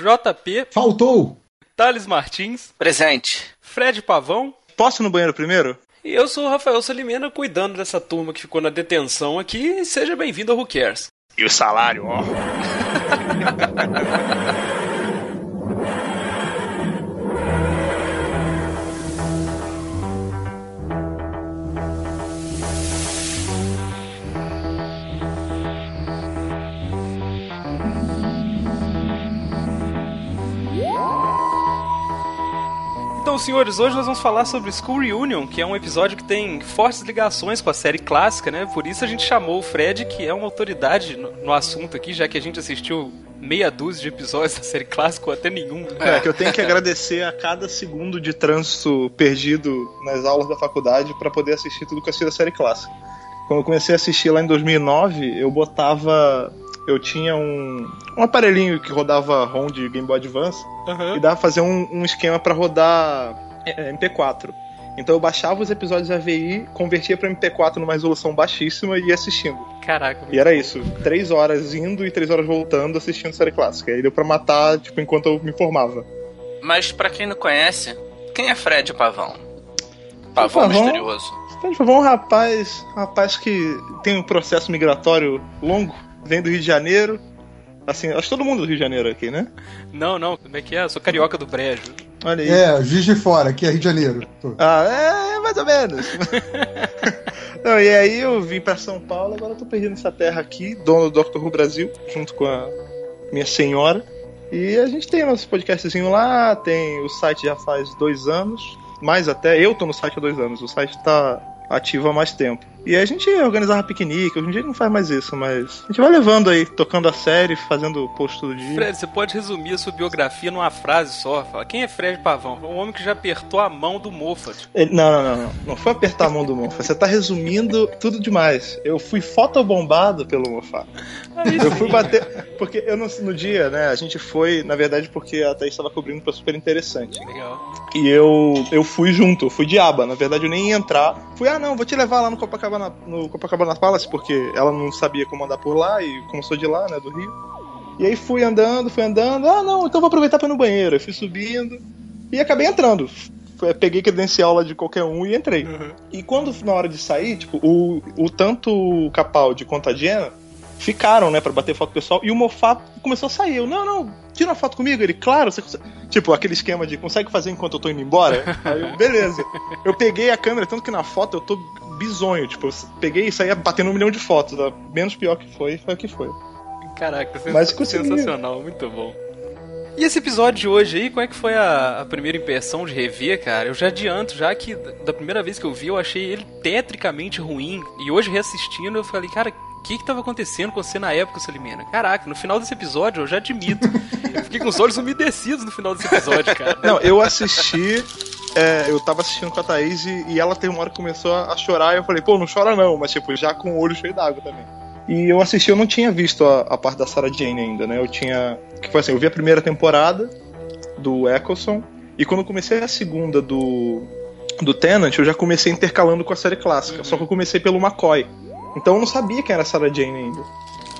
JP, Faltou! Thales Martins, Presente. Fred Pavão. Posso ir no banheiro primeiro? E eu sou o Rafael Salimena, cuidando dessa turma que ficou na detenção aqui. Seja bem-vindo ao Who Cares. E o salário, ó. Então, senhores, hoje nós vamos falar sobre School Reunion, que é um episódio que tem fortes ligações com a série clássica, né? Por isso a gente chamou o Fred, que é uma autoridade no, no assunto aqui, já que a gente assistiu meia dúzia de episódios da série clássica ou até nenhum. É, que eu tenho que agradecer a cada segundo de trânsito perdido nas aulas da faculdade para poder assistir tudo que eu assisti da série clássica. Quando eu comecei a assistir lá em 2009, eu botava. Eu tinha um, um aparelhinho que rodava ROM de Game Boy Advance Aham. e dava pra fazer um, um esquema para rodar é, MP4. Então eu baixava os episódios AVI, convertia pra MP4 numa resolução baixíssima e ia assistindo. Caraca. E era isso, três horas indo e três horas voltando assistindo série clássica. Aí deu pra matar, tipo, enquanto eu me formava. Mas pra quem não conhece, quem é Fred Pavão? Pavão, Pavão? misterioso. Fred Pavão é um rapaz, um rapaz que tem um processo migratório longo, vem do Rio de Janeiro. Assim, acho que todo mundo do Rio de Janeiro aqui, né? Não, não, como é que é? Eu sou carioca do Brejo. Olha aí. É, Juiz de Fora, aqui é Rio de Janeiro. Ah, é, mais ou menos. Não, e aí eu vim pra São Paulo, agora eu tô perdido nessa terra aqui, dono do Dr. Who Brasil, junto com a minha senhora. E a gente tem nosso podcastzinho lá, tem o site já faz dois anos, mais até, eu tô no site há dois anos, o site tá ativo há mais tempo. E a gente organizava piquenique, hoje em dia não faz mais isso, mas a gente vai levando aí, tocando a série, fazendo post todo dia. Fred, você pode resumir a sua biografia numa frase só. Fala, quem é Fred Pavão? Um homem que já apertou a mão do Moffat. Ele- Não, não, não, não. Não foi apertar a mão do Moffat. Você tá resumindo tudo demais. Eu fui fotobombado pelo Moffat. Eu fui bater. Porque eu não, no dia, né? A gente foi, na verdade, porque a Thaís estava cobrindo pra super interessante. Legal. E eu, eu fui junto, eu fui de aba. Na verdade, eu nem ia entrar. Fui, ah, não, vou te levar lá no Copacabana, no Copacabana Palace, porque ela não sabia como andar por lá, e como sou de lá, né, do Rio. E aí fui andando, fui andando. Ah, não, então vou aproveitar pra ir no banheiro. Eu fui subindo e acabei entrando. Peguei credencial lá de qualquer um e entrei. E quando, na hora de sair, tipo, o, o tanto o Capaldi quanto a Jenna ficaram, né, pra bater foto pessoal, e o Mofá começou a sair. Eu, não, não, tira uma foto comigo. Ele, claro, você consegue. Tipo, aquele esquema de consegue fazer enquanto eu tô indo embora? Aí eu, beleza. Eu peguei a câmera, tanto que na foto eu tô bizonho, tipo, eu peguei e saía batendo um milhão de fotos. A menos pior que foi, foi o que foi. Caraca, sens- Mas consegui. sensacional, muito bom. E esse episódio de hoje aí, como é que foi a, a primeira impressão de rever, cara? Eu já adianto, já que da primeira vez que eu vi, eu achei ele tetricamente ruim. E hoje, reassistindo, eu falei, cara, que que tava acontecendo com você na época, Salimena? Caraca, no final desse episódio, eu já admito. eu fiquei com os olhos umedecidos no final desse episódio, cara. Não, eu assisti. é, eu tava assistindo com a Thaís e, e ela tem uma hora que começou a, chorar e eu falei, pô, não chora não, mas tipo, já com o olho cheio d'água também. E eu assisti, eu não tinha visto a, a parte da Sarah Jane ainda, né? Eu tinha. Que foi assim, eu vi a primeira temporada do Eccleston, e quando eu comecei a segunda do. Do Tenant, eu já comecei intercalando com a série clássica. Só que eu comecei pelo McCoy. Então eu não sabia quem era a Sarah Jane ainda.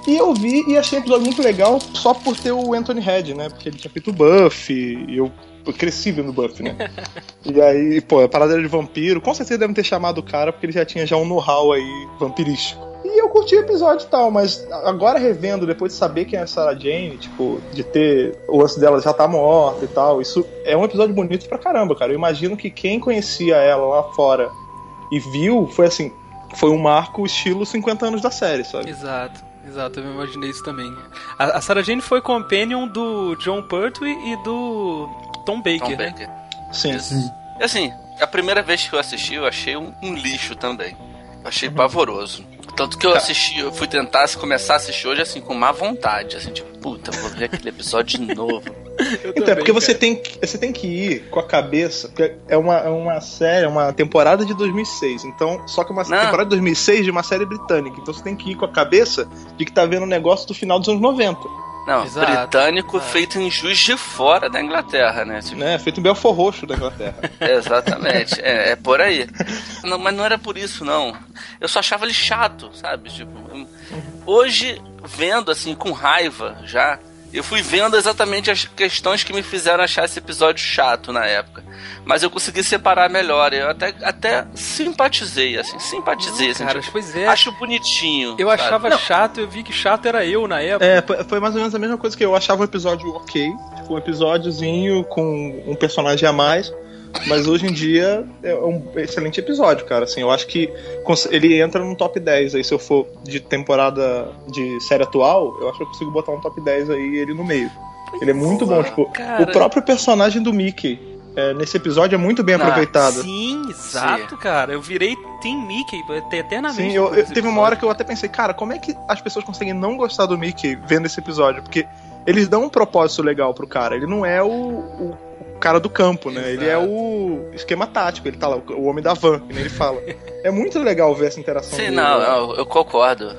E eu vi e achei o episódio muito legal só por ter o Anthony Head, né? Porque ele tinha feito o Buffy, e eu, cresci vendo Buffy, né? e aí, pô, a parada era de vampiro, com certeza devem ter chamado o cara porque ele já tinha já um know-how aí vampirístico. E eu curti o episódio e tal, mas agora revendo, depois de saber quem é a Sarah Jane, tipo, de ter o lance dela já tá morta e tal, isso é um episódio bonito pra caramba, cara. Eu imagino que quem conhecia ela lá fora e viu, foi assim, foi um marco estilo 50 anos da série, sabe? Exato, exato, eu imaginei isso também. A, a Sarah Jane foi companion do John Pertwee e do Tom Baker, Tom né? Baker. Sim. E assim, a primeira vez que eu assisti, eu achei um, um lixo também. Eu achei pavoroso. Tanto que eu assisti, eu fui tentar começar a assistir hoje assim, com má vontade. Assim, tipo, puta, vou ver aquele episódio de novo. Eu Então, é porque você tem, que, você tem que ir com a cabeça. Porque é uma, é uma série, é uma temporada de 2006. Então, só que é uma Não. temporada de 2006 de uma série britânica. Então você tem que ir com a cabeça de que tá vendo um negócio do final dos anos 90. Não, Exato, britânico exato. feito em Juiz de Fora da Inglaterra, né? Tipo, Né? Feito em Belfor Roxo da Inglaterra. Exatamente, é, é por aí. Não, mas não era por isso, não. Eu só achava ele chato, sabe? Tipo, hoje, vendo assim, com raiva já, Eu fui vendo exatamente as questões que me fizeram achar esse episódio chato na época. Mas eu consegui separar melhor. Eu até, até simpatizei, assim, simpatizei. Não, assim, cara, tipo, pois é. Acho bonitinho. Eu sabe? achava chato, eu vi que chato era eu na época. É, foi- foi mais ou menos a mesma coisa que eu achava o episódio ok, tipo um episódiozinho com um personagem a mais, mas hoje em dia é um excelente episódio, cara. Assim, eu acho que ele entra no top 10 aí se eu for de temporada de série atual, eu acho que eu consigo botar um top 10 aí ele no meio. Ele é muito bom, tipo, cara. o próprio personagem do Mickey é, nesse episódio é muito bem Ah, aproveitado. Sim, exato, cara. Eu virei Team Mickey até eternamente. Sim, eu, eu- teve uma hora que eu até pensei, cara, como é que as pessoas conseguem não gostar do Mickey vendo esse episódio? Porque eles dão um propósito legal pro cara. Ele não é o- o cara do campo, né? Ele é Exato. o esquema tático. Ele tá lá, o, homem da van, que nem ele fala. é muito legal ver essa interação. Sim, do- não, não, eu concordo.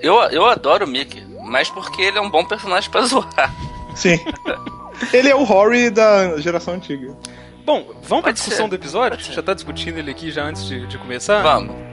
Eu, eu, adoro o Mickey, mas porque ele é um bom personagem pra zoar. Sim. ele é o Rory da geração antiga. Bom, vamos pra Pode discussão ser, do episódio? já tá discutindo ele aqui já antes de, de começar? Vamos.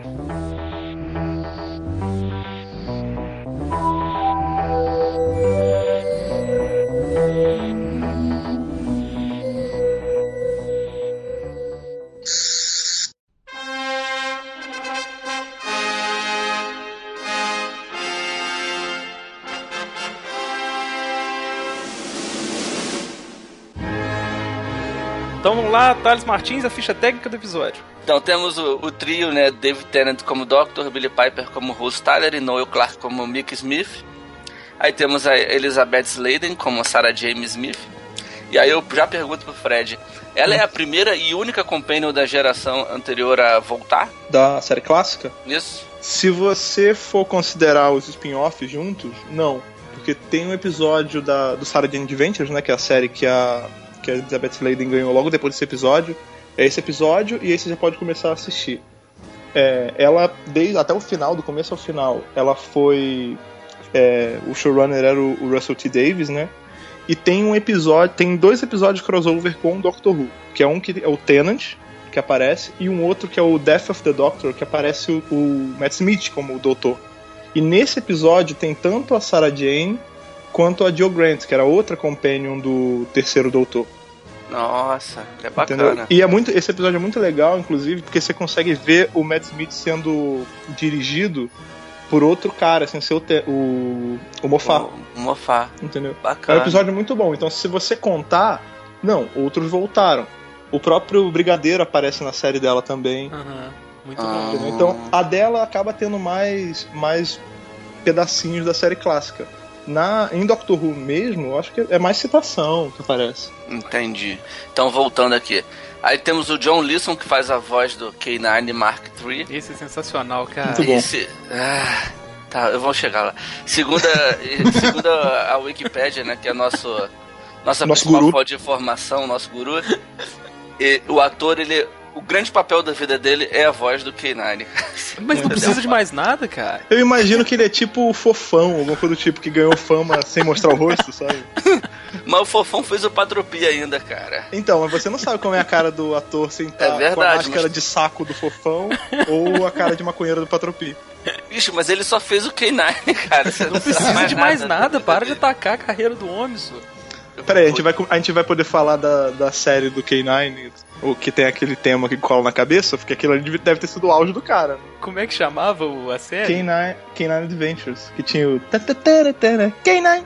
Vamos lá, Thales Martins, a ficha técnica do episódio. Então temos o, o trio, né? David Tennant como Doctor, Billy Piper como Rose Tyler e Noel Clark como Mickey Smith. Aí temos a Elizabeth Sladen como Sarah James Smith. E aí eu já pergunto pro Fred, ela é a primeira e única companion da geração anterior a voltar? Da série clássica. Isso? Se você for considerar os spin-offs juntos, não. Porque tem um episódio da, do Sarah Jane Adventures, né? Que é a série que a, que a Elizabeth Sladen ganhou logo depois desse episódio. É esse episódio e aí você já pode começar a assistir. É, ela, desde até o final, do começo ao final, ela foi. é, o showrunner era o, o Russell T. Davis, né? E tem um episódio, tem dois episódios crossover com o Doctor Who, que é um que é o Tenant, que aparece, e um outro que é o Death of the Doctor, que aparece o, o Matt Smith como o doutor. E nesse episódio tem tanto a Sarah Jane quanto a Jill Grant, que era outra companion do terceiro doutor. Nossa, é Entendeu? bacana. E é muito, esse episódio é muito legal, inclusive, porque você consegue ver o Matt Smith sendo dirigido por outro cara, sem ser o, te- o, o Moffat, O, o Mofá. entendeu? É um Bacana. episódio muito bom. Então, se você contar, não, outros voltaram. O próprio Brigadeiro aparece na série dela também. Aham, muito Ah. bom. entendeu? Então, a dela acaba tendo mais, mais pedacinhos da série clássica. Na, em Doctor Who mesmo, eu acho que é mais citação que aparece. Entendi. Então, voltando aqui. Aí temos o John Leeson, que faz a voz do K9 Mark III. Esse é sensacional, cara. Muito bom. Esse... Ah, tá, eu vou chegar lá. Segunda, segundo a Wikipédia, né, que é nosso, nossa Nosso principal fonte de informação, nosso guru, e o ator, ele... O grande papel da vida dele é a voz do K9. Mas não precisa de mais nada, cara. Eu imagino que ele é tipo o fofão, alguma coisa do tipo, que ganhou fama sem mostrar o rosto, sabe? Mas o Fofão fez o Patropia ainda, cara. Então, mas você não sabe como é a cara do ator sem estar É com a verdade, máscara mas- de saco do fofão ou a cara de maconheiro do Patropi. Bicho, mas ele só fez o K9, cara. Você Não precisa de mais nada. da Para de atacar a carreira do homem, dele. Peraí, a gente vai, a gente vai poder falar da, da série do K9, o que tem aquele tema que cola na cabeça, porque aquilo ali deve ter sido o auge do cara. né? Como é que chamava o- a série? K9, K9 Adventures, que tinha o. K9!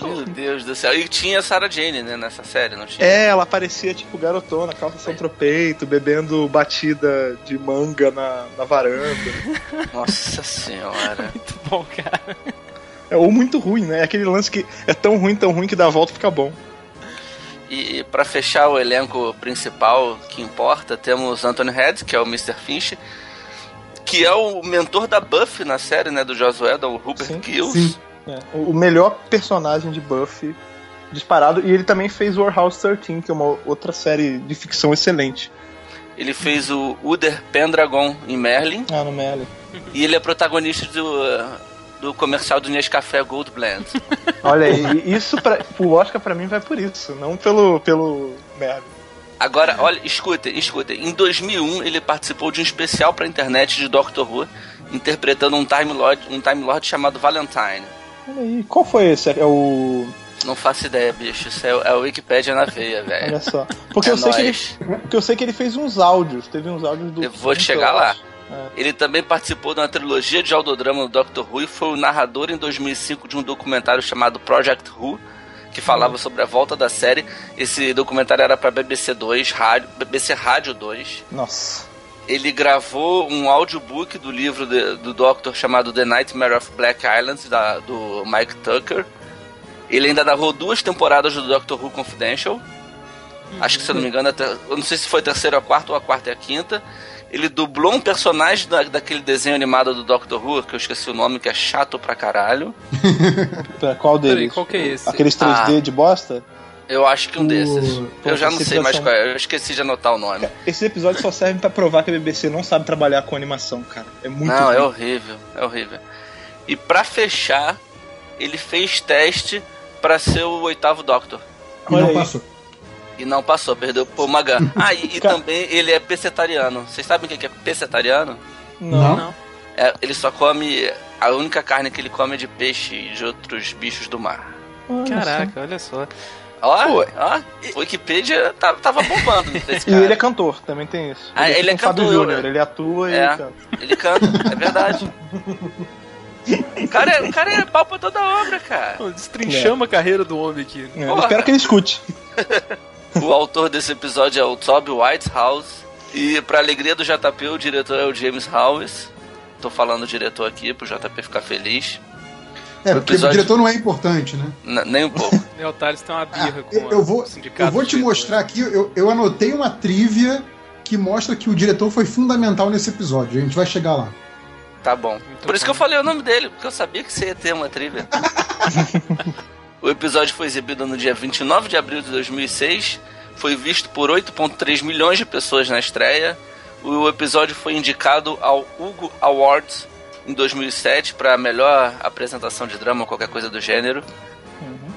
Meu Deus do céu. E tinha a Sarah Jane, né, nessa série, não tinha? É, ela parecia tipo garotona, calça São Tropeito, bebendo batida de manga na, na varanda. Nossa senhora. Muito bom, cara. É, ou muito ruim, né? Aquele lance que é tão ruim, tão ruim que dá a volta e fica bom. E pra fechar o elenco principal que importa, temos Anthony Head, que é o Mr. Finch, que é o mentor da Buffy na série, né, do Joss Whedon, o Rupert Sim, Kills. É, o o melhor personagem de Buffy disparado. E ele também fez Warhouse 13, que é uma outra série de ficção excelente. Ele fez o Uder Pendragon em Merlin, Ah, no Merlin. e ele é protagonista do, uh, do comercial do Nescafé Gold Blend. Olha isso pra, o Oscar pra mim vai por isso, não pelo, pelo Merlin. Agora, olha, escutem, escutem. Em 2001, ele participou de um especial pra internet de Doctor Who, interpretando um Time Lord, um Time Lord chamado Valentine. Olha aí. Qual foi esse? É o. Não faço ideia, bicho. Isso é, é o Wikipedia na veia, velho. Olha só. Porque, É eu sei que ele, porque eu sei que ele fez uns áudios. Teve uns áudios do. Eu vou chegar lá. É. Ele também participou de uma trilogia de audiodrama do Doctor Who e foi o narrador em 2005 de um documentário chamado Project Who, que falava sobre a volta da série. Esse documentário era para BBC 2, rádio, BBC Rádio 2. Nossa. Ele gravou um audiobook do livro de- do Doctor chamado The Nightmare of Black Island, da- do Mike Tucker. Ele ainda narrou duas temporadas do Doctor Who Confidential. Acho que, se eu não me engano, até, eu não sei se foi a terceira ou a quarta ou a quarta e a quinta. Ele dublou um personagem da- daquele desenho animado do Doctor Who, que eu esqueci o nome, que é chato pra caralho. Qual deles? Peraí, qual que é esse? Aqueles 3D Ah. de bosta? Eu acho que um desses. Eu já não sei mais qual é, eu esqueci de anotar o nome. Esses episódios só servem pra provar que a BBC não sabe trabalhar com animação, cara. É muito Não, é ruim. horrível, é horrível. E pra fechar, ele fez teste pra ser o oitavo Doctor. E Olha não passou. E não passou, perdeu pro Magan. Ah, e, e também ele é pescetariano. Vocês sabem o que é pescetariano? Não. Não. É, ele só come. A única carne que ele come é de peixe e de outros bichos do mar. Olha Caraca, olha só. Ó, ó, o Wikipedia tá- tava bombando desse só. E ele é cantor, também tem isso. Ah, ele é tipo um Fábio cantor, Júnior, né? ele atua É. e canta. Ele canta, é verdade. O cara, é, o cara é pau pra toda obra, cara. Destrinchamos a carreira do homem aqui. É, espero que ele escute. O autor desse episódio é o Toby Whitehouse. E pra alegria do JP, o diretor é o James Howes. Tô falando o diretor aqui pro JP ficar feliz. É, O porque episódio- o diretor não é importante, né? N- nem um pouco. É, o Thales tem uma birra com Eu, eu vou, o sindicato eu vou te mostrar aqui, eu, eu anotei uma trivia que mostra que o diretor foi fundamental nesse episódio. A gente vai chegar lá. Tá bom. Por isso que eu falei o nome dele, porque eu sabia que você ia ter uma trivia. o episódio foi exibido no dia 29 de abril de 2006. Foi visto por 8,3 milhões de pessoas na estreia. O episódio foi indicado ao Hugo Awards em 2007 para melhor apresentação de drama ou qualquer coisa do gênero.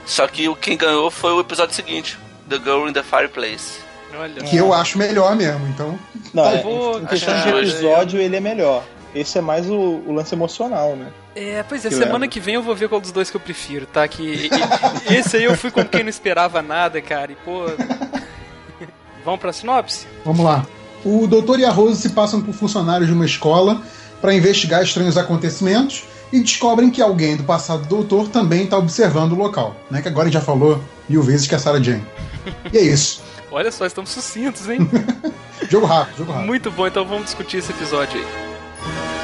Só que o quem ganhou foi o episódio seguinte, The Girl in the Fireplace. Olha Que eu acho melhor mesmo, então. Não, Tá, é, vou em questão achar de episódio, ele é melhor. Esse é mais o, o lance emocional, né? É, pois é, Que semana leva. que vem eu vou ver qual dos dois que eu prefiro, tá? Que e- esse aí eu fui como quem não esperava nada, cara. E pô. Vamos pra sinopse? Vamos lá. O doutor e a Rose se passam por funcionários de uma escola para investigar estranhos acontecimentos e descobrem que alguém do passado do doutor também está observando o local. Né? Que agora a gente já falou mil vezes que é a Sarah Jane. E é isso. Olha só, estamos sucintos, hein? Jogo rápido, jogo rápido. Muito bom, então vamos discutir esse episódio aí. Bom,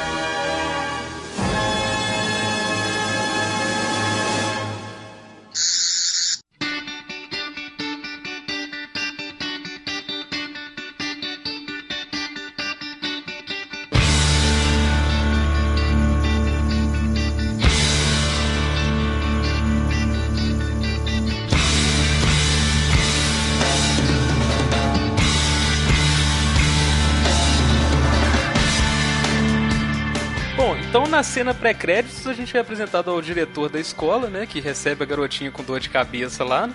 na cena pré-créditos a gente é apresentado ao diretor da escola, né? Que recebe a garotinha com dor de cabeça lá. né?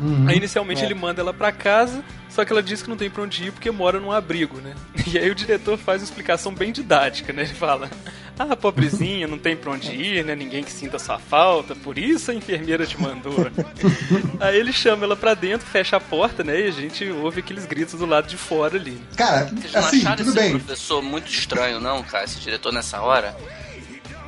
Uhum. Aí inicialmente É. ele manda ela pra casa, só que ela diz que não tem pra onde ir porque mora num abrigo, né? E aí o diretor faz uma explicação bem didática, né? Ele fala: Ah, pobrezinha, não tem pra onde ir, né? Ninguém que sinta sua falta, por isso a enfermeira te mandou. aí ele chama ela pra dentro, fecha a porta, né? E a gente ouve aqueles gritos do lado de fora ali. Cara, Vocês não assim, acharam tudo esse bem. professor muito estranho, não, cara? Esse diretor nessa hora?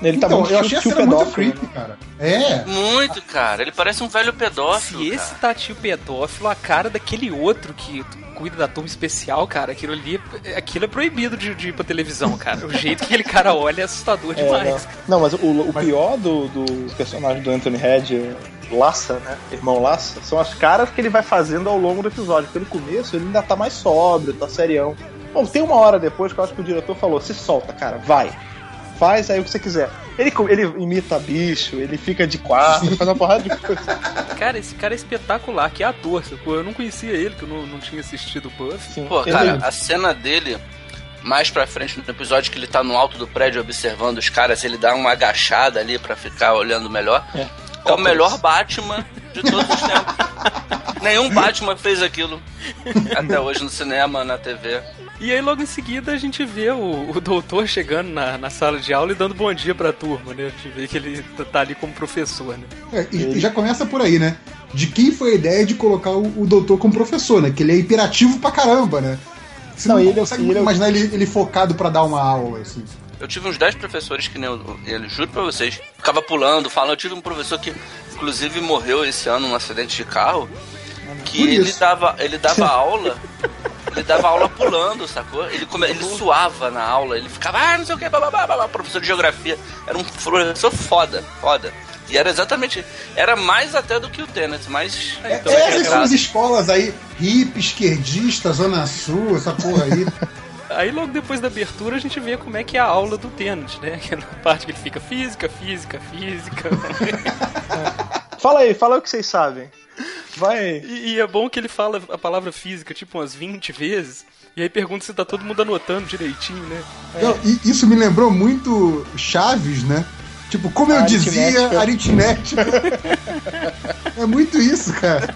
Ele tá Então, muito eu achei tio cena muito pedófilo, creepy, né? cara. É. Muito, cara. Ele parece um velho pedófilo. Se esse cara. tá tio pedófilo, a cara daquele outro que cuida da turma especial, cara, aquilo ali, aquilo é proibido de, de ir pra televisão, cara. O jeito que aquele cara olha é assustador É, demais. não. não, mas o, o pior do, do personagem do Anthony Head, Lassa, né? Irmão Lassa, são as caras que ele vai fazendo ao longo do episódio. No começo ele ainda tá mais sóbrio, tá serião. Bom, tem uma hora depois que eu acho que o diretor falou: se solta, cara, vai. Faz aí o que você quiser. Ele, ele imita bicho, ele fica de quarto, ele faz uma porrada de coisa. Cara, esse cara é espetacular, que ator, sacou? Eu não conhecia ele, que eu não, não tinha assistido o Buff. Pô, ele- cara, a cena dele, mais pra frente no episódio que ele tá no alto do prédio observando os caras, ele dá uma agachada ali pra ficar olhando melhor. É. É, o melhor Batman de todos os tempos. Nenhum Batman fez aquilo até hoje no cinema, na TV. E aí logo em seguida a gente vê o, o doutor chegando na, na, sala de aula e dando bom dia pra turma, né? A gente vê que ele tá ali como professor, né? É, e, ele... já começa por aí, né? De quem foi a ideia de colocar o, o doutor como professor, né? Que ele é hiperativo pra caramba, né? Você não, não ele, é consegue ele, é imaginar ele, ele focado para dar uma aula, assim. Eu tive uns 10 professores que nem ele, juro pra vocês, ficava pulando, falando. Eu tive um professor que, inclusive, morreu esse ano num acidente de carro. Que ele dava, ele dava aula ele dava aula pulando, sacou? Ele, come... ele suava na aula, ele ficava, ah, não sei o que, blá, blá, blá, blá, professor de geografia. Era um professor foda, foda. E era exatamente. Era mais até do que o Tenet, mas. É, então, é, é essas escolas aí, hip, esquerdista, Zona Sul, essa porra aí. Aí logo depois da abertura a gente vê como é que é a aula do Tenet, né? Que é na parte que ele fica física, física, física. fala aí, fala o que vocês sabem. Vai. E, e, é bom que ele fala a palavra física, tipo, umas 20 vezes. E aí pergunta se tá todo mundo anotando direitinho, né? É. Não, isso me lembrou muito Chaves, né? Tipo, como eu dizia, aritmética. é muito isso, cara.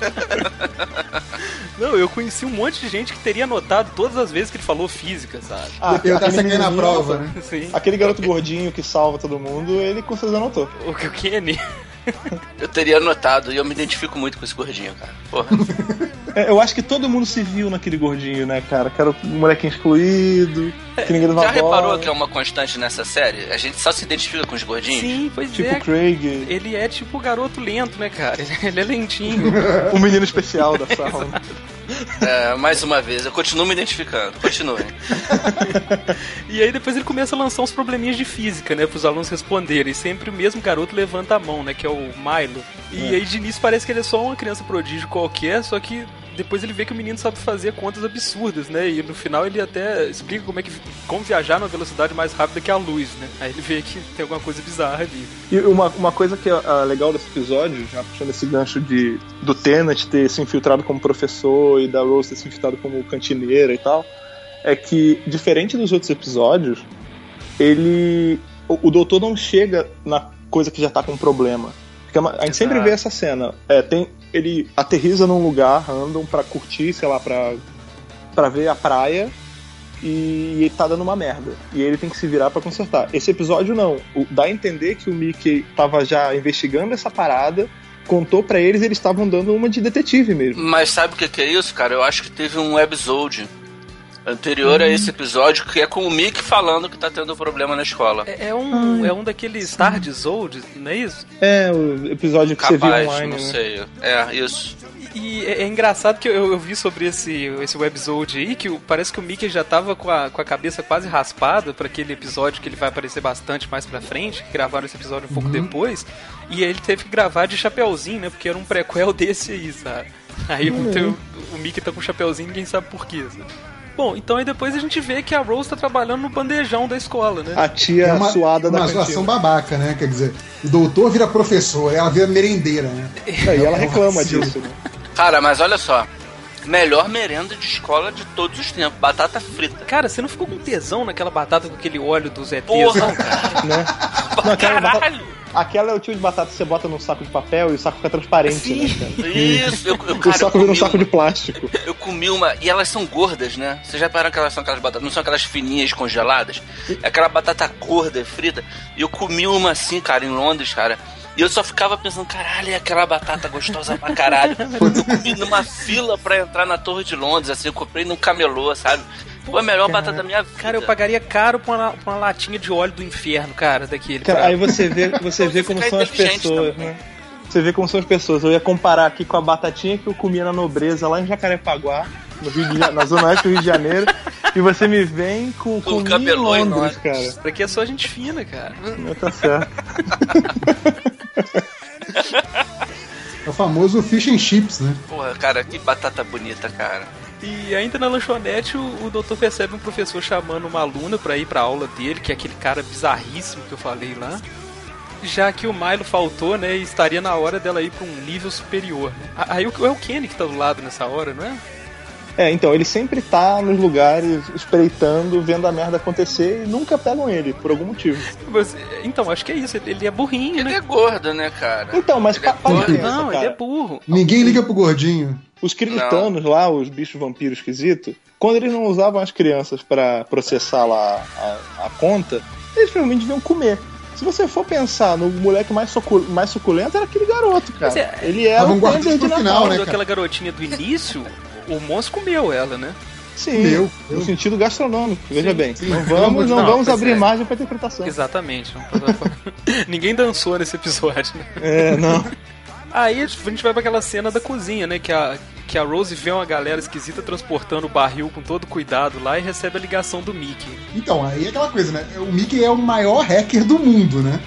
Não, eu conheci um monte de gente que teria anotado todas as vezes que ele falou física, sabe? Ah, eu ganhando na prova, né? Sim. Aquele garoto gordinho que salva todo mundo, ele com certeza anotou. O que o Kenny? Eu teria anotado e eu me identifico muito com esse gordinho, cara. Porra. É, eu acho que todo mundo se viu naquele gordinho, né, cara? Que era o molequinho excluído, que ninguém Já reparou que é uma constante nessa série? A gente só se identifica com os gordinhos? Sim, pois tipo é. Tipo Craig. Ele é tipo o garoto lento, né, cara? Ele é lentinho. o menino especial da sala. É, mais uma vez, eu continuo me identificando. Continue. e aí depois ele começa a lançar uns probleminhas de física, né, pros alunos responderem. Sempre o mesmo garoto levanta a mão, né, que é o Milo. E é. aí de início parece que ele é só uma criança prodígio qualquer, só que depois ele vê que o menino sabe fazer contas absurdas, né? E no final ele até explica como é que como viajar numa velocidade mais rápida que a luz, né? Aí ele vê que tem alguma coisa bizarra ali. E uma, uma coisa que é uh, legal desse episódio, já puxando esse gancho de do Tenet ter se infiltrado como professor e da Rose ter se infiltrado como cantineira e tal, é que diferente dos outros episódios, ele o, o doutor não chega na coisa que já tá com problema. Porque a gente Exato. sempre vê essa cena. É, tem, ele aterriza num lugar random para curtir, sei lá, pra, pra ver a praia e ele tá dando uma merda. E ele tem que se virar para consertar. Esse episódio não. O, dá a entender que o Mickey tava já investigando essa parada, contou para eles e eles estavam dando uma de detetive mesmo. Mas sabe o que, que é isso, cara? Eu acho que teve um episódio anterior hum. a esse episódio, que é com o Mick falando que tá tendo problema na escola. É, é um, é um daqueles Tardes Old, não é isso? É, o episódio que Capaz, você viu online. não né? sei. É, isso. E é, é, engraçado que eu, eu, vi sobre esse, esse webisode aí, que parece que o Mickey já tava com a, com a cabeça quase raspada para aquele episódio que ele vai aparecer bastante mais pra frente, que gravaram esse episódio um pouco uhum. depois, e aí ele teve que gravar de chapeuzinho, né, porque era um prequel desse aí, sabe? Aí uhum. o, o Mickey tá com o chapeuzinho ninguém sabe por quê, sabe? Bom, então aí depois a gente vê que a Rose tá trabalhando no bandejão da escola, né? A tia é uma, suada da Uma situação babaca, né? Quer dizer, o doutor vira professor, ela vira merendeira, né? É, e ela reclama disso, né? Cara, mas olha só. Melhor merenda de escola de todos os tempos. Batata frita. Cara, você não ficou com tesão naquela batata com aquele óleo do Zé Porra, cara. né? Não, Caralho! Aquela é o tipo de batata que você bota num saco de papel e o saco fica transparente, Sim. né, cara? Isso, eu, eu, cara, o saco vira um saco de plástico. Eu comi uma. E elas são gordas, né? Vocês já pararam que elas são aquelas batatas? Não são aquelas fininhas congeladas? É aquela batata gorda, frita. E eu comi uma assim, cara, em Londres, cara. E eu só ficava pensando, caralho, é aquela batata gostosa pra caralho. eu comi numa fila pra entrar na Torre de Londres, assim, eu comprei num camelô, sabe? Foi a melhor cara, batata da minha vida. Cara, eu pagaria caro pra uma, pra uma latinha de óleo do inferno, cara, daquele. Cara, pra... aí você vê, você vê como são as pessoas, também. né? Você vê como são as pessoas. Eu ia comparar aqui com a batatinha que eu comia na nobreza lá em Jacarepaguá, no Rio de, na zona oeste do Rio de Janeiro. e você me vem com, com o cabelo em Londres, cara. Isso aqui é só gente fina, cara. Não, tá certo. É o famoso fish and chips, né? Porra, cara, que batata bonita, cara. E ainda na lanchonete, o, o doutor percebe um professor chamando uma aluna pra ir pra aula dele, que é aquele cara bizarríssimo que eu falei lá. Já que o Milo faltou, né, e estaria na hora dela ir pra um nível superior. Aí é o Kenny que tá do lado nessa hora, não é? É, então, ele sempre tá nos lugares espreitando, vendo a merda acontecer e nunca pegam ele, por algum motivo. Mas, então, acho que é isso. Ele é burrinho, Ele né? é gordo, né, cara? Então, mas Ele é pa- para gordo. pensa, Não, ele cara. é burro. Ninguém liga pro gordinho. Os critanos lá, os bichos vampiros esquisitos, quando eles não usavam as crianças pra processar lá a, a conta, eles provavelmente deviam comer. Se você for pensar no moleque mais, sucu- mais suculento, era aquele garoto, cara. É- Ele era o Tender de Natal. final, né, cara? aquela garotinha do início, o monstro comeu ela, né? Sim, Meu, no meu. sentido gastronômico, veja bem. sim. Não vamos, não Não, vamos abrir é. margem pra interpretação. Exatamente. Ninguém dançou nesse episódio, né? É, não. Aí a gente vai pra aquela cena da cozinha, né? Que a, que a Rose vê uma galera esquisita transportando o barril com todo cuidado lá e recebe a ligação do Mickey. Então, aí é aquela coisa, né? O Mickey é o maior hacker do mundo, né?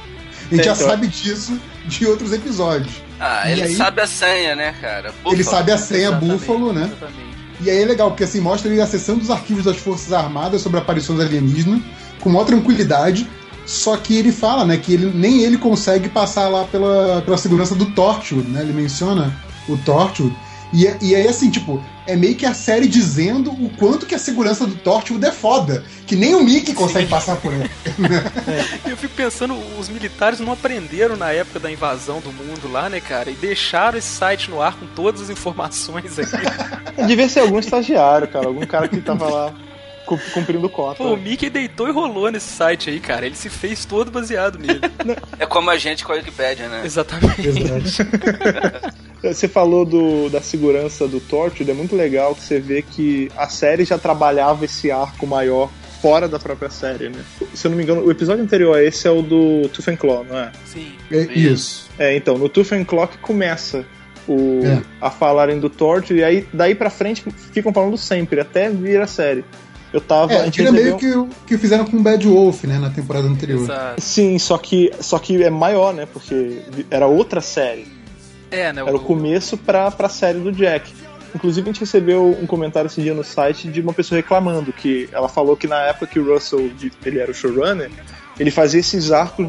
A gente É, já então- sabe disso de outros episódios. Ah, E ele aí? sabe a senha, né, cara? Ele Búfalo. sabe a senha Exatamente, Búfalo, né? Exatamente. E aí é legal, porque assim, mostra ele acessando os arquivos das Forças Armadas sobre aparições alienígenas, com maior tranquilidade, só que ele fala, né, que ele, nem ele consegue passar lá pela, pela segurança do Torchwood, né? Ele menciona o Torchwood. E, é- e aí, assim, tipo, é meio que a série dizendo o quanto que a segurança do Torchwood é foda. Que nem o Mickey consegue passar por ele. E eu fico pensando, os militares não aprenderam na época da invasão do mundo lá, né, cara? E deixaram esse site no ar com todas as informações aqui. Devia ser algum estagiário, cara. Algum cara que tava lá cu- cumprindo cota. Pô, o Mickey deitou e rolou nesse site aí, cara. Ele se fez todo baseado nele. É como a gente com a Wikipédia, né? Exatamente. Você falou do, da segurança do Torchwood, é muito legal que você vê que a série já trabalhava esse arco maior fora da própria série, né? Se eu não me engano, o episódio anterior a esse é o do Tooth and Claw, não é? Sim. É isso. É, então, no Tooth and Claw que começa o, É. a falarem do Torchwood, e aí daí pra frente ficam falando sempre, até vir a série. Eu tava... É, gente tira meio que o que fizeram com o Bad Wolf, né, na temporada anterior. Exato. Sim, só que, só que é maior, né? Porque era outra série. É, né? Era o começo pra, pra série do Jack. Inclusive, a gente recebeu um comentário esse dia no site de uma pessoa reclamando que ela falou que na época que o Russell ele era o showrunner, ele fazia esses arcos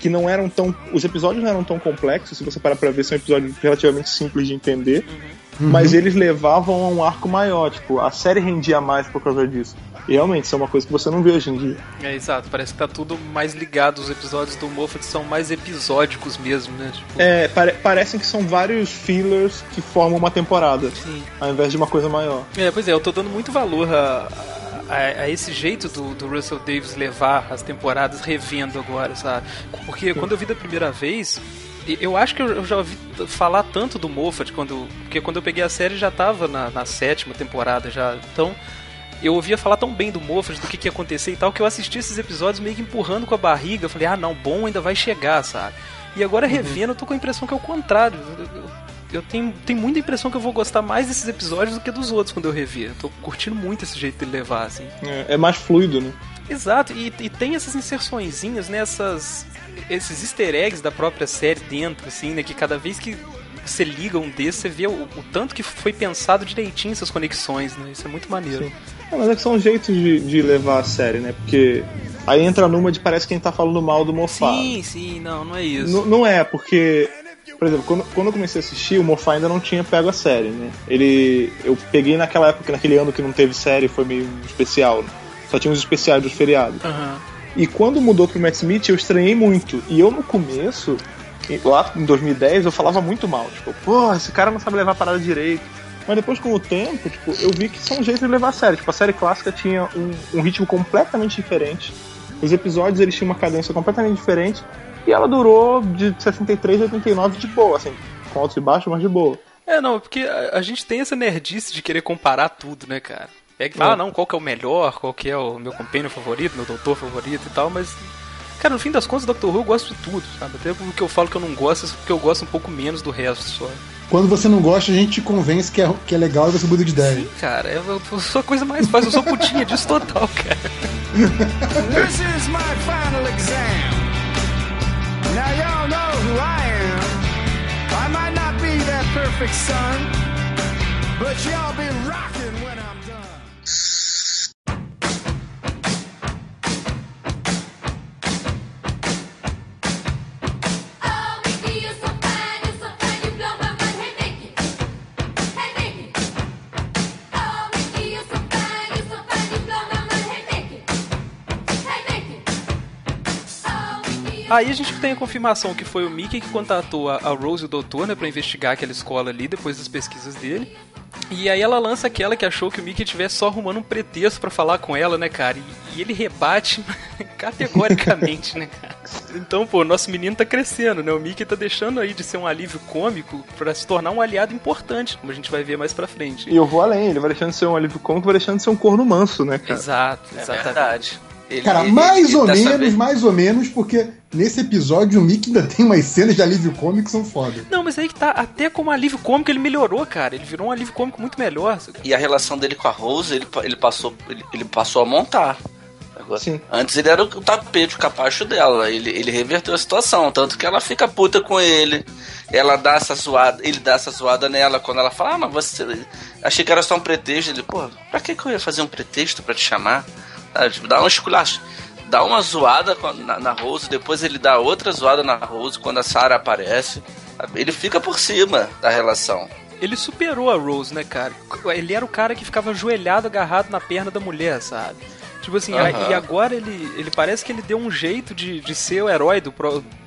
que não eram tão. Os episódios não eram tão complexos, se você parar pra ver, são episódios relativamente simples de entender. Uhum. Mas eles levavam a um arco maior, tipo, a série rendia mais por causa disso. E realmente, isso é uma coisa que você não vê hoje em dia. É, exato. Parece que tá tudo mais ligado. Os episódios do Moffat são mais episódicos mesmo, né? Tipo, É, pare- parecem que são vários fillers que formam uma temporada, Sim. ao invés de uma coisa maior. É, pois é, eu tô dando muito valor a, a, a esse jeito do, do Russell Davis levar as temporadas revendo agora, sabe? Porque quando eu vi da primeira vez, eu acho que eu já ouvi falar tanto do Moffat, quando, porque quando eu peguei a série já tava na, na sétima temporada já, então eu ouvia falar tão bem do Moffat, do que, que ia acontecer e tal, que eu assisti esses episódios meio que empurrando com a barriga, eu falei, ah não, bom ainda vai chegar, sabe? E agora revendo, eu tô com a impressão que é o contrário. Eu, eu- eu tenho, tenho muita impressão que eu vou gostar mais desses episódios do que dos outros quando eu rever. Eu tô curtindo muito esse jeito de levar, assim. É, é mais fluido, né? Exato, e, e tem essas inserçõezinhas, né? Essas, esses easter eggs da própria série dentro, assim, né? Que cada vez que você liga um desses, você vê o, o tanto que foi pensado direitinho essas conexões, né? Isso é muito maneiro. Sim. Não, mas é que são jeitos de, de levar a série, né? Porque aí entra numa de parece que a gente tá falando mal do Mofá. Sim, sim, não, não é isso. N- não é, porque, por exemplo, quando, quando eu comecei a assistir, o Mofá ainda não tinha pego a série, né? Ele. Eu peguei naquela época, naquele ano que não teve série, foi meio especial, né? Só tinha os especiais dos feriados. Aham. E quando mudou pro Matt Smith, eu estranhei muito. E eu no começo, lá em 2010, eu falava muito mal. Tipo, pô, esse cara não sabe levar a parada direito. Mas depois, com o tempo, tipo, eu vi que são jeitos de levar a série. Tipo, a série clássica tinha um, um ritmo completamente diferente. Os episódios, eles tinham uma cadência completamente diferente. E ela durou de 63 a 89 de boa, assim. Com altos e baixos, mas de boa. É, não, porque a, a gente tem essa nerdice de querer comparar tudo, né, cara? Pega e fala, É. ah, não, qual que é o melhor, qual que é o meu companion favorito, meu doutor favorito e tal, mas. Cara, no fim das contas, Doctor Who eu gosto de tudo, sabe? Até o que eu falo que eu não gosto é porque eu gosto um pouco menos do resto só. Quando você não gosta, a gente te convence que é, que é legal e você muda de ideia. Sim, cara, é, eu, eu sou a coisa mais fácil, eu sou putinha disso total, cara. This is my final exam. Now y'all know who I am. I might not be that perfect son, but y'all be rocking Aí a gente tem a confirmação que foi o Mickey que contatou a, Rose e o doutor, né, pra investigar aquela escola ali, depois das pesquisas dele. E aí ela lança aquela que achou que o Mickey estivesse só arrumando um pretexto pra falar com ela, né, cara? E, e ele rebate categoricamente, né, cara? Então, pô, nosso menino tá crescendo, né? O Mickey tá deixando aí de ser um alívio cômico pra se tornar um aliado importante, como a gente vai ver mais pra frente. E eu vou além, ele vai deixando de ser um alívio cômico, vai deixando de ser um corno manso, né, cara? Exato, É exatamente. verdade. Ele- Cara, ele- mais ele ou dessa menos, vez- mais ou menos, porque nesse episódio o Mickey ainda tem umas cenas de alívio cômico que são foda. Não, mas aí que tá, até como alívio cômico ele melhorou, cara. Ele virou um alívio cômico muito melhor. E a relação dele com a Rose, ele, ele, passou, ele, ele passou a montar. Agora, Sim. Antes ele era o tapete, o capacho dela. Ele, ele reverteu a situação. Tanto que ela fica puta com ele. Ela dá essa zoada, ele dá essa zoada nela quando ela fala, ah, mas você. Achei que era só um pretexto. Ele, pô, pra que, que eu ia fazer um pretexto pra te chamar? Ah, tipo, dá um esculacho. Dá uma zoada na, na Rose, depois ele dá outra zoada na Rose quando a Sarah aparece. Ele fica por cima da relação. Ele superou a Rose, né, cara? Ele era o cara que ficava ajoelhado, agarrado na perna da mulher, sabe? Tipo assim, a- e agora ele, ele parece que ele deu um jeito de, de ser o herói do,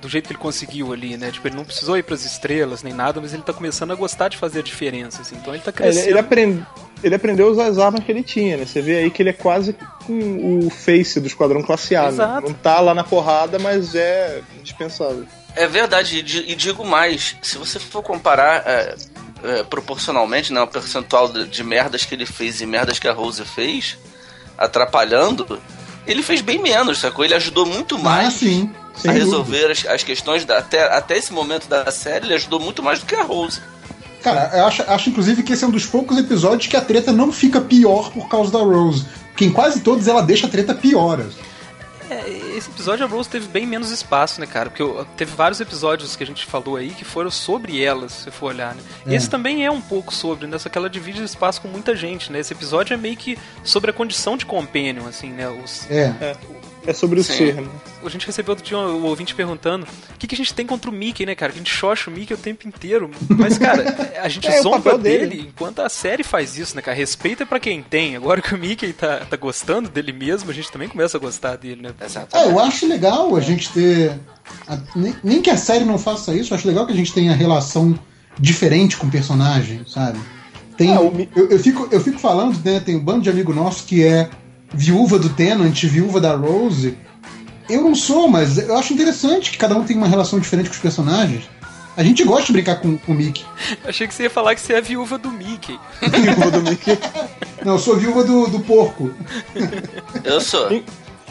do jeito que ele conseguiu ali, né? Tipo, ele não precisou ir pras estrelas nem nada, mas ele tá começando a gostar de fazer a diferença, assim. Então ele tá É, Ele, crescendo. ele, aprend- ele aprendeu a usar as armas que ele tinha, né? Você vê aí que ele é quase com o face do Esquadrão Classe A, né? Exato. Não tá lá na porrada, mas é indispensável. É verdade, e e digo mais, se você for comparar é, é, proporcionalmente, né, o percentual de, de merdas que ele fez e merdas que a Rose fez, atrapalhando, ele fez bem menos, sacou? Ele ajudou muito Ah, mais sim. a Sem resolver as, as questões, da, até, até esse momento da série, ele ajudou muito mais do que a Rose. Cara, eu acho, acho inclusive que esse é um dos poucos episódios que a treta não fica pior por causa da Rose. Porque em quase todos ela deixa a treta pior. É, esse episódio a Rose teve bem menos espaço, né, cara? Porque eu- teve vários episódios que a gente falou aí que foram sobre ela, se você for olhar, né? É. Esse também é um pouco sobre, né? Só que ela divide espaço com muita gente, né? Esse episódio é meio que sobre a condição de companion, assim, né? Os, É. É sobre o Sim. ser, né? a gente recebeu outro dia um ouvinte perguntando o que, que a gente tem contra o Mickey, né, cara? Que a gente xoxa o Mickey o tempo inteiro. Mas, cara, a gente É, zomba dele, dele. enquanto a série faz isso, né, cara? Respeito é pra quem tem. Agora que o Mickey tá, tá gostando dele mesmo, a gente também começa a gostar dele, né? É, eu acho legal a gente ter. a- nem, nem que a série não faça isso, eu acho legal que a gente tenha relação diferente com o personagem, sabe? Tem, Ah, o eu, eu fico, eu fico falando, né? Tem um bando de amigo nosso que é viúva do Tenant, viúva da Rose. Eu não sou, mas eu acho interessante que cada um tem uma relação diferente com os personagens. A gente gosta de brincar com, com o Mickey. Achei que você ia falar que você é a viúva do Mickey. Viúva do Mickey. Não, eu sou viúva do, do porco. Eu sou.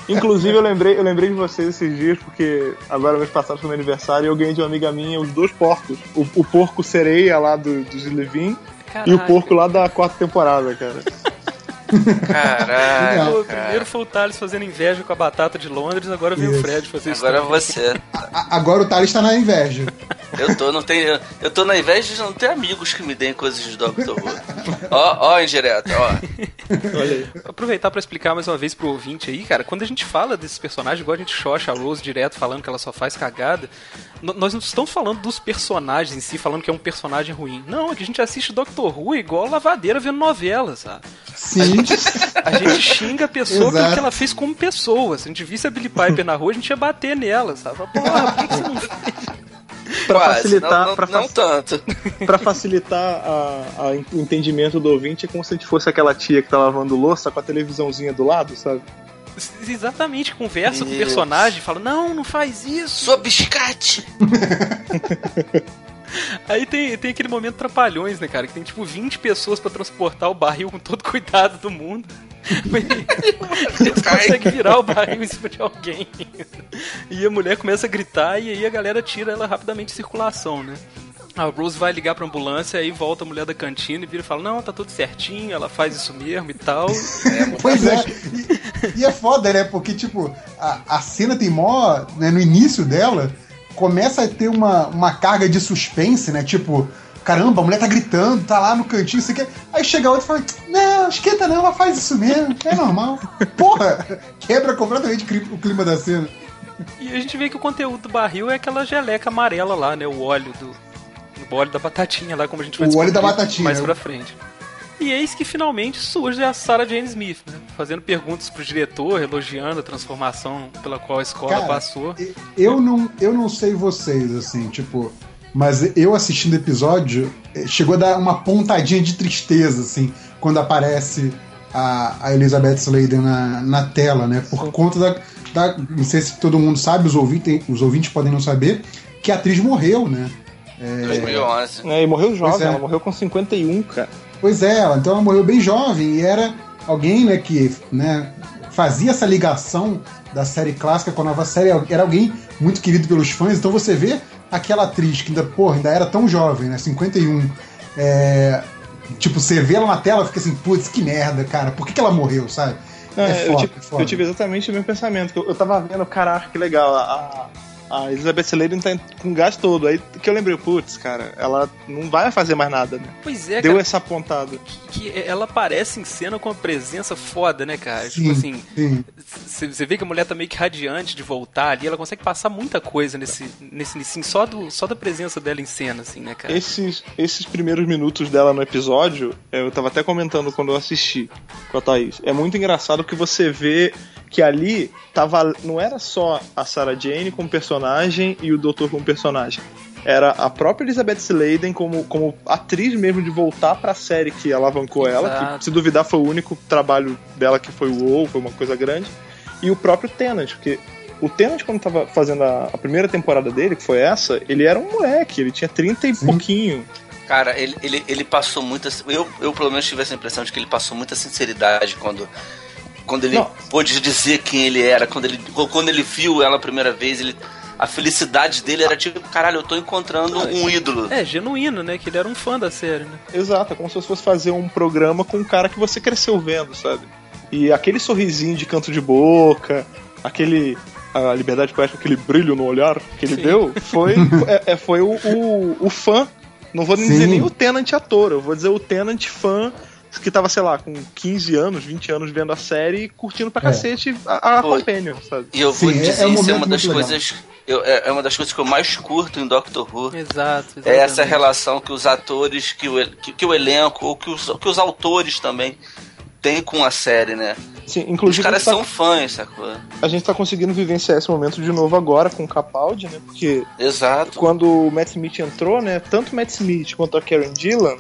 Inclusive, eu lembrei, eu lembrei de vocês esses dias, porque agora, mês passado, foi meu aniversário, e eu ganhei de uma amiga minha os dois porcos. O, o porco sereia lá do, dos Levin e o porco lá da quarta temporada, cara. Caraca. Pô, primeiro foi o Thales fazendo inveja com a batata de Londres, agora vem o. Fred fazer isso. Agora é também. você. A- agora o Thales tá na inveja. Eu tô, não tenho, eu tô na inveja de não ter amigos que me deem coisas de Doctor Who. Ó, ó, indireta, ó. Olha aí. Aproveitar pra explicar mais uma vez pro ouvinte aí, cara, quando a gente fala desses personagens, igual a gente xoxa a Rose direto falando que ela só faz cagada, nós não estamos falando dos personagens em si, falando que é um personagem ruim. Não, é que a gente assiste Doctor Who igual lavadeira vendo novela, sabe? Sim. A gente xinga a pessoa pelo que ela fez como pessoa. Se a gente visse a Billy Piper na rua, a gente ia bater nela, sabe? Porra, por que que você não Pra Quase, facilitar, não, não, pra, não fac- tanto. pra facilitar a- a- o entendimento do ouvinte, é como se a gente fosse aquela tia que tá lavando louça com a televisãozinha do lado, sabe? Exatamente, conversa com o Isso. personagem, fala, não, não faz isso. Sou biscate. Aí tem, tem aquele momento trapalhões, né, cara? Que tem tipo 20 pessoas pra transportar o barril com todo cuidado do mundo. Mas Eles conseguem virar o barril em cima de alguém. E a mulher começa a gritar e aí a galera tira ela rapidamente de circulação, né? A Rose vai ligar pra ambulância, aí volta a mulher da cantina e vira e fala: Não, tá tudo certinho, ela faz isso mesmo e tal. Pois é. E, e é foda, né? Porque, tipo, a, a cena tem mó. Né, no início dela, começa a ter uma, uma carga de suspense, né? Tipo, caramba, a mulher tá gritando, tá lá no cantinho, isso aqui. Aí chega outra e fala: Não, esquenta não, ela faz isso mesmo, é normal. Porra! Quebra completamente o cli- o clima da cena. E a gente vê que o conteúdo do barril é aquela geleca amarela lá, né? O óleo do. O óleo da batatinha lá, como a gente vai O óleo da batatinha, mais pra frente. E eis que finalmente surge a Sarah Jane Smith, né? fazendo perguntas pro diretor, elogiando a transformação pela qual a escola Cara, passou. Eu não, eu não sei vocês, assim, tipo. Mas eu assistindo o episódio, eh, chegou a dar uma pontadinha de tristeza, assim, quando aparece a, a Elizabeth Sladen na, na tela, né? Por conta da, da. Não sei se todo mundo sabe, os ouvintes, os ouvintes podem não saber, que a atriz morreu, né? 2011. É, e morreu jovem, é. ela morreu com 51, cara. Pois é, então ela morreu bem jovem e era alguém né, que né, fazia essa ligação da série clássica com a nova série, era alguém muito querido pelos fãs, então você vê aquela atriz que ainda, porra, ainda era tão jovem, né? 51. É, tipo, você vê ela na tela e fica assim, putz, que merda, cara, por que, que ela morreu, sabe? É, eu, foda, tive, é eu tive exatamente o mesmo pensamento. que Eu, eu tava vendo, caraca, que legal. A, a Elizabeth Sladen tá com gás todo. Aí que eu lembrei, putz, cara, ela não vai fazer mais nada, né? Pois é, Deu cara, essa apontada. que ela aparece em cena com uma presença foda, né, cara? Sim, Tipo assim, sim. você vê que a mulher tá meio que radiante de voltar ali, ela consegue passar muita coisa nesse, nesse início, só, do, só da presença dela em cena, assim, né, cara? Esses, esses primeiros minutos dela no episódio, eu tava até comentando quando eu assisti com a Thaís. É muito engraçado que você vê que ali tava, não era só a Sarah Jane como personagem e o Doutor como personagem. Era a própria Elizabeth Sladen como, como atriz mesmo de voltar pra série que alavancou ela, Exato. que se duvidar foi o único trabalho dela que foi o WoW, foi uma coisa grande. E o próprio Tennant, porque o Tennant, quando tava fazendo a, a primeira temporada dele, que foi essa, ele era um moleque, ele tinha 30 e pouquinho. Cara, ele, ele, ele passou muita. Eu, eu, pelo menos, tive essa impressão de que ele passou muita sinceridade quando. Quando ele Não. pôde dizer quem ele era, quando ele, quando ele viu ela a primeira vez, ele, a felicidade dele era tipo, caralho, eu tô encontrando um ídolo. É, genuíno, né? Que ele era um fã da série, né? Exato, é como se você fosse fazer um programa com um cara que você cresceu vendo, sabe? E aquele sorrisinho de canto de boca, aquele. A liberdade poética, aquele brilho no olhar que ele Sim. deu, foi, é, é, foi o, o, o fã. Não vou nem Sim. dizer nem o Tenant ator, eu vou dizer o Tenant fã que tava, sei lá, com 15 anos, 20 anos vendo a série e curtindo pra É. cacete a, a. Companion, sabe? E eu Sim, vou é- dizer, é um isso é uma das coisas. eu- é, é uma das coisas que eu mais curto em Doctor Who. Exato. É essa exatamente. relação que os atores, que o, que, que o elenco, ou que os, que os autores também têm com a série, né? Sim, Os inclusive caras a, gente tá, são fãs, sacou? a gente tá conseguindo vivenciar esse momento de novo agora com o Capaldi, né? Porque Exato. quando o Matt Smith entrou, né? Tanto o Matt Smith quanto a Karen Gillan,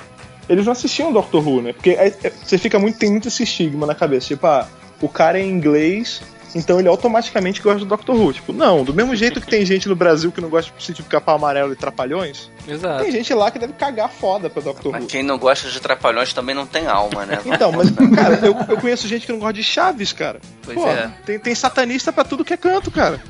eles não assistiam Doctor Who, né? Porque aí, é, você fica muito, tem muito esse estigma na cabeça. Tipo, ah, o cara é inglês, então ele automaticamente gosta do Doctor Who. Tipo, não, do mesmo jeito que tem gente no Brasil que não gosta de tipo capão amarelo e trapalhões, Exato. tem gente lá que deve cagar foda pra Doctor Mas Who. quem não gosta de trapalhões também não tem alma, né? Então, mas, cara, eu, eu conheço gente que não gosta de Chaves, cara. Pois Pô, é. tem, tem satanista pra tudo que é canto, cara.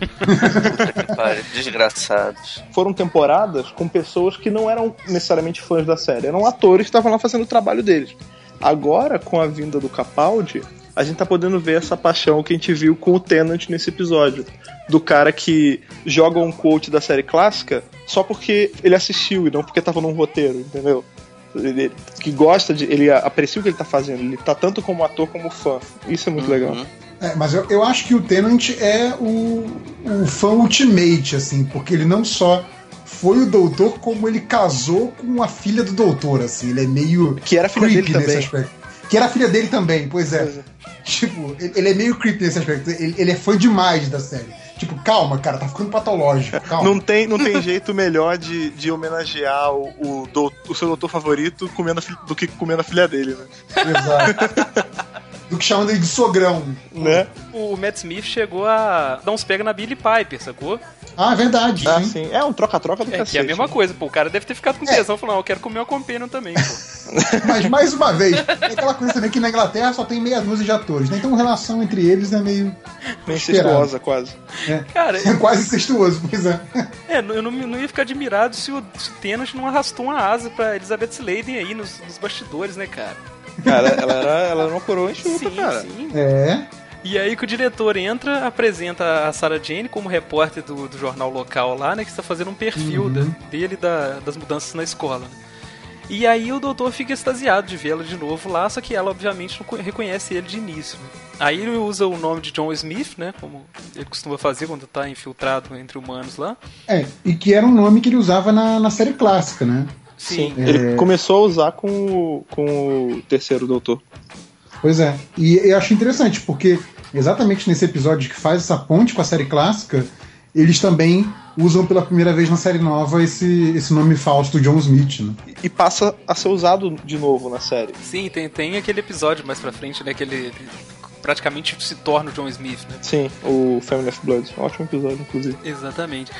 Desgraçados. foram temporadas com pessoas que não eram necessariamente fãs da série, eram atores que estavam lá fazendo o trabalho deles. Agora, com a vinda do Capaldi, a gente tá podendo ver essa paixão que a gente viu com o Tennant nesse episódio. Do cara que joga um quote da série clássica só porque ele assistiu e não porque tava num roteiro, entendeu? Ele, que gosta de. Ele aprecia o que ele tá fazendo, ele tá tanto como ator como fã. Isso é muito legal. Uhum. É, mas eu, eu acho que o Tenant é o, o fã ultimate, assim, porque ele não só foi o doutor, como ele casou com a filha do doutor, assim. Ele é meio Que era filha dele também. aspecto. Que era a filha dele também, pois é. Pois é. Tipo, ele, é meio creepy nesse aspecto. Ele, ele é fã demais da série. Tipo, calma, cara, tá ficando patológico. Calma. Não tem, não tem jeito melhor de, de homenagear o, o, dou- o seu doutor favorito comendo a fi- do que comendo a filha dele, né? Exato. Do que chamam ele de sogrão. né? O Matt Smith chegou a dar uns pega na Billy Piper, sacou? Ah, verdade. Ah, sim. É um troca-troca do É cacete. que é a mesma coisa, pô. O cara deve ter ficado com É. tesão, falando, não, eu quero comer uma Companion também, pô. Mas mais uma vez, é aquela coisa também que na Inglaterra só tem meia dúzia de atores, né? Então a relação entre eles é meio. Esperado. incestuosa, quase. Cara, É quase incestuoso, pois é. é, eu não, não ia ficar admirado se o, se o Tennant não arrastou uma asa pra Elizabeth Sladen aí nos, nos bastidores, né, cara? Cara, ela era, ela era uma coroa enxuta, sim, cara. sim. É. E aí que o diretor entra, apresenta a Sarah Jane como repórter do, do jornal local lá, né? Que está fazendo um perfil Uhum. da- dele da- das mudanças na escola. né? E aí o doutor fica extasiado de vê-la de novo lá, só que ela obviamente não co- reconhece ele de início. né? Aí ele usa o nome de John Smith, né? Como ele costuma fazer quando tá infiltrado entre humanos lá. É, e que era um nome que ele usava na, na série clássica, né? Sim. É. Ele começou a usar com o, com o terceiro doutor. Pois é. E eu acho interessante, porque exatamente nesse episódio que faz essa ponte com a série clássica, eles também usam pela primeira vez na série nova esse, esse nome falso do John Smith, né? E passa a ser usado de novo na série. Sim, tem, tem aquele episódio mais pra frente, né? Que ele ele praticamente se torna o John Smith, né? Sim, o Family of Blood. Ótimo episódio, inclusive. Exatamente.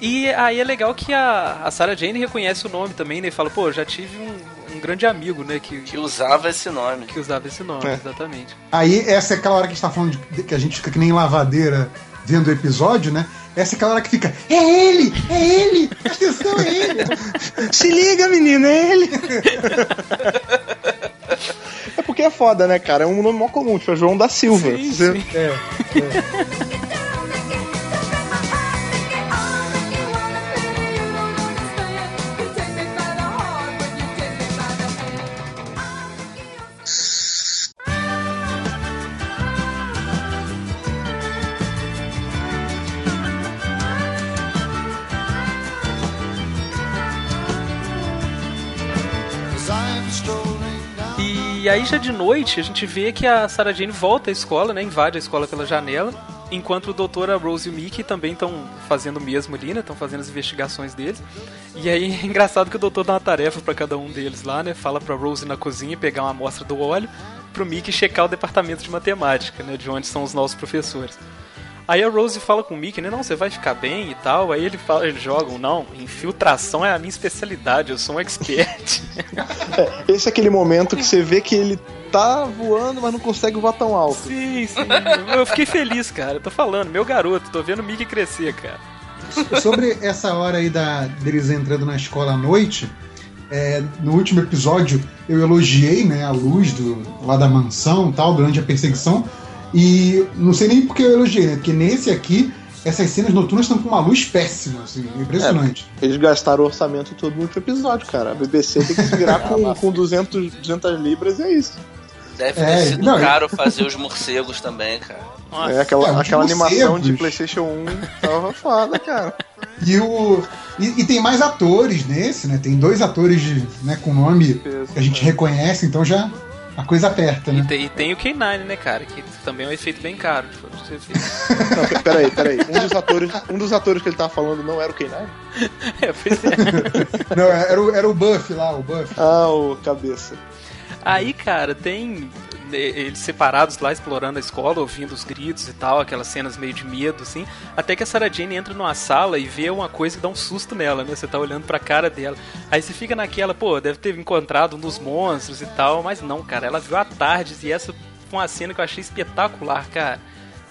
E aí é legal que a, a Sarah Jane reconhece o nome também, né? E fala, pô, já tive um, um grande amigo, né? Que, Que usava esse nome. que usava esse nome, É. exatamente. Aí, essa é aquela hora que a gente tá falando de, que a gente fica que nem lavadeira vendo o episódio, né? Essa é aquela hora que fica, é ele! É ele! Atenção, é ele! Se liga, menina, é ele! é porque é foda, né, cara? É um nome mó comum, tipo, é João da Silva. Sim, sim. É, E já de noite a gente vê que a Sarah Jane volta à escola, né? Invade a escola pela janela. Enquanto o doutor, a Rose e o Mickey também estão fazendo o mesmo ali, né? Estão fazendo as investigações deles. E aí é engraçado que o doutor dá uma tarefa pra cada um deles lá, né? Fala pra Rose na cozinha pegar uma amostra do óleo, pro Mickey checar o departamento de matemática, né? De onde são os nossos professores. Aí a Rose fala com o Mickey, né? Não, você vai ficar bem e tal. Aí ele fala, eles jogam, não, infiltração é a minha especialidade, eu sou um expert. É, esse é aquele momento que você vê que ele tá voando, mas não consegue voar tão alto. Sim, sim. Eu fiquei feliz, cara. Eu tô falando, meu garoto, tô vendo o Mickey crescer, cara. Sobre essa hora aí da, deles entrando na escola à noite, é, no último episódio eu elogiei né, a luz do, lá da mansão e tal, durante a perseguição. E não sei nem porque eu elogiei, né? Porque nesse aqui, essas cenas noturnas estão com uma luz péssima, assim, impressionante. Eles gastaram o orçamento todo no último episódio, cara. A BBC tem que se virar com, com 200, 200 libras e é isso. Deve ter É, sido não, caro fazer os morcegos também, cara. Nossa. É, aquela, É, aquela animação de PlayStation 1 tava foda, cara. E, o, e, e tem mais atores nesse, né? Tem dois atores de, né, com nome que a gente reconhece, então já a coisa aperta, E né? tem, e tem o K9, né, cara? Que também é um efeito bem caro. tipo, você. Não, pe- peraí, peraí. Um dos atores, um dos atores que ele tava falando não era o K9? É, pois é. Não, era o, era o Buff lá, o Buff. Ah, o cabeça. Aí, cara, tem eles separados lá explorando a escola, ouvindo os gritos e tal, aquelas cenas meio de medo, assim. Até que a Sarah Jane entra numa sala e vê uma coisa que dá um susto nela, né? Você tá olhando pra cara dela. Aí você fica naquela, pô, deve ter encontrado um dos monstros e tal, mas não, cara. Ela viu a Tardes e essa foi uma cena que eu achei espetacular, cara.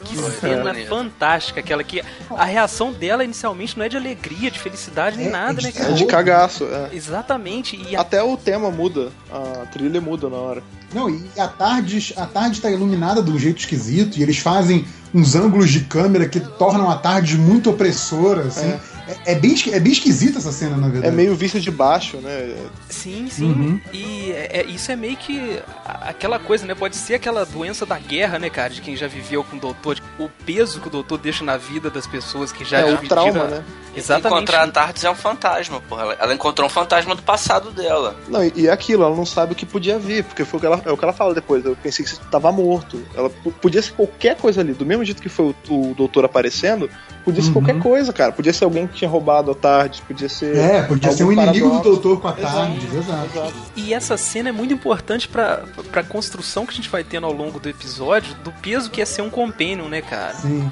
Que cena maneiro. fantástica, aquela que a reação dela inicialmente não é de alegria, de felicidade, nem É, nada, é né, de cara? É de cagaço, é. Exatamente. E a Até o tema muda, a trilha muda na hora. Não, e a tarde, a tarde tá iluminada de um jeito esquisito, e eles fazem uns ângulos de câmera que tornam a tarde muito opressora, assim. É, é bem, esqui- é bem esquisita essa cena, na É verdade. meio vista de baixo, né? Sim, sim. Uhum. E é, é- isso é meio que aquela coisa, né? Pode ser aquela doença da guerra, né, cara? De quem já viveu com o doutor. O peso que o doutor deixa na vida das pessoas que já É, o trauma, né? Exatamente. Encontrar a Tardes é um fantasma, porra. Ela, ela encontrou um fantasma do passado dela. Não, e, e é aquilo, ela não sabe o que podia vir, porque foi o que ela, é o que ela fala depois. Eu pensei que você tava morto. Ela podia ser qualquer coisa ali. Do mesmo jeito que foi o, o doutor aparecendo, podia ser Uhum. qualquer coisa, cara. Podia ser alguém que tinha roubado a tarde, podia ser. É, podia ser um inimigo do paradoxo. doutor com a Exato, tarde, exato. exato. E essa cena é muito importante pra, pra construção que a gente vai tendo ao longo do episódio, do peso que é ser um companion, né, cara? Sim.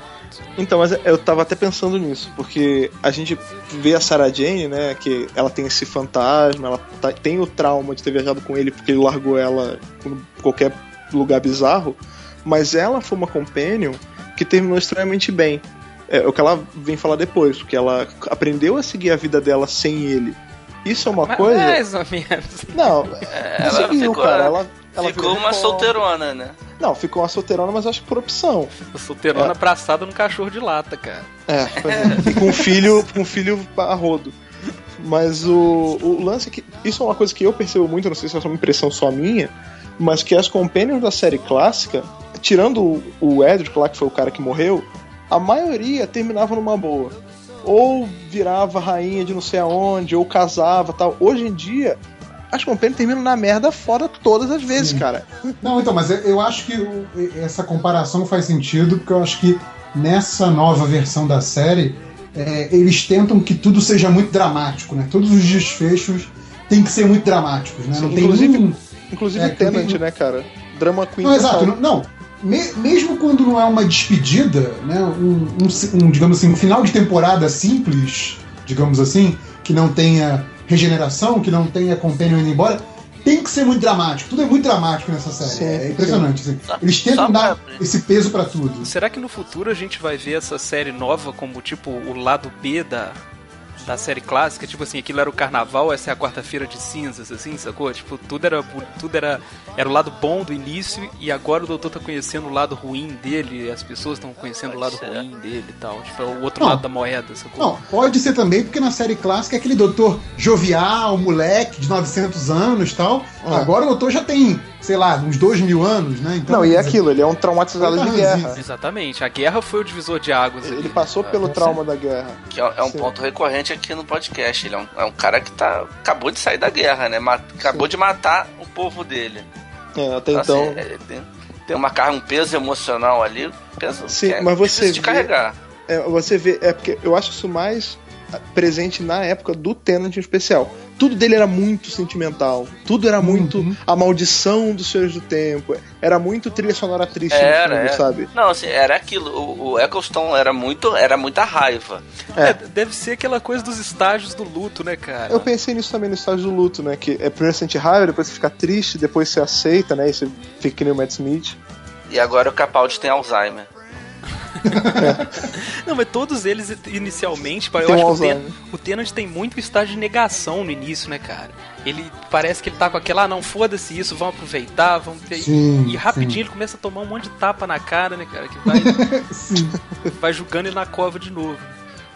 Então, mas eu tava até pensando nisso, porque a gente vê a Sarah Jane, né, que ela tem esse fantasma, ela tá- tem o trauma de ter viajado com ele porque ele largou ela em qualquer lugar bizarro, mas ela foi uma companion que terminou extremamente bem. É o que ela vem falar depois, porque ela aprendeu a seguir a vida dela sem ele. Isso é uma Mas- coisa. Mais ou menos. Não, É, ela conseguiu, ficou, cara. Ela, ela ficou uma solteirona, né? Não, ficou uma solteirona, mas acho que por opção. Solteirona É. abraçada no cachorro de lata, cara. É, é. e com um filho, com um filho a rodo. Mas o, o lance é que. Isso é uma coisa que eu percebo muito, não sei se é uma impressão só minha, mas que as companions da série clássica, tirando o, o Edric lá, que foi o cara que morreu, a maioria terminava numa boa. Ou virava rainha de não sei aonde, ou casava tal. Hoje em dia, as Companion terminam na merda fora todas as vezes, Sim. cara. Não, então, mas eu, acho que essa comparação faz sentido, porque eu acho que nessa nova versão da série, é, eles tentam que tudo seja muito dramático, né? Todos os desfechos têm que ser muito dramáticos, né? Sim, não tem inclusive- um... Inclusive É, Tenant, tem- né, cara? Drama Queen. Não, exato. Não, não. Me- mesmo quando não é uma despedida, né, um, um- um, digamos assim, um final de temporada simples, digamos assim, que não tenha regeneração, que não tenha Companion indo embora, tem que ser muito dramático. Tudo é muito dramático nessa série. Sim, é impressionante. assim. Só- Eles tentam só dar pra- esse peso pra tudo. Será que no futuro a gente vai ver essa série nova como tipo o lado B da, da série clássica? Tipo assim, aquilo era o carnaval, essa é a quarta-feira de cinzas, assim, sacou? Tipo, tudo era tudo era era o lado bom do início e agora o doutor tá conhecendo o lado ruim dele, as pessoas estão conhecendo o lado Pode ser. ruim dele e tal. Tipo, é o outro Não. lado da moeda, sacou? Não, pode ser também, porque na série clássica é aquele doutor jovial, moleque, de 900 anos e tal. Ah. Agora o doutor já tem, sei lá, uns 2 mil anos, né? Então, Não, e é aquilo, ele é um traumatizado de guerra. Exatamente. A guerra foi o divisor de águas. ali, Ele né? passou Ah, pelo trauma da guerra. Que é, é um Sim. ponto recorrente aqui no podcast. Ele é um, é um cara que tá, acabou de sair da guerra, né? Ma- acabou de matar o povo dele. É, até Então, então. assim, é, tem, tem uma carga, um peso emocional ali. Peso, Sim, mas você difícil de vê- carregar. É, você vê, é porque eu acho isso mais presente na época do Tenant em especial. Tudo dele era muito sentimental. Tudo era muito Uhum. a maldição dos Senhores do Tempo. Era muito trilha sonora triste Era, no fundo, era. sabe? Não, assim, era aquilo. O, o Eccleston era muito, era muita raiva. É, deve ser aquela coisa dos estágios do luto, né, cara? Eu pensei nisso também no estágio do luto, né? Que é primeiro você sente raiva, depois você fica triste, depois você aceita, né? E você fica que nem o Matt Smith. E agora o Capaldi tem Alzheimer. Não, mas todos eles inicialmente, eu Tem um acho que o, Alzheimer. Ten- o Tenant tem muito estágio de negação no início, né, cara? Ele parece que ele tá com aquela, ah, não, foda-se isso, vamos aproveitar, vamos ver. Sim, e rapidinho sim. ele começa a tomar um monte de tapa na cara, né, cara? Que vai, Sim. vai julgando ele na cova de novo.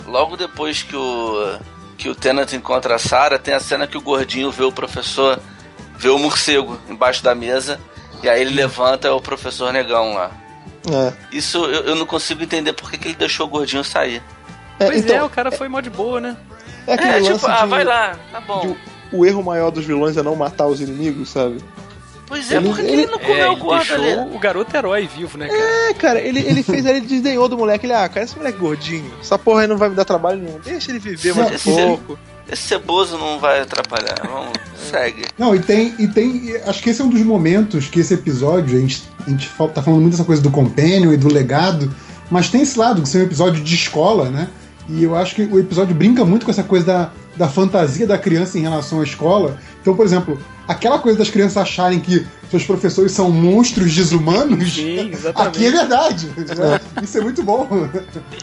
Logo depois que o que o Tenant encontra a Sarah, tem a cena que o gordinho vê o professor, vê o morcego embaixo da mesa, e aí ele levanta é o professor negão lá. É. Isso eu, eu não consigo entender por que, que ele deixou o gordinho sair. É, Pois então, é, o cara foi mó de boa, né? é É, tipo, ah, de- vai lá, tá de bom. o- o erro maior dos vilões é não matar os inimigos, sabe? Pois é, ele- por que, que ele- ele não É, comeu o ele gordo deixou ali? o garoto herói vivo, né, cara? É, cara, ele, ele fez ele desdenhou do moleque. Ele, ah, cara, esse moleque gordinho. Essa porra aí não vai me dar trabalho nenhum. Deixa ele viver mais um pouco. Esse ceboso não vai atrapalhar. Vamos, segue. Não, e tem, e tem. Acho que esse é um dos momentos que esse episódio, a gente, a gente tá falando muito dessa coisa do companion e do legado, mas tem esse lado, que ser um episódio de escola, né? E eu acho que o episódio brinca muito com essa coisa da, da fantasia da criança em relação à escola. Então, por exemplo, aquela coisa das crianças acharem que seus professores são monstros desumanos. Sim. Aqui é verdade. né? Isso é muito bom.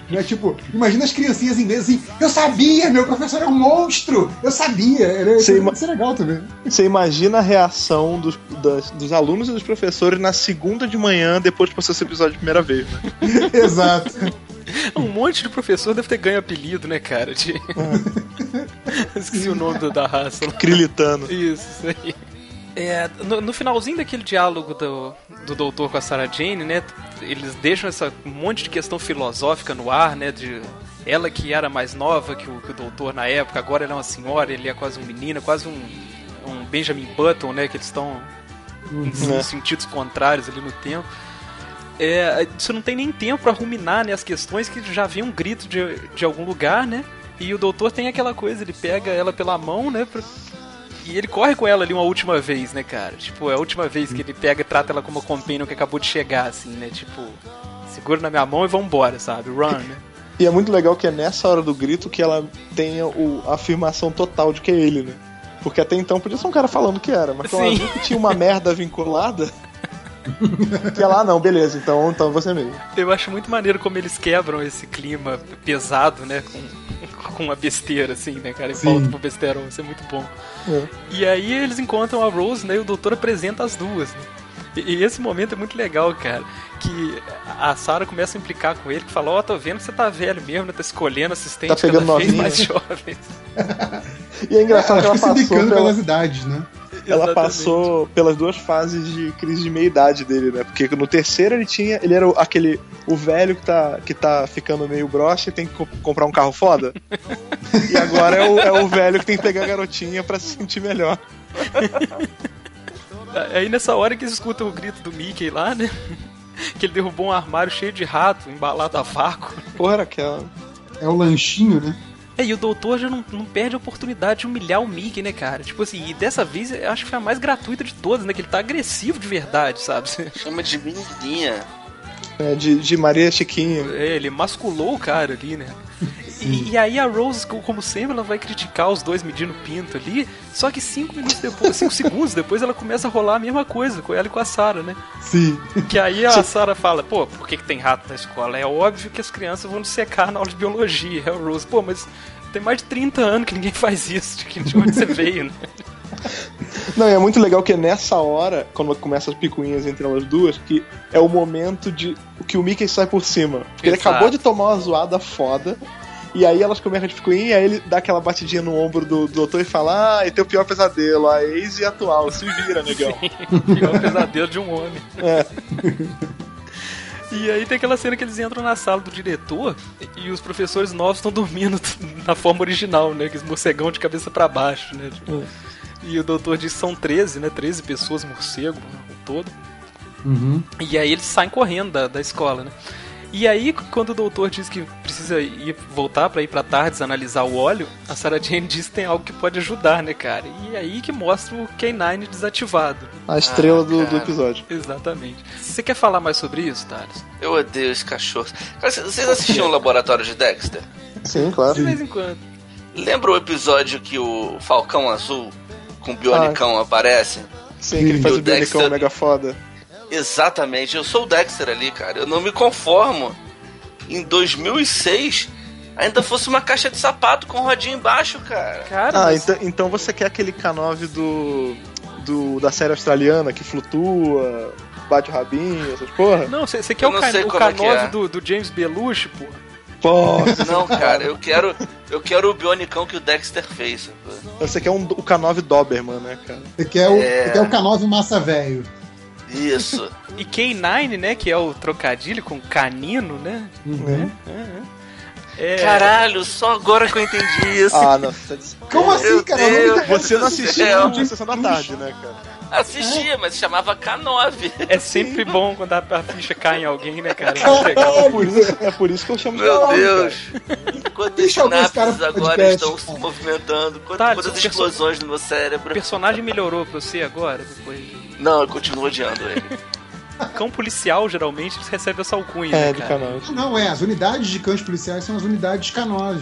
Não é tipo, imagina as criancinhas inglesas assim, eu sabia, meu professor é um monstro! Eu sabia! Era, Você isso, ima- isso é legal também. Você imagina a reação dos, das- dos alunos e dos professores na segunda de manhã, depois de passar esse episódio a primeira vez, né? Exato. Um monte de professor deve ter ganho apelido, né, cara? De... Esqueci o nome do- da raça. Crilitano. Isso, isso aí. É, no, no finalzinho daquele diálogo do, do doutor com a Sarah Jane, né? Eles deixam essa um monte de questão filosófica no ar, né? De ela que era mais nova que o, que o doutor na época, agora ela é uma senhora, ele é quase um menino, quase um, um Benjamin Button, né? Que eles estão em, É. sentidos contrários ali no tempo. É, você não tem nem tempo pra ruminar né, as questões que já vem um grito de, de algum lugar, né? E o doutor tem aquela coisa, ele pega ela pela mão, né? pra- e ele corre com ela ali uma última vez, né, cara? Tipo, é a última vez que ele pega e trata ela como uma companion que acabou de chegar, assim, né? Tipo, segura na minha mão e vambora, sabe? Run, né? E é muito legal que é nessa hora do grito que ela tenha o, a afirmação total de que é ele, né? Porque até então podia ser um cara falando que era, mas quando ela viu que tinha uma merda vinculada, que ela, ah, não, beleza, então, então é você mesmo. Eu acho muito maneiro como eles quebram esse clima pesado, né? Com, com uma besteira, assim, né, cara? E Sim. volta pro besterol, isso é muito bom. É. E aí eles encontram a Rose, né? E o doutor apresenta as duas, né? E, e esse momento é muito legal, cara. Que a Sarah começa a implicar com ele, que fala, ó, tô vendo que você tá velho mesmo, né? Tá escolhendo assistentes Tá pegando cada vez novinha. mais jovens. E é engraçado Acho que ela se passou pela... pelas idades, né? ela Exatamente. passou pelas duas fases de crise de meia-idade dele, né? Porque no terceiro ele tinha. Ele era aquele. O velho que tá, que tá ficando meio broxa e tem que co- comprar um carro foda. e agora é o, é o velho que tem que pegar a garotinha pra se sentir melhor. Aí nessa hora que eles escutam o grito do Mickey lá, né? Que ele derrubou um armário cheio de rato, embalado a vácuo. Porra, era aquela. É o lanchinho, né? É, e o doutor já não, não perde a oportunidade de humilhar o Mickey, né, cara? Tipo assim, e dessa vez eu acho que foi a mais gratuita de todas, né? Que ele tá agressivo de verdade, sabe? Chama de menininha. É, de, de Maria Chiquinho. É, ele masculou o cara ali, né? E, e aí a Rose, co- como sempre, ela vai criticar os dois medindo pinto ali, só que cinco minutos depois, cinco segundos depois, ela começa a rolar a mesma coisa com ela e com a Sarah, né? Sim. Que aí a Sarah fala, pô, por que, que tem rato na escola? É óbvio que as crianças vão secar na aula de biologia. É o Rose, pô, mas tem mais de 30 anos que ninguém faz isso, de, que, de onde você veio, né? Não, e é muito legal que é nessa hora, quando começa as picuinhas entre elas duas, que é o momento de que o Mickey sai por cima. Porque ele Exato. acabou de tomar uma zoada foda. E aí elas começam de picuinha e aí ele dá aquela batidinha no ombro do, do doutor e fala: Ah, e teu pior pesadelo, a ex e atual, se vira, negão. Que é o pesadelo de um homem. É. E aí tem aquela cena que eles entram na sala do diretor e os professores novos estão dormindo na forma original, né? Aqueles morcegão de cabeça pra baixo, né? Tipo, E o doutor diz que são 13, né? 13 pessoas morcego o todo. Uhum. E aí eles saem correndo da, da escola, né? E aí, quando o doutor diz que precisa ir voltar pra ir pra Tardes analisar o óleo, a Sarah Jane diz que tem algo que pode ajudar, né, cara? E aí que mostra o K9 desativado. A estrela Ah, do, do episódio. Exatamente. Você quer falar mais sobre isso, Thales? Eu odeio esse cachorro. Cara, vocês assistiam o Laboratório de Dexter? Sim, claro. De vez em quando. Lembra o episódio que o Falcão Azul com o Bionicão aparece? Sim, que ele faz o o Bionicão Dexter- mega foda. Exatamente, eu sou o Dexter ali, cara. Eu não me conformo. Em 2006, ainda fosse uma caixa de sapato com rodinha embaixo, cara. Cara, Ah, mas- então, então você quer aquele K9 do, do. da série australiana que flutua, bate o rabinho, essas porra? Não, você quer Eu o, não K- sei o como é que K9 é. do, do James Belushi, pô? Pô, Não, cara, eu quero, eu quero o Bionicão que o Dexter fez. você quer um, o K9 Doberman, né, cara? Você quer o, É. você quer o K9 massa velho. Isso. E K9, né, que é o trocadilho com canino, né? Uhum. É, Caralho, só agora que eu entendi isso. Ah, não. tá Como assim, Meu cara? Deus. Você não assistiu na sessão da tarde, né, cara? Assistia, mas chamava K9. é sempre bom quando a, a ficha cai em alguém, né, cara? É. É por isso, é por isso que eu chamo de Meu K9, Deus. Alguns sinapses agora estão cara. se movimentando? Quantas, Tá, quantas perso- explosões no meu O cérebro? personagem melhorou pra você agora, depois de... Não, eu continuo odiando ele. Cão policial, geralmente, eles recebem essa alcunha, É, né, do cara? K9. Não, é, as unidades de cães policiais são as unidades K9.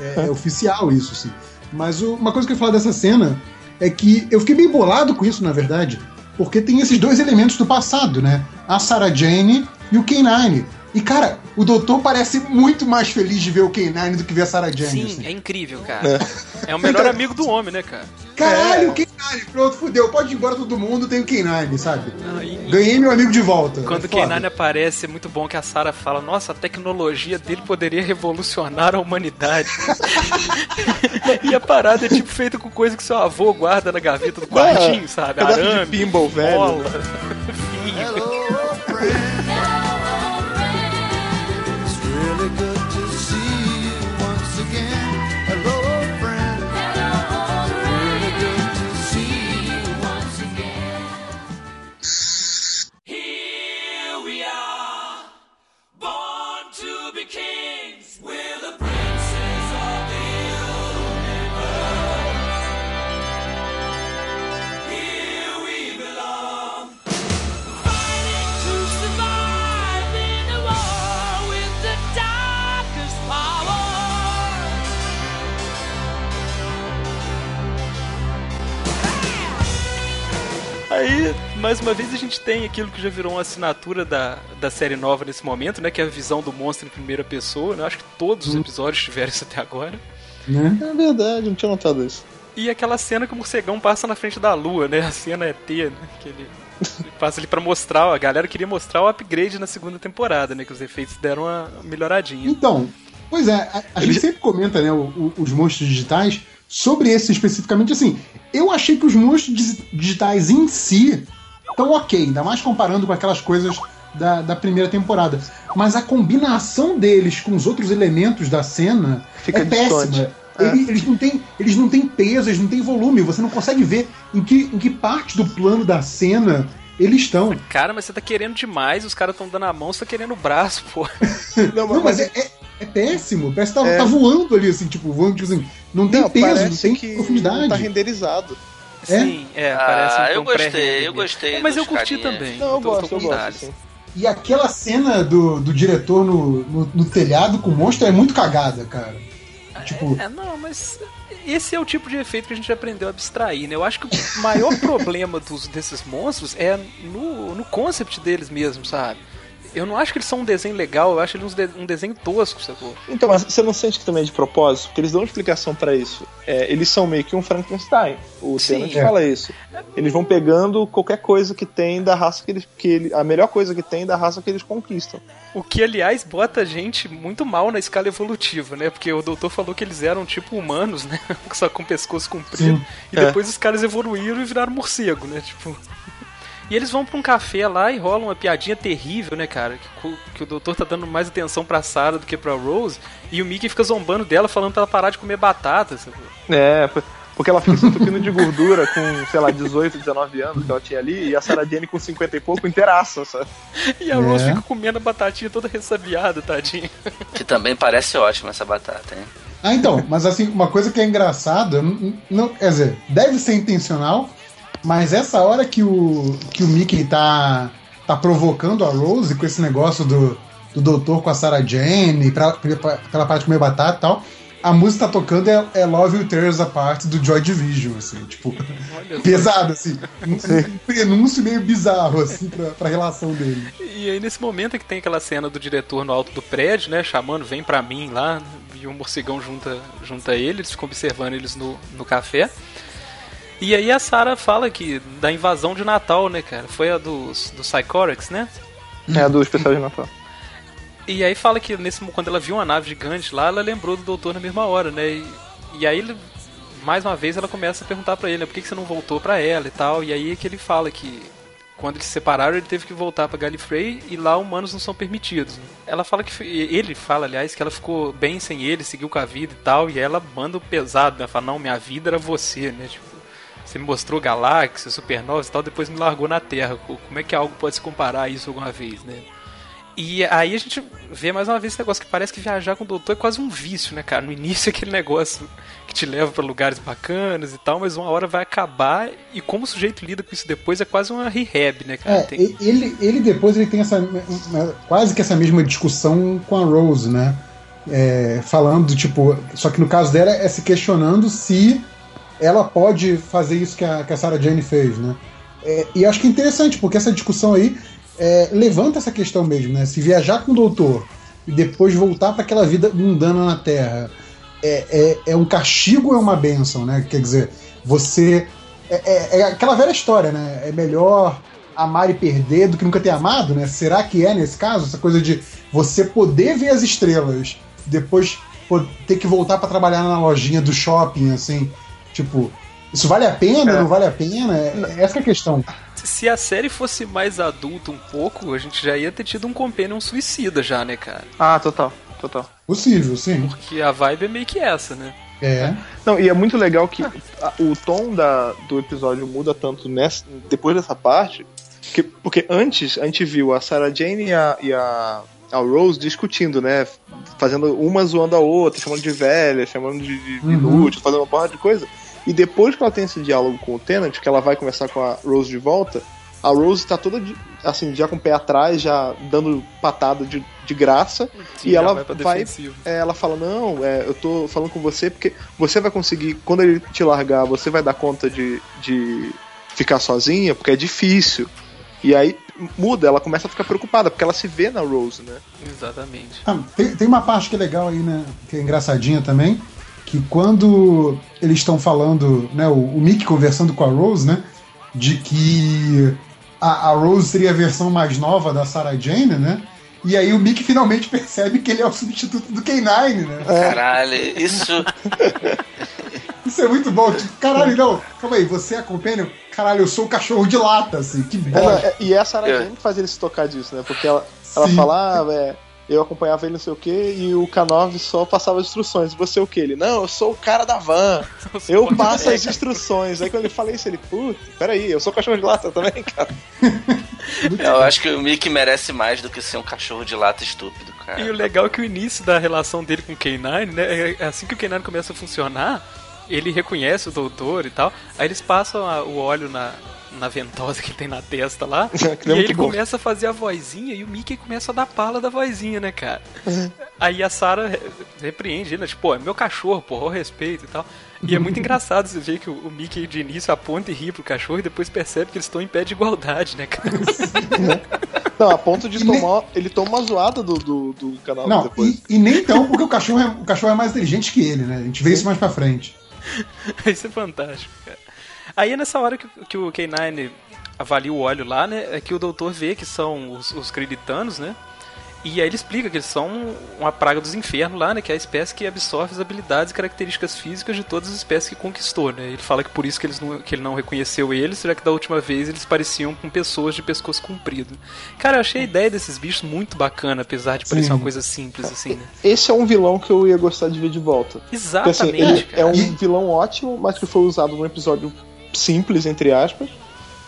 É, é oficial isso, sim. Mas o- uma coisa que eu ia falar dessa cena é que eu fiquei bem bolado com isso, na verdade, porque tem esses dois elementos do passado, né? A Sarah Jane e o K9. E, cara, o doutor parece muito mais feliz de ver o K9 do que ver a Sarah Jane. Sim, assim. é incrível, cara. É o melhor amigo do homem, né, cara? Caralho, É. o K9, pronto, fudeu. Pode ir embora todo mundo, tem o K9, sabe? Ah, e- Ganhei meu amigo de volta. Quando É o foda. K9 aparece, é muito bom que a Sarah fala: Nossa, a tecnologia dele poderia revolucionar a humanidade. e a parada é tipo feita com coisa que seu avô guarda na gaveta do quartinho, sabe? Arame, pinball velho, bola, né? fio. Aí, mais uma vez, a gente tem aquilo que já virou uma assinatura da, da série nova nesse momento, né? Que é a visão do monstro em primeira pessoa, né? Acho que todos os episódios tiveram isso até agora. Né? É verdade, não tinha notado isso. E aquela cena que o morcegão passa na frente da lua, né? A cena é T, né? Que ele, ele passa ali pra mostrar, a galera queria mostrar o upgrade na segunda temporada, né? Que os efeitos deram uma melhoradinha. Então, pois é, a, a gente sempre comenta, né, o- o- os monstros digitais sobre esse especificamente, assim, Eu achei que os monstros digi- digitais em si estão ok, ainda mais comparando com aquelas coisas da, da primeira temporada. Mas a combinação deles com os outros elementos da cena Fica é péssima. distante. Ele- Eles, não têm, eles não têm peso, eles não têm volume. Você não consegue ver em que, em que parte do plano da cena eles estão. Cara, mas você tá querendo demais, os caras estão dando a mão, você tá querendo o braço, pô. Não, Não, mas é, é- é péssimo. Parece que tá, É. tá voando ali, assim, tipo, voando, tipo assim. Não tem Não, peso, não tem que profundidade. não tá renderizado. É? Sim, é, parece um Ah, eu tom gostei, eu gostei. É, mas eu curti carinhas. também. Não, eu tô- tô gosto, eu gosto. E aquela cena do, do diretor no, no, no telhado com o monstro é muito cagada, cara. Tipo, É, não, mas esse é o tipo de efeito que a gente aprendeu a abstrair, né? Eu acho que o maior problema dos, desses monstros é no, no concept deles mesmo, sabe? Eu não acho que eles são um desenho legal, eu acho eles um, de- um desenho tosco, sacou? Então, mas você não sente que também é de propósito? Porque eles dão uma explicação pra isso. É, eles são meio que um Frankenstein. O. Tennant É. fala isso. Eles vão pegando qualquer coisa que tem da raça que eles. Que ele, a melhor coisa que tem da raça que eles conquistam. O que, aliás, bota a gente muito mal na escala evolutiva, né? Porque o doutor falou que eles eram tipo humanos, né? Só com pescoço comprido. Sim. E É. depois os caras evoluíram e viraram morcego, né? Tipo. E eles vão pra um café lá e rola uma piadinha terrível, né, cara? Que, o- que o doutor tá dando mais atenção pra Sarah do que pra Rose. E o Mickey fica zombando dela, falando pra ela parar de comer batata. sabe? É, porque ela fica se entupindo de gordura com, sei lá, 18, 19 anos que ela tinha ali, e a Sarah Jane com 50 e pouco inteiraça, sabe? E a Rose É. fica comendo a batatinha toda ressabiada, tadinha. Que também parece ótima essa batata, hein? Ah, então, mas assim, uma coisa que é engraçada, n- não, quer dizer, deve ser intencional, mas essa hora que o, que o Mickey tá, tá provocando a Rose com esse negócio do, do doutor com a Sarah Jane, pra, pra, pra ela parar de comer batata e tal, a música tá tocando é, é Love You Tears Apart do Joy Division, assim, tipo, pesado, assim, um, um prenúncio meio bizarro, assim, pra, pra relação dele. E aí nesse momento é que tem aquela cena do diretor no alto do prédio, né? Chamando, vem pra mim lá, e o morcegão junta, junta ele, eles ficam observando eles no, no café. E aí a Sarah fala que da invasão de Natal, né, cara? Foi a dos, dos Psychorex, né? É, do especial de Natal. E aí fala que nesse, quando ela viu uma nave gigante lá, ela lembrou do doutor na mesma hora, né? E, e aí, mais uma vez, ela começa a perguntar pra ele, né? Por que, que você não voltou pra ela e tal? E aí é que ele fala que quando eles se separaram, ele teve que voltar pra Gallifrey e lá humanos não são permitidos. né? Ela fala que. Ele fala, aliás, que ela ficou bem sem ele, seguiu com a vida e tal, e ela manda o pesado, né? Fala, não, minha vida era você, né? Tipo, você me mostrou galáxias, supernovas e tal, depois me largou na Terra. Co- Como é que algo pode se comparar a isso alguma vez, né? E aí a gente vê mais uma vez esse negócio que parece que viajar com o doutor é quase um vício, né, cara? No início é aquele negócio que te leva pra lugares bacanas e tal, mas uma hora vai acabar e como o sujeito lida com isso depois é quase uma rehab, né, cara? É, Tem- ele, ele depois ele tem essa quase que essa mesma discussão com a Rose, né? É, falando, tipo, só que no caso dela é se questionando se ela pode fazer isso que a, que a Sarah Jane fez, né? É, e acho que é interessante, porque essa discussão aí é, levanta essa questão mesmo, né? Se viajar com o doutor e depois voltar para aquela vida mundana na Terra é, é, é um castigo ou é uma bênção, né? Quer dizer, você. É, é- é aquela velha história, né? É melhor amar e perder do que nunca ter amado, né? Será que é nesse caso? Essa coisa de você poder ver as estrelas, depois ter que voltar para trabalhar na lojinha do shopping, assim. Tipo, isso vale a pena? É. Não vale a pena? É, essa que é a questão. Se a série fosse mais adulta um pouco, a gente já ia ter tido um companion suicida já, né, cara? Ah, total, total. Possível, sim. Porque a vibe é meio que essa, né? É. Não, e é muito legal que a- o tom da, do episódio muda tanto nessa, depois dessa parte, que, porque antes a gente viu a Sarah Jane e a, e a, a Rose discutindo, né? Fazendo uma zoando a outra, chamando de velha, chamando de, de Uhum. inútil, fazendo uma porra de coisa. E depois que ela tem esse diálogo com o Tennant, que ela vai conversar com a Rose de volta, a Rose tá toda de- assim, já com o pé atrás, já dando patada de, de graça. Sim, e ela vai vai, é, ela fala, não, é, eu tô falando com você porque você vai conseguir, quando ele te largar, você vai dar conta de, de ficar sozinha, porque é difícil. E aí muda, ela começa a ficar preocupada, porque ela se vê na Rose, né? Exatamente. Ah, tem, tem uma parte que é legal aí, né? Que é engraçadinha também. Que quando eles estão falando, né? O, o Mickey conversando com a Rose, né? De que a, a Rose seria a versão mais nova da Sarah Jane, né? E aí o Mickey finalmente percebe que ele é o substituto do K9, né? Caralho, isso. Isso é muito bom. Tipo, caralho, não. Calma aí, você é companion? Caralho, eu sou o cachorro de lata, assim. Que É, bosta. é- e é a Sarah É. Jane que faz ele se tocar disso, né? Porque ela, ela Sim. fala, ah, é, eu acompanhava ele não sei o que e o K9 só passava as instruções. Você é o que? Ele, não, eu sou o cara da van. Eu passo as instruções. Aí quando ele fala isso, ele, putz, peraí, eu sou cachorro de lata também, cara. Eu acho que o Mickey merece mais do que ser um cachorro de lata estúpido, cara. E o legal é que o início da relação dele com o K9, né? é assim que o K9 começa a funcionar, ele reconhece o doutor e tal, aí eles passam a- o óleo na, na ventosa que ele tem na testa lá, e é aí muito ele bom. começa a fazer a vozinha e o Mickey começa a dar pala da vozinha, né, cara? Aí a Sarah re- repreende ele, né? Tipo, pô, é meu cachorro, porra, ao respeito e tal. E é muito engraçado você ver que o, Mickey de início aponta e ri pro cachorro e depois percebe que eles estão em pé de igualdade, né, cara? Não, a ponto de E nem- tomar. Ele toma uma zoada do, do, do canal Não, depois. e, e nem tão, porque o cachorro, é, o cachorro é mais inteligente que ele, né? A gente vê isso mais pra frente. Isso é fantástico, cara. Aí é nessa hora que, que o K9 avalia o óleo lá, né? É que o doutor vê que são os, os creditanos, né? E aí ele explica que eles são uma praga dos infernos lá, né? Que é a espécie que absorve as habilidades e características físicas de todas as espécies que conquistou, né? Ele fala que por isso que, eles não, que ele não reconheceu eles, já que da última vez eles pareciam com pessoas de pescoço comprido. Cara, eu achei a ideia desses bichos muito bacana, apesar de parecer Sim. uma coisa simples, assim, né? Esse é um vilão que eu ia gostar de ver de volta. Porque, assim, Exatamente, ele cara. é um vilão ótimo, mas que foi usado num episódio simples, entre aspas.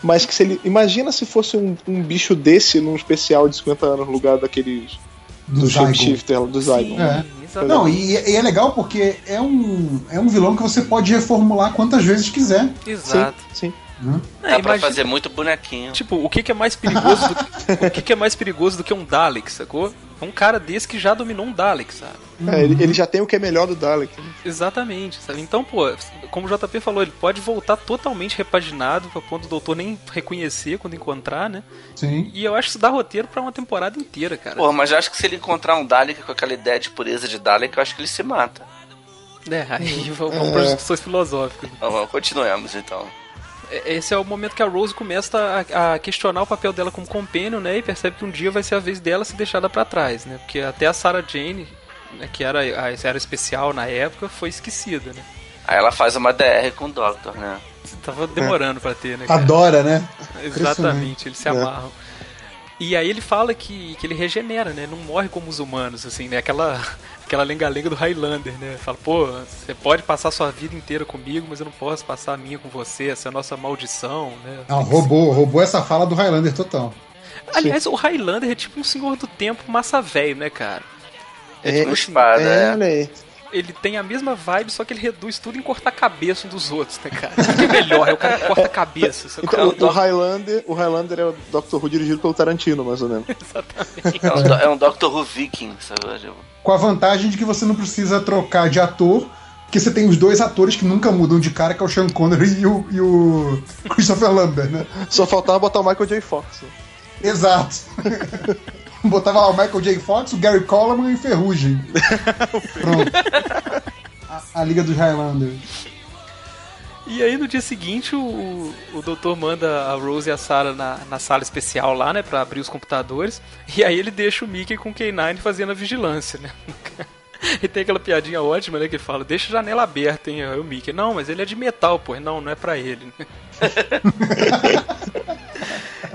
Mas que se ele. Imagina se fosse um, um bicho desse num especial de 50 anos no lugar daqueles. Do Do. Shapeshifter, do Zygon. Sim, É. exatamente. Não, e, e é legal porque é um, é um vilão que você pode reformular quantas vezes quiser. Exato. Sim, sim. Né? É, Dá pra imagina- fazer muito bonequinho. Tipo, o que, que é mais perigoso do, o que, que é mais perigoso do que um Dalek, sacou? Um cara desse que já dominou um Dalek, sabe? É, ele, ele já tem o que é melhor do Dalek. né? Exatamente, sabe? Então, pô, como o JP falou, ele pode voltar totalmente repaginado pra ponto do doutor nem reconhecer quando encontrar, né? Sim. E eu acho que isso dá roteiro pra uma temporada inteira, cara. Porra, mas eu acho que se ele encontrar um Dalek com aquela ideia de pureza de Dalek, eu acho que ele se mata. É, aí vamos para discussões filosóficas. Então, vamos, continuemos então. É, Esse é o momento que a Rose começa a, a questionar o papel dela como companion, né? E percebe que um dia vai ser a vez dela ser deixada pra trás, né? Porque até a Sarah Jane, né, que era, a- era especial na época, foi esquecida, né? Aí ela faz uma DR com o Doctor, né? Tava demorando pra ter, né? cara? Adora, né? Exatamente, eles se amarram. E aí ele fala que, que ele regenera, né? Não morre como os humanos, assim, né? Aquela, aquela lenga-lenga do Highlander, né? Fala, pô, você pode passar sua vida inteira comigo, mas eu não posso passar a minha com você, essa é a nossa maldição, né? Não, roubou, roubou essa fala do Highlander total. Aliás, o Highlander é tipo um senhor do tempo massa velho, né, cara? É tipo espada, é. aí. Ele tem a mesma vibe, só que ele reduz tudo em cortar a cabeça um dos outros, né, cara? O que é melhor? É o cara que corta a cabeça. Então, o, Doc- o Highlander, o Highlander é o Doctor Who dirigido pelo Tarantino, mais ou menos. É um, do- é um Doctor Who Viking, sabe? Tipo, Com a vantagem de que você não precisa trocar de ator, porque você tem os dois atores que nunca mudam de cara, que é o Sean Connery e o, e o Christopher Lambert, né? Só faltava botar o Michael J. Fox. né? Exato. Botava lá o Michael J. Fox, o Gary Coleman e Ferrugem. Pronto. A, a Liga dos Highlanders. E aí no dia seguinte o, o doutor manda a Rose e a Sarah na, na sala especial lá, né, pra abrir os computadores. E aí ele deixa o Mickey com o K9 fazendo a vigilância, né? E tem aquela piadinha ótima, né, que ele fala, deixa a janela aberta, hein, aí o Mickey. Não, mas ele é de metal, pô. Não, não é pra ele.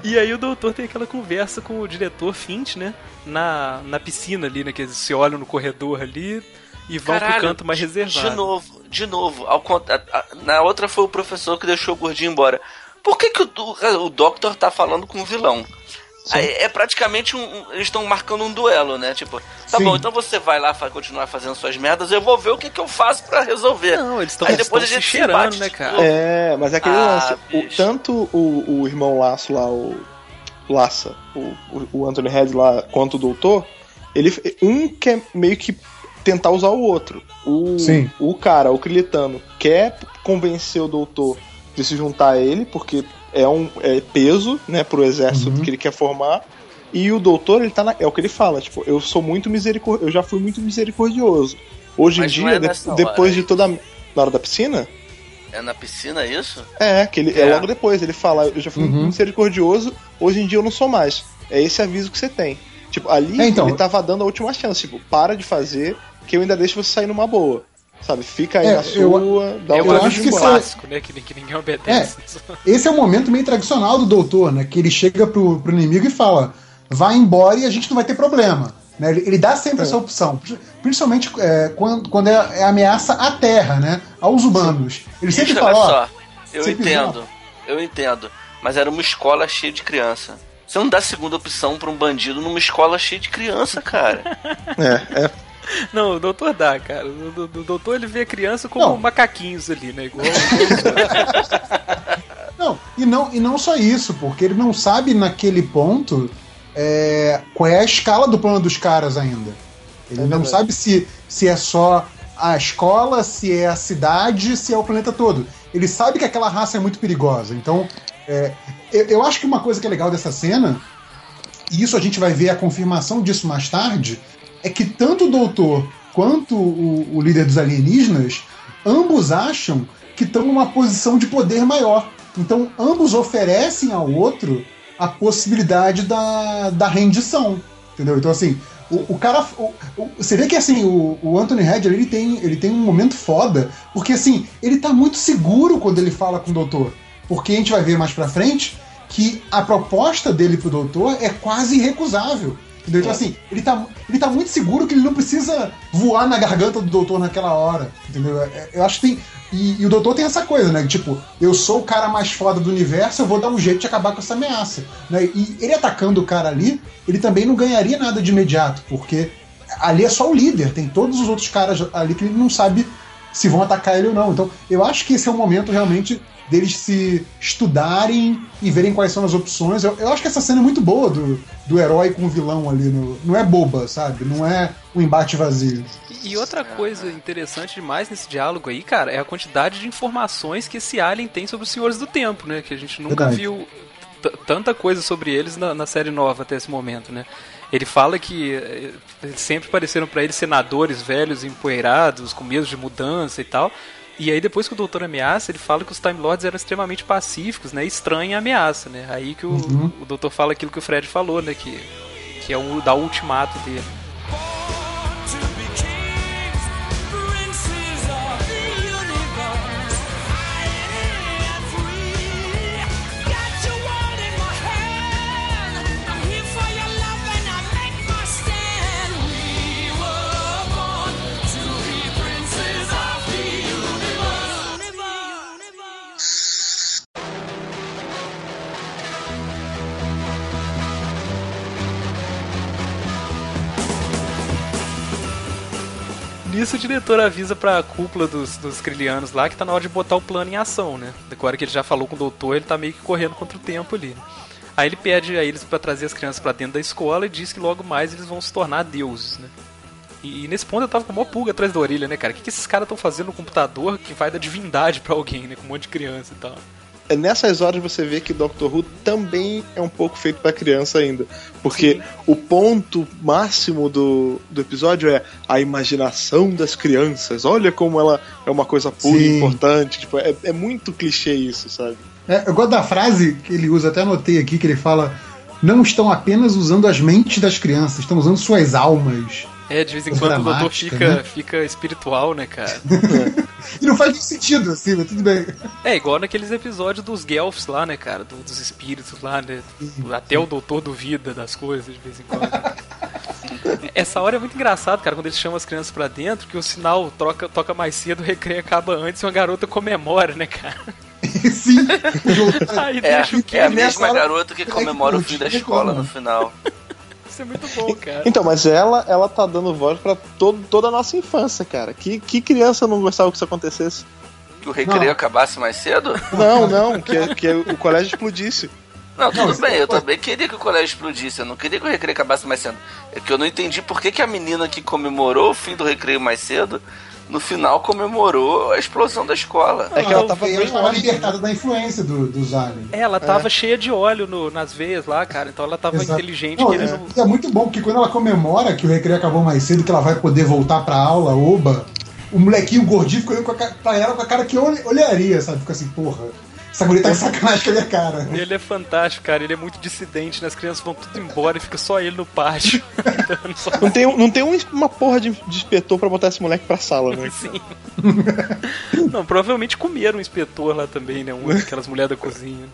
e aí o doutor tem aquela conversa com o diretor Finch, né, na, na piscina ali, né, que eles se olham no corredor ali e vão pro canto mais reservado. De novo, de novo. Ao a- a- na outra foi o professor que deixou o gordinho embora. Por que, que o, o, o Doctor tá falando com o vilão? Aí é praticamente um. um- Eles estão marcando um duelo, né? Tipo, tá Sim. bom, então você vai lá fa- continuar fazendo suas merdas, eu vou ver o que, que eu faço pra resolver. Não, eles estão Aí depois a se gente se cheirando, bate né, cara? É, mas é aquele Ah, lance. O- tanto o, o irmão Laço lá, o Laça, o, o, o Anthony Head lá, quanto o doutor, ele, um quer meio que tentar usar o outro. O, Sim. o cara, o Crilitano, quer convencer o doutor de se juntar a ele, porque é um é peso, né, pro exército Uhum. que ele quer formar. E o doutor, ele tá na, é o que ele fala, tipo, eu sou muito misericordioso, eu já fui muito misericordioso. Hoje Mas em dia, é de- nessa hora, depois é de toda a- na hora da piscina, É na piscina isso? é, que ele, é. É. logo depois, ele fala, eu já fui Uhum. misericordioso, hoje em dia eu não sou mais. É esse aviso que você tem. Tipo, ali É, então. ele tava dando a última chance, tipo, para de fazer, que eu ainda deixo você sair numa boa. Sabe, fica aí É, na eu- sua, dá É eu aviso acho que é- clássico, né? Que, que ninguém obedece. Esse é o momento meio tradicional do doutor, né? Que ele chega pro, pro inimigo e fala: vai embora e a gente não vai ter problema. Né? Ele, ele dá sempre essa opção, pri- principalmente é, quando, quando é, é ameaça à Terra, né? Aos humanos. Ele sempre fala: olha só, eu entendo, eu entendo, mas era uma escola cheia de criança. Você não dá segunda opção pra um bandido numa escola cheia de criança, cara. É, é. Não, o doutor dá, cara. O, do- do- doutor ele vê a criança como Não. macaquinhos ali, né? Igual. Não, e não, e não só isso, porque ele não sabe naquele ponto é, qual é a escala do plano dos caras ainda. Ele É não verdade. sabe se, se é só a escola, se é a cidade, se é o planeta todo. Ele sabe que aquela raça é muito perigosa. Então, é, eu, eu acho que uma coisa que é legal dessa cena, e isso a gente vai ver a confirmação disso mais tarde, é que tanto o doutor quanto o, o líder dos alienígenas, ambos acham que estão numa posição de poder maior. Então, ambos oferecem ao outro a possibilidade da, da rendição. Entendeu? Então, assim, o, o cara. o- o- você vê que assim, o, o Anthony Hedger ele tem, ele tem um momento foda, porque assim, ele tá muito seguro quando ele fala com o doutor. Porque a gente vai ver mais pra frente que a proposta dele pro doutor é quase irrecusável. Entendeu? Então, assim, ele tá, ele tá muito seguro que ele não precisa voar na garganta do doutor naquela hora. Entendeu? É- Eu acho que tem. E, e o doutor tem essa coisa, né? Tipo, eu sou o cara mais foda do universo, eu vou dar um jeito de acabar com essa ameaça. Né? E ele atacando o cara ali, ele também não ganharia nada de imediato, porque ali é só o líder, tem todos os outros caras ali que ele não sabe se vão atacar ele ou não. Então, eu acho que esse é o momento realmente deles se estudarem e verem quais são as opções. Eu, eu acho que essa cena é muito boa do, do herói com o vilão ali. No, não é boba, sabe? Não é um embate vazio. E outra coisa interessante demais nesse diálogo aí, cara, é a quantidade de informações que esse alien tem sobre os Senhores do Tempo, né? Que a gente nunca Verdade. viu tanta coisa sobre eles na, na série nova até esse momento, né? Ele fala que eh, sempre pareceram pra ele senadores velhos, empoeirados, com medo de mudança e tal. E aí depois que o Doutor ameaça, ele fala que os Time Lords eram extremamente pacíficos, né? Estranha ameaça, né? Aí que o, Uhum. o Doutor fala aquilo que o Fred falou, né? Que, que é o da ultimato dele. Nisso o diretor avisa pra cúpula dos, dos Krillianos lá que tá na hora de botar o plano em ação, né? Agora que ele já falou com o doutor, ele tá meio que correndo contra o tempo ali. né? Aí ele pede a eles pra trazer as crianças pra dentro da escola e diz que logo mais eles vão se tornar deuses, né? E, nesse ponto eu tava com uma pulga atrás da orelha, né, cara? O que, que esses caras estão fazendo no computador que vai dar divindade pra alguém, né? Com um monte de criança e tal. É nessas horas você vê que Doctor Who também é um pouco feito pra criança ainda. Porque o ponto máximo do, do episódio é a imaginação das crianças. Olha como ela é uma coisa pura e Sim. importante. Tipo, é, é muito clichê isso, sabe? É, eu gosto da frase que ele usa, até anotei aqui, que ele fala: não estão apenas usando as mentes das crianças, estão usando suas almas. É, de vez em quando o doutor fica, né? fica espiritual, né, cara? E não faz nem sentido, assim, mas tudo bem. É, igual naqueles episódios dos Gelfs lá, né, cara? Do- dos espíritos lá, né? Até o doutor duvida das coisas de vez em quando. Essa hora é muito engraçado, cara, quando eles chamam as crianças pra dentro, que o sinal troca, toca mais cedo, o recreio acaba antes e uma garota comemora, né, cara? Sim, Aí É, deixa o é a mesma hora- garota que comemora o fim da escola no final. Isso é muito bom, cara. Então, mas ela, ela tá dando voz pra todo, toda a nossa infância, cara. Que, que criança não gostava que isso acontecesse? Que o recreio Não. acabasse mais cedo? Não, não, que, que o colégio explodisse. Não, tudo Não, bem, eu pode- também queria que o colégio explodisse, eu não queria que o recreio acabasse mais cedo. É que eu não entendi por que, que a menina que comemorou o fim do recreio mais cedo, no final comemorou a explosão da escola. É que ela tava ela libertada da influência do, dos aliens. É, ela tava cheia de óleo no- nas veias lá, cara. Então ela tava Exato. inteligente, Não, querendo. é, é muito bom, porque quando ela comemora que o recreio acabou mais cedo, que ela vai poder voltar pra aula, oba, o molequinho gordinho fica olhando pra ela com a cara que olharia, sabe? Fica assim, porra. Essa guria tá de sacanagem com a minha cara. né? Ele é fantástico, cara. Ele é muito dissidente, né? As crianças vão tudo embora e fica só ele no pátio. só- Não tem, não tem um- uma porra de, de inspetor pra botar esse moleque pra sala, né? Sim. Não, provavelmente comeram um inspetor lá também, né? Um daquelas mulheres da cozinha.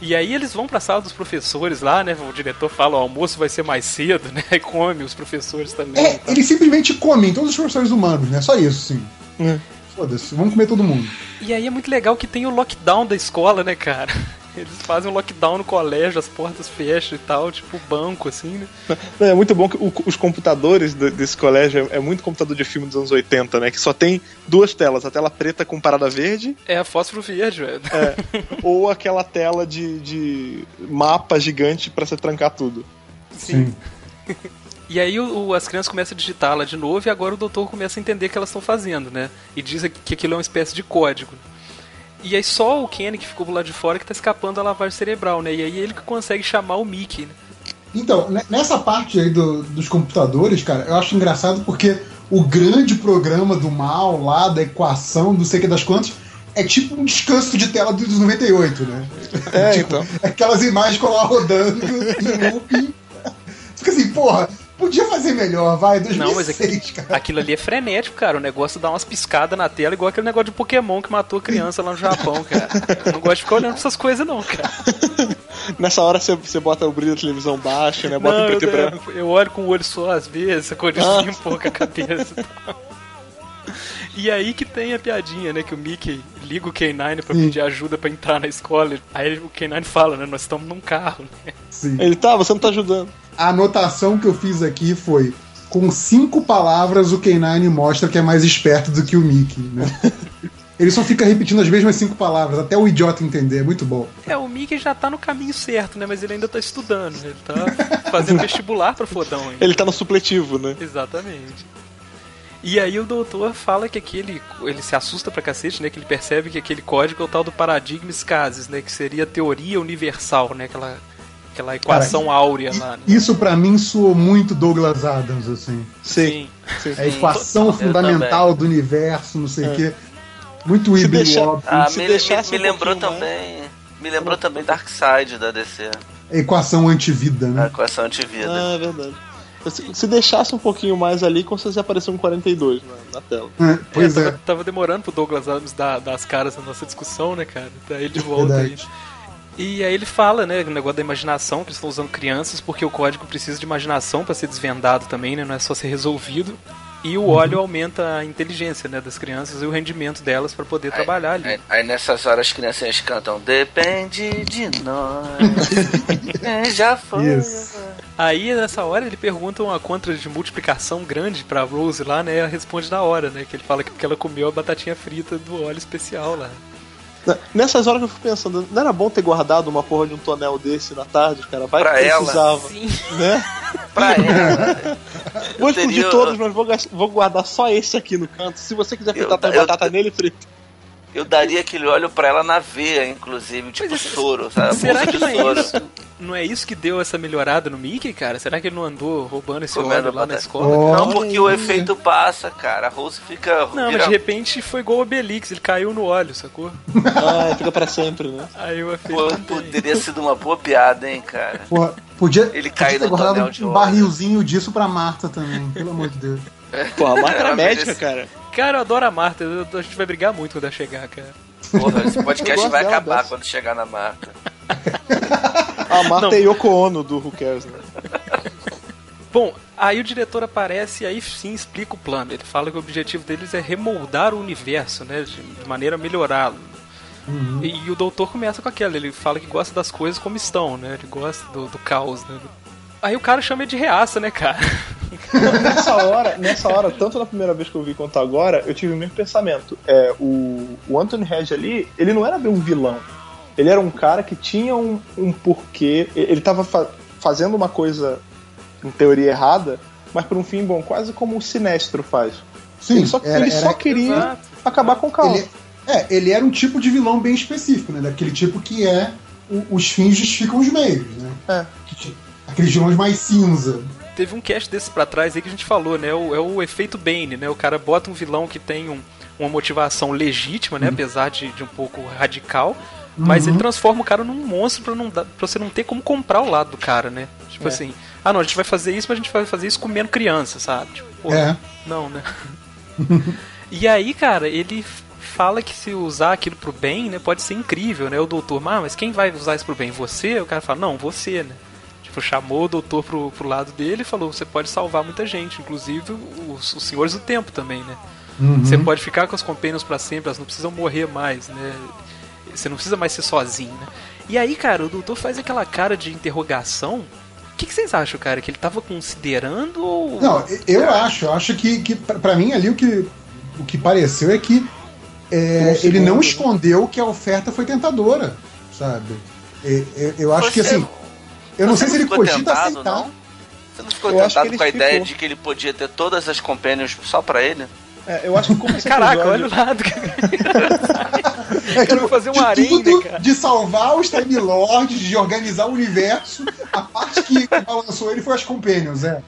E aí eles vão pra sala dos professores lá, né? O diretor fala, o almoço vai ser mais cedo, né? E come os professores também. É, tal. eles simplesmente comem todos os professores humanos, né? Só isso, sim. É. Foda-se, vamos comer todo mundo. E aí é muito legal que tem o lockdown da escola, né, cara? Eles fazem um lockdown no colégio, as portas fecham e tal, tipo banco, assim, né? Não, É muito bom que o- os computadores do- desse colégio é, é muito computador de filme dos anos 80, né? Que só tem duas telas, a tela preta com parada verde É a fósforo verde, velho. é, ou aquela tela de, de mapa gigante pra você trancar tudo. Sim. E aí o- o- as crianças começam a digitar lá de novo e agora o doutor começa a entender o que elas estão fazendo, né? E diz que aquilo é uma espécie de código. E aí só o Kenny que ficou do lado de fora que tá escapando da lavagem cerebral, né? E aí ele que consegue chamar o Mickey, né? Então, ne- nessa parte aí do- dos computadores, cara, eu acho engraçado porque o grande programa do mal lá, da equação, não sei o que das quantas, é tipo um descanso de tela dos 98, né? É, tipo, então. Aquelas imagens ficam lá rodando em looping. Fica assim, porra, podia fazer melhor, vai, 2006, Não, mas aqui- cara. aquilo ali é frenético, cara. O negócio dá umas piscadas na tela, igual aquele negócio de Pokémon que matou a criança lá no Japão, cara. Eu não gosto de ficar olhando pra essas coisas, não, cara. Nessa hora você, você bota o brilho da televisão baixo, né? Bota Não, em preto e eu, branco. eu olho com o olho só às vezes, essa coisa Ah. assim, um pouco a cabeça. e tal. E aí que tem a piadinha, né? Que o Mickey liga o K9 pra Sim. pedir ajuda pra entrar na escola. Aí o K9 fala, né? Nós estamos num carro, né? Sim. Ele tá, você não tá ajudando. A anotação que eu fiz aqui foi: com cinco palavras, o K9 mostra que é mais esperto do que o Mickey, né? Ele só fica repetindo as mesmas cinco palavras, até o idiota entender, é muito bom. É, o Mickey já tá no caminho certo, né? Mas ele ainda tá estudando? Ele tá fazendo vestibular pro fodão ainda. Ele tá no supletivo, né? Exatamente. E aí o doutor fala que aquele. Ele se assusta pra cacete, né? Que ele percebe que aquele código é o tal do paradigma Cases, né? Que seria a teoria universal, né? Aquela, aquela equação áurea I- lá. Né? Isso pra mim soou muito Douglas Adams, assim. Sim. Sim. A equação fundamental do universo, não sei o quê. Muito Se Ibi deixar- Wop. Ah, Se me, deixasse me, um me lembrou também. Me lembrou também Darkseid da DC, Equação antivida, a né? equação antivida. Ah, é verdade. Se, se deixasse um pouquinho mais ali, com certeza apareceu um 42 na, na tela. É, pois tava, é. tava demorando pro Douglas Adams dar, dar as caras na nossa discussão, né, cara? Tá ele de volta aí. E aí ele fala, né, o negócio da imaginação, que eles estão usando crianças, porque o código precisa de imaginação pra ser desvendado também, né? Não é só ser resolvido. E o óleo aumenta a inteligência, né, das crianças e o rendimento delas pra poder trabalhar ali. Aí, aí nessas horas as crianças cantam Depende de nós. É, já foi. Isso. Aí nessa hora ele pergunta uma contra de multiplicação grande pra Rose lá, né? E ela responde na hora, né? Que ele fala que porque ela comeu a batatinha frita do óleo especial lá. Nessas horas que eu fico pensando, não era bom ter guardado uma porra de um tonel desse na tarde, cara? Vai Pra que ela. precisava, Sim. né? Pra ela. Vou explodir teria- todos, mas vou, vou guardar só esse aqui no canto. Se você quiser fritar Eu- tua eu- batata nele, frita. Eu daria aquele óleo pra ela na veia, inclusive, tipo Mas esse- soro, sabe? Será que não é soro. isso? Não é isso que deu essa melhorada no Mickey, cara? Será que ele não andou roubando esse Comendo óleo lá na escola? Oh. Não, porque o efeito passa, cara. A Rose fica. Não, mas vira- de repente foi igual o Obelix, ele caiu no óleo, sacou? Ah, fica pra sempre, né? Aí o efeito Pô, poderia ser uma boa piada, hein, cara. Porra, podia, Ele podia caiu ter no guardado um óleo. barrilzinho disso pra Marta também, pelo amor de Deus. Pô, a marca era médica, cara. Cara, eu adoro a Marta, eu- a gente vai brigar muito quando ela chegar, cara. Porra, esse podcast vai acabar dessa. quando chegar na marca. A Marta Não. é Yoko Ono do Who Cares, né? Bom, aí o diretor aparece e aí sim explica o plano. Ele fala que o objetivo deles é remoldar o universo, né? De, de maneira a melhorá-lo. E, e o doutor começa com aquela, ele fala que gosta das coisas como estão, né? Ele gosta do, do caos, né? Aí o cara chama ele de reaça, né, cara? nessa hora, nessa hora, tanto na primeira vez que eu vi quanto agora, eu tive o mesmo pensamento. É, o, o Anthony Hedge ali, ele não era bem um vilão. Ele era um cara que tinha um, um porquê. Ele tava fa- fazendo uma coisa, em teoria, errada, mas por um fim bom, quase como o Sinestro faz. Sim, ele só, era- ele era- só queria Exato. acabar com o caos. Ele, é, ele era um tipo de vilão bem específico, né? Daquele tipo que é o- os fins justificam os meios, né? É. Que- Aqueles vilões mais cinza. Teve um cast desse pra trás aí que a gente falou, né? O, é o efeito Bane, né? O cara bota um vilão que tem um- uma motivação legítima, né? Apesar de, de um pouco radical, Mas Uhum. ele transforma o cara num monstro pra, não dar, pra você não ter como comprar o lado do cara, né? Tipo É. assim, ah não, a gente vai fazer isso, mas a gente vai fazer isso comendo criança, sabe? Tipo, pô, É. não, né? e aí, cara, ele fala que se usar aquilo pro bem, né, pode ser incrível, né? O doutor, ah, mas quem vai usar isso pro bem? Você? O cara fala, não, você, né? Tipo, chamou o doutor pro, pro lado dele e falou, você pode salvar muita gente, inclusive os, os senhores do tempo também, né? Uhum. Você pode ficar com as companions pra sempre, elas não precisam morrer mais, né? Você não precisa mais ser sozinho, né? E aí, cara, o doutor faz aquela cara de interrogação. O que, que vocês acham, cara? Que ele tava considerando ou. Não, eu acho, eu acho que, que pra pra mim ali o que, o que pareceu é que é, ele não né? escondeu que a oferta foi tentadora, sabe? Eu, eu acho que Você- assim, eu não Você sei se ele ficou cogita tentado, aceitar. não? Você não ficou Eu tentado com a ficou. ideia de que ele podia ter todas as companions só pra ele? É, eu acho que como esse Caraca, olha o lado, cara. É, Quero fazer um de harém, tudo, né, cara? de salvar os Time Lords, de organizar o universo, a parte que balançou ele foi as Companions, é.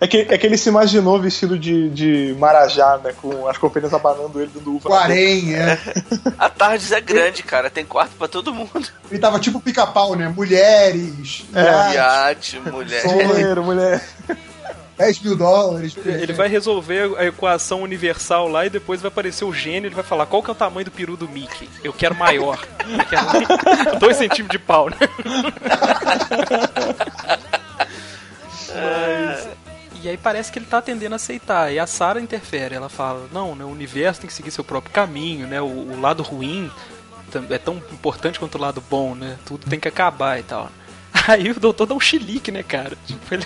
É que, é que ele se imaginou vestido de, de marajá, né? Com as companhias abanando ele dando uva. O harém, é. A Tardes é grande, cara. Tem quarto pra todo mundo. Ele tava tipo pica-pau, né? Mulheres, É. Iate, mulher. Mulher. 10 mil dólares. Ele vai resolver a equação universal lá e depois vai aparecer o gênio ele vai falar qual que é o tamanho do peru do Mickey. Eu quero maior. Eu quero 2 centímetros de pau, né? Mas- E aí parece que ele tá tendendo a aceitar. E a Sarah interfere. Ela fala: Não, né, o universo tem que seguir seu próprio caminho, né? O, o lado ruim é tão importante quanto o lado bom, né? Tudo tem que acabar e tal. Aí o doutor dá um chilique, né, cara? Tipo, ele.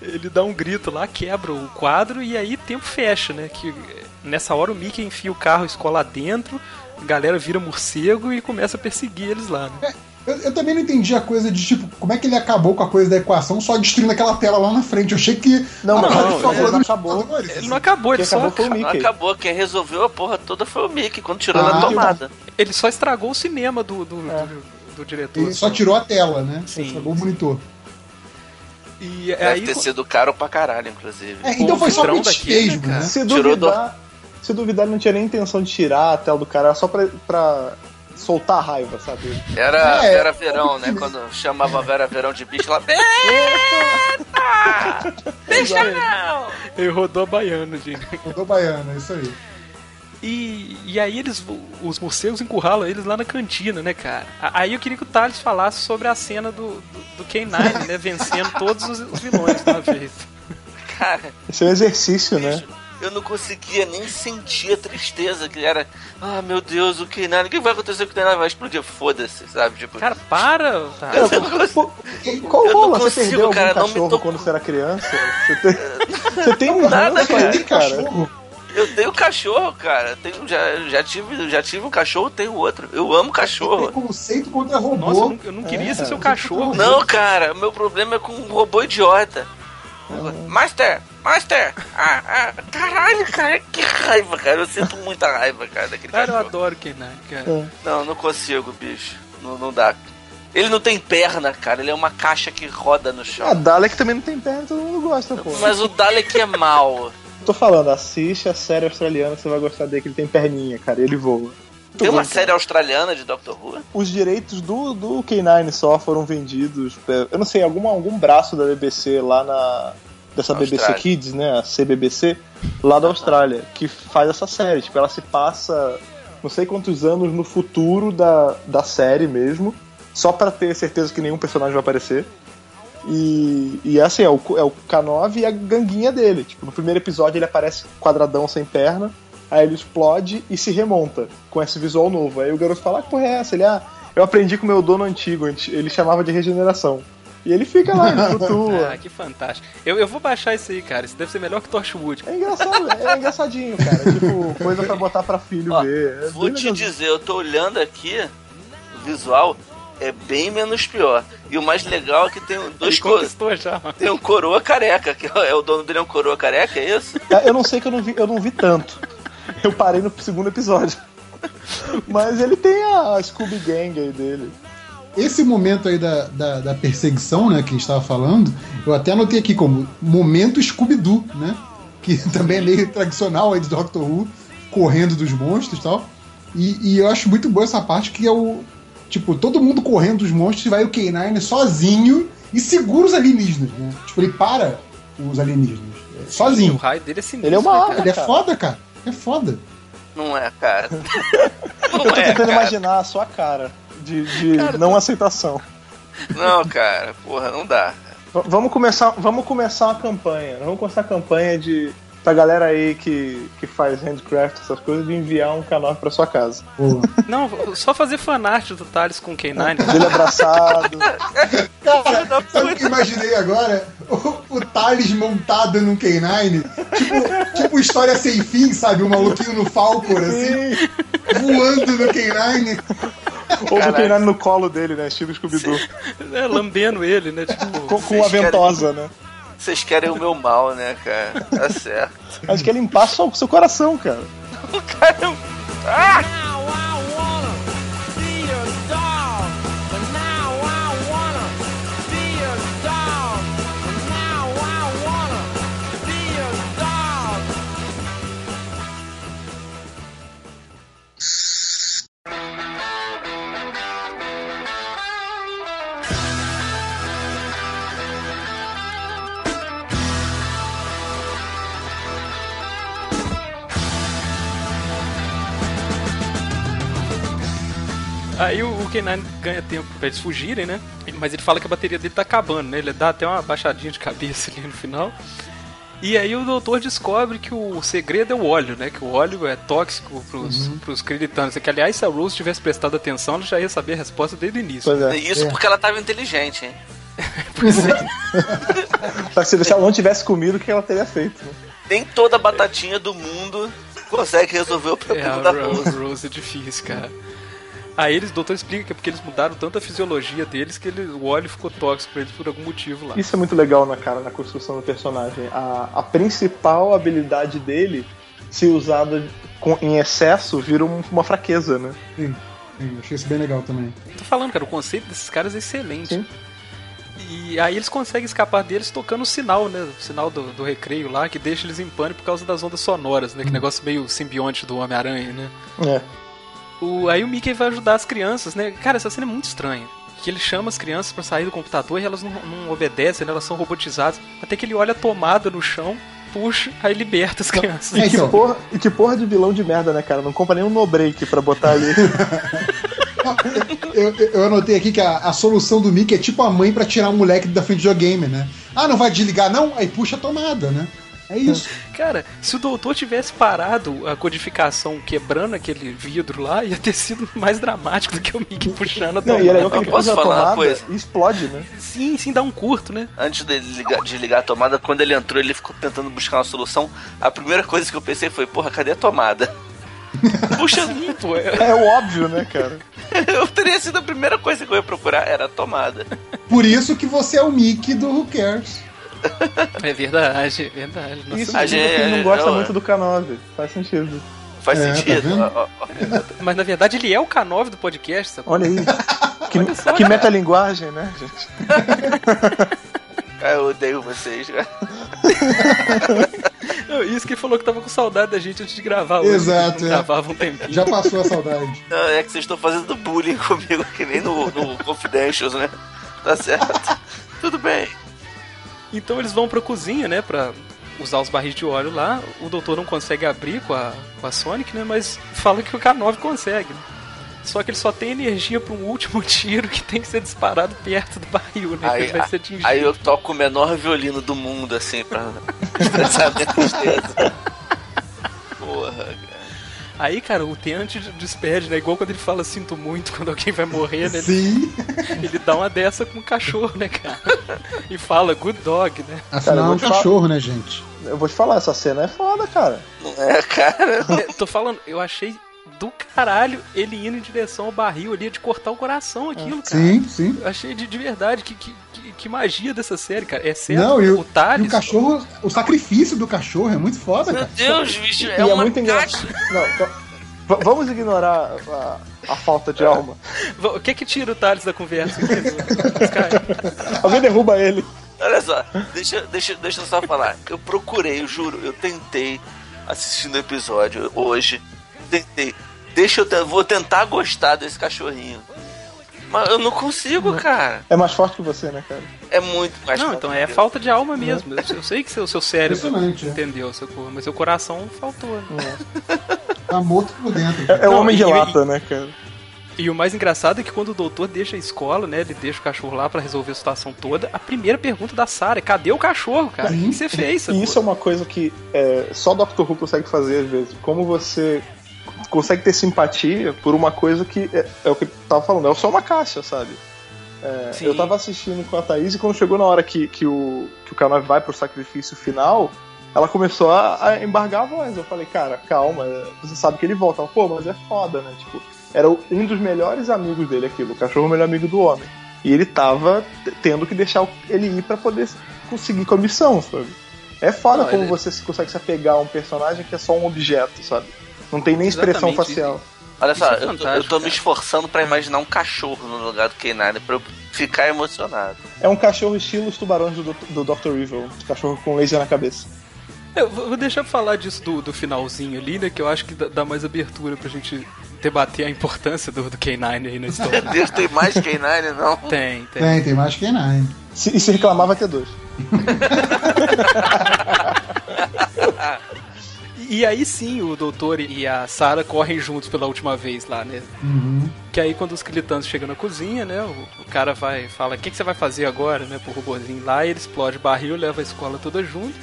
Ele dá um grito lá, quebra o quadro e aí tempo fecha, né? Que nessa hora o Mickey enfia o carro escola dentro, a galera vira morcego e começa a perseguir eles lá, né? Eu, eu também não entendi a coisa de tipo, como é que ele acabou com a coisa da equação só destruindo aquela tela lá na frente. Eu achei que. Não, ele não, ficou ele não acabou. Ele não acabou, ele Quem só, acabou foi o Não Mickey. acabou. Quem resolveu a porra toda foi o Mickey quando tirou Ah, da tomada. ele só estragou o cinema do, do, É. do, do diretor. Ele só tirou a tela, né? Só Sim. estragou o monitor. E Deve aí, ter sido caro pra caralho, inclusive. É, então O foi só daquele, desfez, cara. né? Se Tirou duvidar, se duvidar, ele não tinha nem intenção de tirar a tela do cara, era só pra, pra soltar a raiva, sabe? Era É, Vera Verão, né? Quando chamava Vera Verão de bicho, ela. Deixa não! ele rodou a baiana, gente. Mudou baiana, é isso aí. E, e aí eles, os morcegos encurralam eles lá na cantina, né, cara? Aí eu queria que o Thales falasse sobre a cena do, do, do K9, né, vencendo todos os, os vilões de uma vez. Cara, Esse é um exercício, né? bicho, eu não conseguia nem sentir a tristeza que era. Ah, meu Deus, o que nada. O que vai acontecer com o K9? Vai explodir, foda-se, sabe? Tipo, Cara, para, eu Thales. não consigo. Qual Eu não rola? Você perdeu algum cara, não me cachorro quando você era criança? Você tem, você tem um Nada, cara. cachorro. Eu tenho cachorro, cara. Tenho, já, já, tive, já tive um cachorro, tenho outro. Eu amo cachorro. Preconceito contra robô. Nossa, eu não, eu não queria É, ser seu cachorro. Não, cara, o meu problema é com um robô idiota. Master! Master! Ah, ah, caralho, cara, que raiva, cara. Eu sinto muita raiva, cara, daquele Cara, eu cachorro. adoro K9, cara. Não, não consigo, bicho. Não, não dá. Ele não tem perna, cara. Ele é uma caixa que roda no A chão. Dalek também não tem perna, todo mundo gosta, pô. Mas o Dalek é mal. Tô falando, assiste a série australiana, você vai gostar dele, que ele tem perninha, cara, e ele voa. Tem uma série australiana de Doctor Who? Os direitos do, do K9 só foram vendidos, eu não sei, algum, algum braço da BBC lá na. dessa BBC Austrália. Kids, né? A CBBC, lá da Austrália, que faz essa série. Tipo, ela se passa não sei quantos anos no futuro da, da série mesmo, só pra ter certeza que nenhum personagem vai aparecer. E, e assim, é o, é o K9 e a ganguinha dele. Tipo, no primeiro episódio ele aparece quadradão sem perna, aí ele explode e se remonta com esse visual novo. Aí o garoto fala, ah, que porra é essa? Ele, ah, eu aprendi com o meu dono antigo, ele chamava de regeneração. E ele fica lá, ele flutua. Ah, que fantástico. Eu, eu vou baixar isso aí, cara. Isso deve ser melhor que Torchwood. É engraçado, é engraçadinho, cara. Tipo, coisa pra botar pra filho Ó, ver. É Vou te dizer, eu tô olhando aqui, o visual é bem menos pior. E o mais legal é que tem dois coroas. Tem um coroa careca, que é o dono dele é um coroa careca, é isso? É, Eu não sei que eu não vi, eu não vi tanto. Eu parei no segundo episódio. Mas ele tem a Scooby Gang aí dele. Esse momento aí da, da, da perseguição, né, que a gente estava falando, eu até anotei aqui como momento Scooby-Doo, né? Que também é meio tradicional aí de Doctor Who, correndo dos monstros e tal. E, e eu acho muito boa essa parte que é o. Tipo, todo mundo correndo dos monstros e vai o K9 sozinho e segura os alienígenas, né? Tipo, ele para os alienígenas. é, O Sozinho. raio dele é sinistro. Ele é uma né, arma, Ele é cara. foda, cara. É foda. Não é, cara. Eu Não tô é, tentando cara. imaginar a sua cara de, de não aceitação. Não, cara. Porra, não dá. V- vamos começar, vamos começar uma campanha. Vamos começar a campanha de pra galera aí que, que faz handcraft, essas coisas, de enviar um canal pra sua casa. Pô. Não, só fazer fanart do Thales com o K9. Dele abraçado. Cara, sabe o que eu imaginei agora? O, o Thales montado num K9, tipo, tipo história sem fim, sabe? O maluquinho no Falcor, assim, voando no K9. Ou Caralho. K9 no colo dele, né? Estilo Scooby-Doo. É, lambendo ele, né? Tipo, Com, com Vocês uma querem- ventosa, né? Vocês querem o meu mal, né, cara? Tá certo. Acho que é limpar só o seu coração, cara. O cara. Ah! Aí o, o K9 ganha tempo pra eles fugirem, né? Mas ele fala que a bateria dele tá acabando, né? Ele dá até uma baixadinha de cabeça ali no final. E aí o doutor descobre que o segredo é o óleo, né? Que o óleo é tóxico pros, pros Krillitanos. Que, aliás, se a Rose tivesse prestado atenção, ela já ia saber a resposta desde o início. Pois é. Isso porque ela tava inteligente, hein? Só que se ela não tivesse comido, o que ela teria feito? Né? Nem toda batatinha do mundo consegue resolver o É, problema a da Ro- Rose. Rose é difícil, cara. Aí eles, o doutor explica que é porque eles mudaram tanto a fisiologia deles que ele- o óleo ficou tóxico pra eles por algum motivo lá. Isso é muito legal na cara, na construção do personagem. A, a principal habilidade dele, se usada com- em excesso, vira um- uma fraqueza, né? Sim, sim, achei isso bem legal também. Tô falando, cara, o conceito desses caras é excelente. Sim. E aí eles conseguem escapar deles tocando o sinal, né? O sinal do, do recreio lá, que deixa eles em pânico por causa das ondas sonoras, né? Que negócio meio simbionte do Homem-Aranha, né? É. O, aí o Mickey vai ajudar as crianças, né? Cara, essa cena é muito estranha. Que ele chama as crianças pra sair do computador e elas não, não obedecem, né? Elas são robotizadas. Até que ele olha a tomada no chão, puxa, aí liberta as crianças. É, E que, então. porra, e que porra de vilão de merda, né, cara? Não compra nem um no-break pra botar ali. Eu, eu- eu anotei aqui que a, a solução do Mickey é tipo a mãe pra tirar o moleque da frente do videogame, né? Ah, não vai desligar, não? Aí puxa a tomada, né? É isso. Cara, se o doutor tivesse parado a codificação quebrando aquele vidro lá, ia ter sido mais dramático do que o Mickey puxando a Não, e é legal tomada. que ele Posso falar uma tomada coisa? e explode, né? Sim, sim, dá um curto, né? Antes dele ligar, desligar a tomada, quando ele entrou, ele ficou tentando buscar uma solução. A primeira coisa que eu pensei foi, porra, cadê a tomada? Puxa, pô, é, É o óbvio, né, cara? Eu teria sido a primeira coisa que eu ia procurar, era a tomada. Por isso que você é o Mickey do Who Cares. É verdade, é verdade. Nossa, Isso a gente- ele não gosta eu- muito do K9. Faz sentido. Faz É, tá sentido. ó. Mas na verdade ele é o K9 do podcast, sabe? Olha aí. Que, Olha só, que metalinguagem, né, gente? Eu odeio vocês, cara. Não, Isso que ele falou que tava com saudade da gente antes de gravar hoje. Exato, é. gravava um tempinho. Já passou a saudade. Não, é que vocês estão fazendo bullying comigo, que nem no, no Confidentials, né? Tá certo. Tudo bem. Então eles vão pra cozinha, né, pra usar os barris de óleo lá. O doutor não consegue abrir com a, com a Sonic, né, mas fala que o K9 consegue. né? Só que ele só tem energia pra um último tiro que tem que ser disparado perto do barril, né, Aí, vai ser atingido. aí eu toco o menor violino do mundo, assim, pra expressar a minha tristeza. Porra, cara. Aí, cara, o Tenant despede, né, igual quando ele fala sinto muito quando alguém vai morrer, né, ele, Sim. ele dá uma dessa com o cachorro, né, cara. E fala good dog, né. Afinal, Cara, eu é um te falar- cachorro, né, gente? Eu vou te falar, essa cena é foda, cara. É, cara? Tô falando, eu achei do caralho ele indo em direção ao barril ali de cortar o coração aquilo, cara. Sim, sim. Eu achei de, de verdade, que, que, que, que magia dessa série, cara. É certo, Não, e o, o Thales. e o cachorro, o sacrifício do cachorro é muito foda, Meu cara. Deus, bicho, E é é, uma muito engraçado. Não, então, vamos ignorar a, a falta de alma. O que é que tira o Thales da conversa? Alguém derruba ele. Olha só, deixa, deixa, deixa eu só falar. Eu procurei, eu juro, eu tentei assistindo o episódio hoje. Tentei deixa eu. Vou tentar gostar desse cachorrinho. Mas eu não consigo, cara. É mais forte que você, né, cara? É muito mais Não, forte então é eu. falta de alma mesmo. Eu, eu sei que seu, seu cérebro Impressionante, é. entendeu, mas seu coração faltou. Né? Tá morto por dentro. É, é o Não, homem de lata, né, cara? E o mais engraçado é que quando o doutor deixa a escola, né? Ele deixa o cachorro lá pra resolver a situação toda. A primeira pergunta da Sarah é: cadê o cachorro, cara? O que você fez? E isso é uma coisa que é, só Doctor Who consegue fazer às vezes. Como você consegue ter simpatia por uma coisa que é, é o que eu tava falando, é só uma caixa, sabe? É, eu tava assistindo com a Thaís e quando chegou na hora que, que o, que o canal vai pro sacrifício final, ela começou a, a embargar a voz. Eu falei, cara, calma, você sabe que ele volta. Ela, pô, mas é foda, né? Tipo, era um dos melhores amigos dele aquilo, o cachorro é o melhor amigo do homem. E ele tava tendo que deixar ele ir pra poder conseguir com a missão, sabe? É foda Não, como ele- você se- consegue se apegar a um personagem que é só um objeto, sabe? Não tem nem expressão Exatamente. facial. Olha só, é eu, tô, eu tô me esforçando pra imaginar um cachorro no lugar do K9 pra eu ficar emocionado. É um cachorro estilo os tubarões do, Dr- do Dr. Evil. Um cachorro com laser na cabeça. Eu vou deixar pra falar disso do, do finalzinho ali, né? Que eu acho que dá- mais abertura pra gente debater a importância do, do K9 aí na história. Meu Deus, tem mais K9, não? tem, tem. Tem, tem mais que Nine. Se, e se reclamar, vai ter dois. E aí sim o doutor e a Sarah correm juntos pela última vez lá, né? Uhum. Que aí quando os clitantes chegam na cozinha, né? O, o cara vai fala, o que, que você vai fazer agora, né? Pro robozinho lá, ele explode barril, leva a escola toda junto.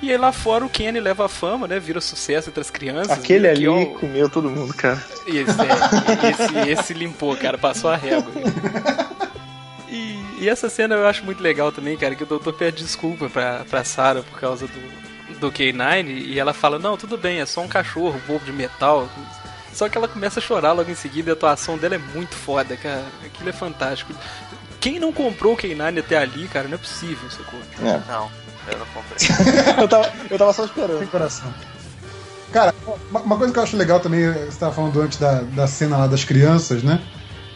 E aí lá fora o Kenny leva a fama, né? Vira sucesso entre as crianças. Aquele né, ali que é o- comeu todo mundo, cara. Esse, é, esse, esse limpou, cara, passou a régua. E, e essa cena eu acho muito legal também, cara, que o doutor pede desculpa pra, pra Sarah por causa do, do K9 e ela fala, não, tudo bem, é só um cachorro bobo de metal. Só que ela começa a chorar logo em seguida e a atuação dela é muito foda, cara. Aquilo é fantástico. Quem não comprou o K9 até ali, cara, não é possível, sacou? É. Não, eu não comprei. eu, tava, eu tava só esperando. Tem coração. Cara, uma, uma coisa que eu acho legal também, você estava falando antes da, da cena lá das crianças, né?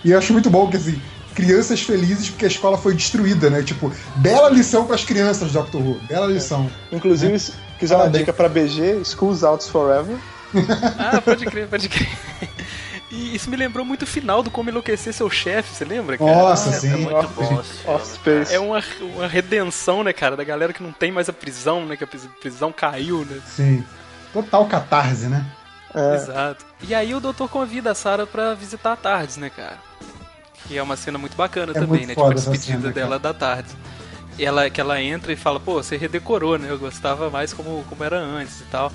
E eu acho muito bom que, assim, crianças felizes porque a escola foi destruída, né? Tipo, bela lição para as crianças, Doctor Who. Bela lição. Inclusive, se quiser uma dica pra BG, Schools Out Forever. Ah, pode crer, pode crer. E isso me lembrou muito o final do Como Enlouquecer Seu Chefe, você lembra, cara? Nossa, É sim. muito bom esse filme, Off Space. É uma, uma redenção, né, cara, da galera que não tem mais a prisão, né? Que a pris- prisão caiu, né? Sim. Total catarse, né? É. Exato. E aí o doutor convida a Sarah pra visitar a Tardes, né, cara? Que é uma cena muito bacana É também, muito né? Tipo, a despedida cena, dela da Tardes. E ela, que ela entra e fala, pô, você redecorou, né? Eu gostava mais como, como era antes e tal.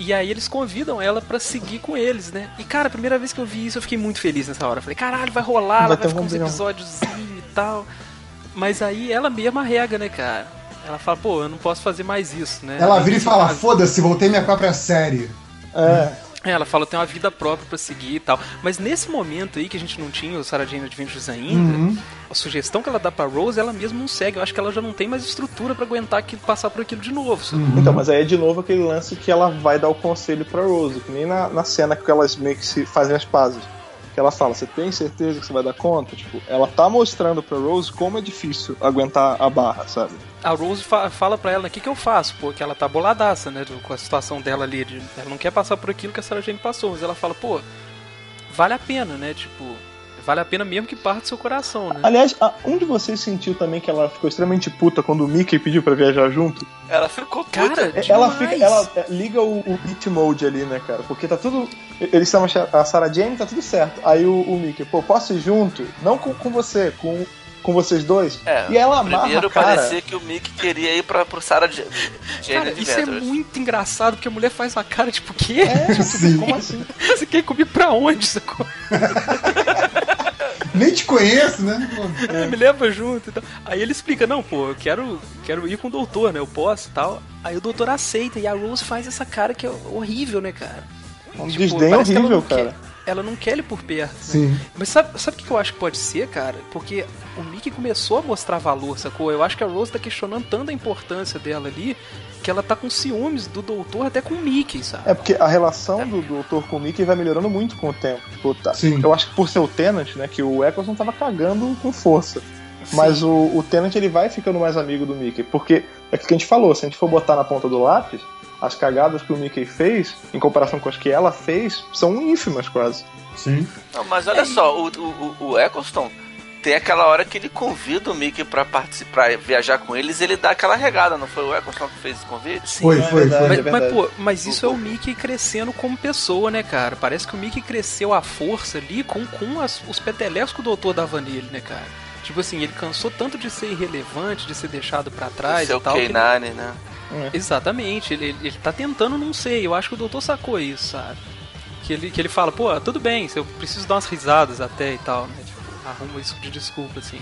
E aí eles convidam ela pra seguir com eles, né? E cara, a primeira vez que eu vi isso, eu fiquei muito feliz nessa hora. Eu falei, caralho, vai rolar, Vai ela vai um ficar uns bombinho. episódiozinho e tal. Mas aí ela mesma rega, né, cara? Ela fala, pô, eu não posso fazer mais isso, né? Ela vira e fala: foda-se, voltei minha própria série. É. é, ela fala tem uma vida própria pra seguir e tal. Mas nesse momento aí que a gente não tinha o Sarah Jane Adventures ainda, Uhum. a sugestão que ela dá pra Rose, ela mesma não segue. Eu acho que ela já não tem mais estrutura pra aguentar aquilo, passar por aquilo de novo. Uhum. Então, mas aí é de novo aquele lance que ela vai dar o conselho pra Rose, que nem na, na cena que elas meio que se fazem as pazes. Que ela fala, você tem certeza que você vai dar conta? Tipo, ela tá mostrando pra Rose como é difícil aguentar a barra, sabe? A Rose fa- fala pra ela, o que, que eu faço? Pô, que ela tá boladaça, né, com a situação dela ali. ela não quer passar por aquilo que a Sarah Jane passou. Mas ela fala, pô, vale a pena, né? Tipo, vale a pena mesmo que parte do seu coração, né? Aliás, um de vocês sentiu também que ela ficou extremamente puta quando o Mickey pediu pra viajar junto? Ela ficou puta. Cara, É, Ela fica, ela é, liga o, o beat mode ali, né, cara? Porque tá tudo. Eles chamam a Sarah Jane, tá tudo certo. Aí o, o Mickey, pô, posso ir junto? Não com, com você, com, com vocês dois. É, e ela amarra primeiro cara. parecia que o Mickey queria ir pra, pro Sarah Jane Cara, isso é muito engraçado, porque a mulher faz uma cara tipo, o quê? É, tipo, Sim. como assim? Você quer comer pra onde? sacou? Nem te conheço, né? É, me leva junto e tal. Aí ele explica, não, pô, eu quero, quero ir com o doutor, né? Eu posso e tal. Aí o doutor aceita e a Rose faz essa cara que é horrível, né, cara? Um Tipo, desdém horrível, não quer- cara. Ela não quer ele por perto. né? Sim. Mas sabe, sabe o que eu acho que pode ser, cara? Porque o Mickey começou a mostrar valor, sacou? Eu acho que a Rose tá questionando tanto a importância dela ali que ela tá com ciúmes do doutor até com o Mickey, sabe? É porque a relação do doutor com o Mickey vai melhorando muito com o tempo. Tipo, tá- Sim. Eu acho que por ser o Tenant, né, que o Eccleston tava cagando com força. Mas o, o Tenant ele vai ficando mais amigo do Mickey. Porque é o que a gente falou, se a gente for botar na ponta do lápis, as cagadas que o Mickey fez, em comparação com as que ela fez, são ínfimas quase. Sim. Não, mas olha só, o, o, o- Eccleston tem aquela hora que ele convida o Mickey pra participar, viajar com eles, ele dá aquela regada, não foi o Eccleston que fez esse convite? Foi, é foi, verdade. foi. Mas, é mas, pô, mas isso é o Mickey crescendo como pessoa, né, cara? Parece que o Mickey cresceu à força ali com, com as- os petelecos que o doutor dava nele, né, cara? Tipo assim, ele cansou tanto de ser irrelevante, de ser deixado pra trás e o tal. que ele- K9, né? Exatamente, ele, ele, ele tá tentando não sei, eu acho que o doutor sacou isso, sabe? Que ele, que ele fala, pô, tudo bem, eu preciso dar umas risadas até e tal, né? Tipo, arruma isso de desculpa, assim.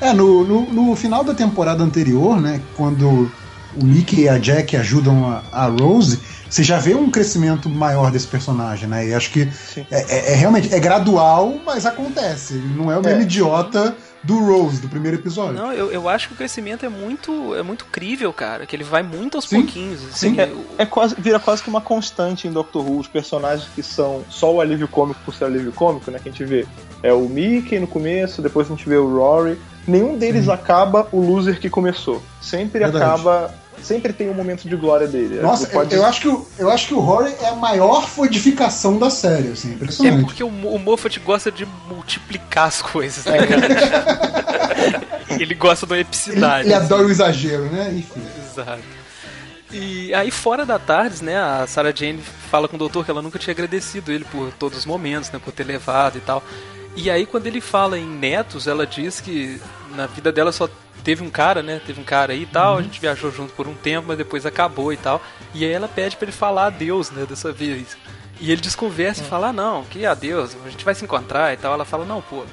É, no, no, no final da temporada anterior, né, quando o Mickey e a Jack ajudam a, a Rose, você já vê um crescimento maior desse personagem, né? E acho que é, é- é realmente é gradual, mas acontece. Ele não é o mesmo É. idiota do Rose, do primeiro episódio. Não, eu, eu acho que o crescimento é muito, é muito crível, cara, que ele vai muito aos Sim, pouquinhos. Assim, sim. É, o- é quase, vira quase que uma constante em Doctor Who. Os personagens que são só o alívio cômico por ser alívio cômico, né? Que a gente vê é o Mickey no começo, depois a gente vê o Rory. Nenhum deles acaba o loser que começou. Sempre Verdade. acaba. Sempre tem um momento de glória dele. Nossa, pode- eu, acho que o, eu acho que o Rory é a maior fodificação da série, assim, É impressionante. porque o, o Moffat gosta de multiplicar as coisas, né, ele gosta da Ele, epicidade. ele assim. adora o exagero, né? Enfim. Exato. E aí, fora da tarde, né, a Sarah Jane fala com o doutor que ela nunca tinha agradecido ele por todos os momentos, né, por ter levado e tal. E aí, quando ele fala em netos, ela diz que na vida dela só teve um cara, né, teve um cara aí e tal, a gente viajou junto por um tempo, mas depois acabou e tal. E aí ela pede pra ele falar adeus, né, dessa vez. E ele desconversa e fala, ah, não, que adeus, a gente vai se encontrar e tal. Ela fala, não, pô,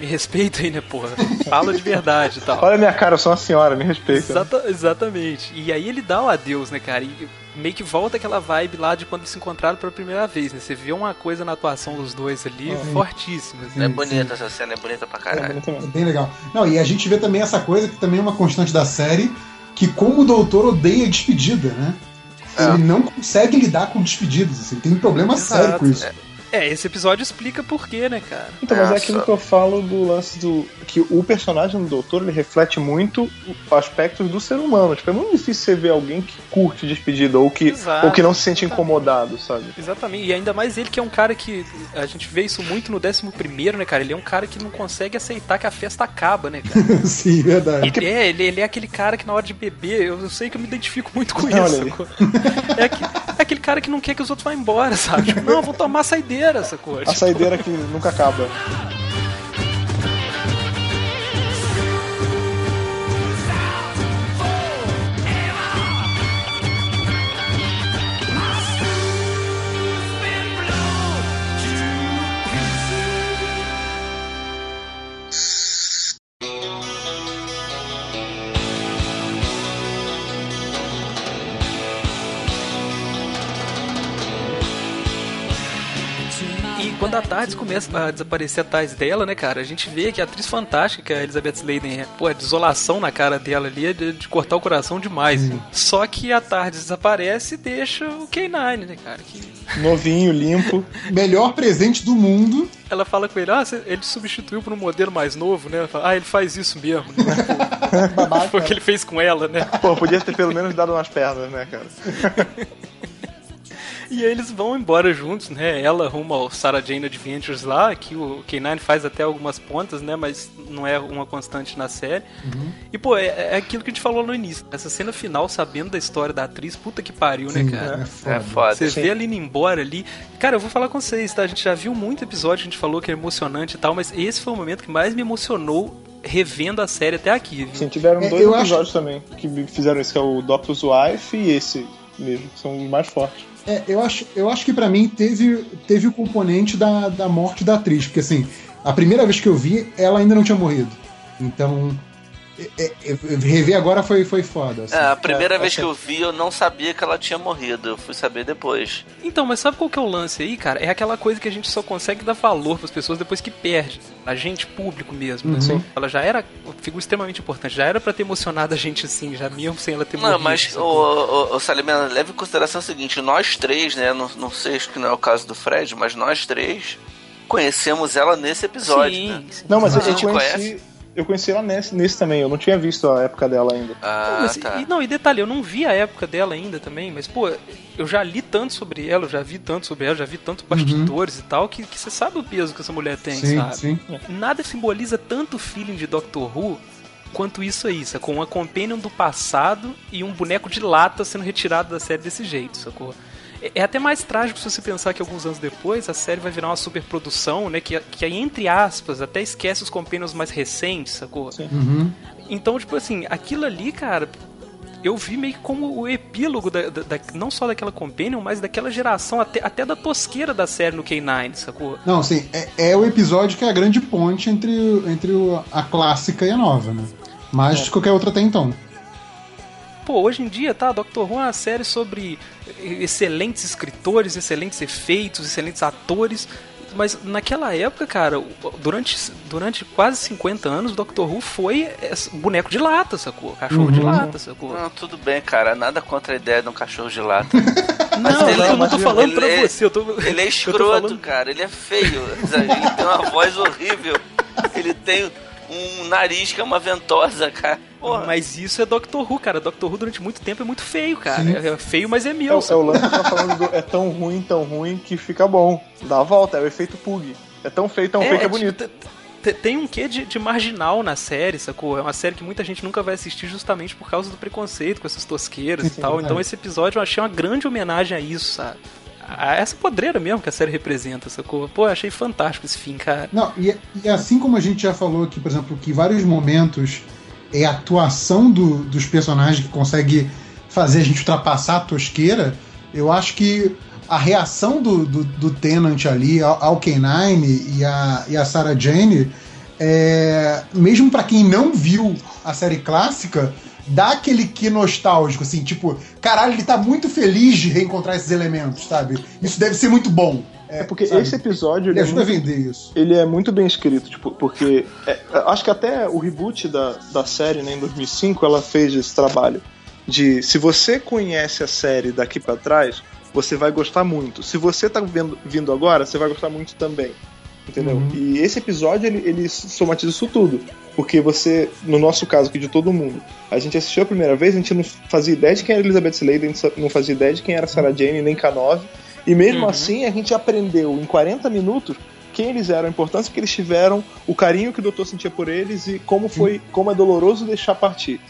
me respeita aí, né, porra, fala de verdade e tal. Olha a minha cara, eu sou uma senhora, me respeita. Exata- exatamente. E aí ele dá o adeus, né, cara? E meio que volta aquela vibe lá de quando se encontraram pela primeira vez, né? Você vê uma coisa na atuação dos dois ali fortíssima. assim. É Sim, bonita essa cena, é bonita pra É, caralho. mesmo. É bem legal. Não, e a gente vê também essa coisa que também é uma constante da série, que como o doutor odeia despedida, né? Ele não consegue lidar com despedidas, assim, tem um problema Exato. sério com isso. É, esse episódio explica por quê, né, cara? Então, mas é aquilo que eu falo do lance do. que o personagem do doutor ele reflete muito aspectos do ser humano. Tipo, é muito difícil você ver alguém que curte despedida ou que, Exato, ou que não se sente exatamente. incomodado, sabe? Exatamente. E ainda mais ele que é um cara que. A gente vê isso muito no 11 primeiro, né, cara? Ele é um cara que não consegue aceitar que a festa acaba, né, cara? Sim, verdade. Ele é, ele, ele é aquele cara que na hora de beber, eu, eu sei que eu me identifico muito com Olha isso. É, é aquele cara que não quer que os outros vá embora, sabe? Tipo, não, eu vou tomar saideira, sacou? A Tipo, saideira que nunca acaba. E quando a Tardes começa a desaparecer atrás dela, né, cara, a gente vê que a atriz fantástica, a Elizabeth Sladen, é, pô, a desolação na cara dela ali é de, de cortar o coração demais. Só que a Tardes desaparece e deixa o K9, né, cara? Que Novinho, limpo. Melhor presente do mundo. ela fala com ele, ah, ele substituiu por um modelo mais novo, né? Ela fala, ah, ele faz isso mesmo. Né? Foi o que ele fez com ela, né? Pô, podia ter pelo menos dado umas pernas, né, cara? E aí eles vão embora juntos, né? Ela rumo ao Sarah Jane Adventures lá, que o K9 faz até algumas pontas, né? Mas não é uma constante na série. E, pô, é, é aquilo que a gente falou no início. Essa cena final, sabendo da história da atriz, puta que pariu, né, Sim, cara? é foda. É foda. Você Sim. vê ela indo embora ali. Cara, eu vou falar com vocês, tá? A gente já viu muito episódio, a gente falou que é emocionante e tal, mas esse foi o momento que mais me emocionou revendo a série até aqui, viu? Sim, tiveram É, dois eu episódios também que fizeram isso, que é o Doctor's Wife e esse mesmo, que são os mais fortes. É, eu acho, eu acho que pra mim teve, teve o componente da, da morte da atriz, porque assim, a primeira vez que eu vi, ela ainda não tinha morrido. Então, rever agora foi, foi foda. assim. É, a primeira É, vez que eu vi, eu não sabia que ela tinha morrido. Eu fui saber depois. Então, mas sabe qual que é o lance aí, cara? É aquela coisa que a gente só consegue dar valor pras pessoas depois que perde. A gente, público mesmo. né? Uhum. Ela já era figura extremamente importante. Já era pra ter emocionado a gente assim, já mesmo sem ela ter Não, morrido. mas, sacou? o, o, o Salimena, leve em consideração o seguinte: nós três, né? Não, não sei, acho que não é o caso do Fred, mas nós três conhecemos ela nesse episódio. Sim, né? sim. Não, mas Ah, a gente conheci, conhece? Eu conheci ela nesse, nesse também, eu não tinha visto a época dela ainda. Ah, Mas, tá. e, não, e detalhe, eu não vi a época dela ainda também, mas, pô, eu já li tanto sobre ela, eu já vi tanto sobre ela, já vi tanto bastidores e tal, que, que você sabe o peso que essa mulher tem, sim, sabe? sim. Nada simboliza tanto o feeling de Doctor Who quanto isso aí, sacou? Uma companion do passado e um boneco de lata sendo retirado da série desse jeito, sacou? É- É até mais trágico se você pensar que alguns anos depois a série vai virar uma superprodução, né? Que, que aí, entre aspas, até esquece os companions mais recentes, sacou? Uhum. Então, tipo assim, aquilo ali, cara, eu vi meio que como o epílogo da, da- da- não só daquela companion, mas daquela geração, até, até da tosqueira da série no K9, sacou? Não, sim, é, é o episódio que é a grande ponte entre, entre o- a clássica e a nova, né? Mais do que qualquer outra até então. Pô, hoje em dia, tá, Doctor Who é uma série sobre excelentes escritores, excelentes efeitos, excelentes atores. Mas naquela época, cara, durante, durante quase 50 anos, o Doctor Who foi esse boneco de lata, sacou? Cachorro de Uhum. lata, sacou? Não, tudo bem, cara. Nada contra a ideia de um cachorro de lata. Não, ele- eu não tô mas falando pra é- você, eu tô. Ele é escroto, falando- cara. Ele é feio. Ele tem uma voz horrível. Ele tem um nariz que é uma ventosa, cara. Porra. Mas isso é Doctor Who, cara. Doctor Who durante muito tempo é muito feio, cara. Sim. É feio, mas é É, meu. o- é o lance que tá falando do, é tão ruim, tão ruim que fica bom. Dá a volta, é o efeito Pug. É tão feio, tão feio que é bonito. te- te- tem um quê de, de marginal na série, sacou? É uma série que muita gente nunca vai assistir justamente por causa do preconceito com essas tosqueiras e tal. Então esse episódio eu achei uma grande homenagem a isso, sabe? A essa podreira mesmo que a série representa, sacou? Pô, achei fantástico esse fim, cara. Não, e, e assim como a gente já falou aqui, por exemplo, que em vários momentos é a atuação do- dos personagens que consegue fazer a gente ultrapassar a tosqueira, eu acho que a reação do, do, do Tennant ali ao, ao K9 e a, e a Sarah Jane, é, mesmo pra quem não viu a série clássica, dá aquele que nostálgico, assim, tipo, caralho, ele tá muito feliz de reencontrar esses elementos, sabe? Isso deve ser muito bom. É porque sabe? esse episódio Ele ele é, ajuda a muito, vender isso. ele é muito bem escrito, tipo, porque é, acho que até o reboot da, da série, né, em 2005, ela fez esse trabalho de se você conhece a série daqui pra trás, você vai gostar muito. Se você tá vendo, vindo agora, você vai gostar muito também. Entendeu? Uhum. E esse episódio ele, ele somatiza isso tudo. Porque você, no nosso caso aqui de todo mundo, a gente assistiu a primeira vez, a gente não fazia ideia de quem era Elizabeth Slade, a gente não fazia ideia de quem era Sarah Jane, nem K9. E mesmo Uhum. assim, a gente aprendeu em 40 minutos quem eles eram, a importância que eles tiveram, o carinho que o doutor sentia por eles e como foi, como é doloroso deixar partir.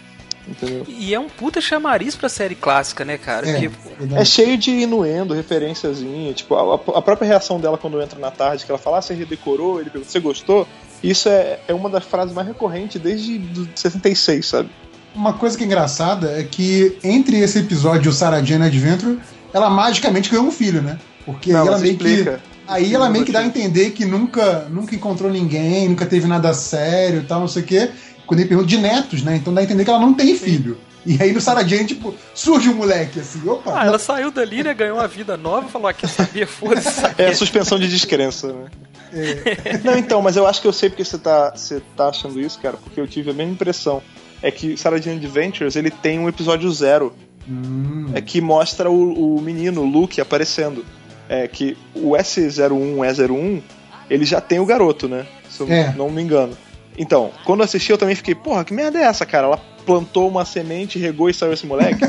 Entendeu? E é um puta chamariz pra série clássica, né, cara? É, Porque É cheio de inuendo, referenciazinha. Tipo, a, a própria reação dela quando entra na tarde, que ela fala, ah, você redecorou, ele pergunta, você gostou? Isso é, é uma das frases mais recorrentes desde do 66, sabe? Uma coisa que é engraçada é que entre esse episódio e o Sarah Jane Adventure, ela magicamente ganhou um filho, né? Porque Não, aí ela meio explica. que. Aí ela meio que dá a entender que nunca, nunca encontrou ninguém, nunca teve nada sério e tal, não sei o quê. Quando ele pergunta de netos, né? Então dá a entender que ela não tem filho. E aí no Sarah Jane, tipo, surge um moleque assim, opa. ah, ela saiu dali, né? Ganhou uma vida nova, falou: ah, quer saber? Foda-se. isso aqui." É a suspensão de descrença, né? Não, então, mas eu acho que eu sei porque você tá, você tá achando isso, cara, porque eu tive a mesma impressão. É que Sarah Jane Adventures, ele tem um episódio zero, Hum, é que mostra o, o menino, o Luke, aparecendo. É que o S01, E01, ele já tem o garoto, né? Se eu É. não me engano. Então, quando assisti, eu também fiquei, porra, que merda é essa, cara? Ela plantou uma semente, regou e saiu esse moleque?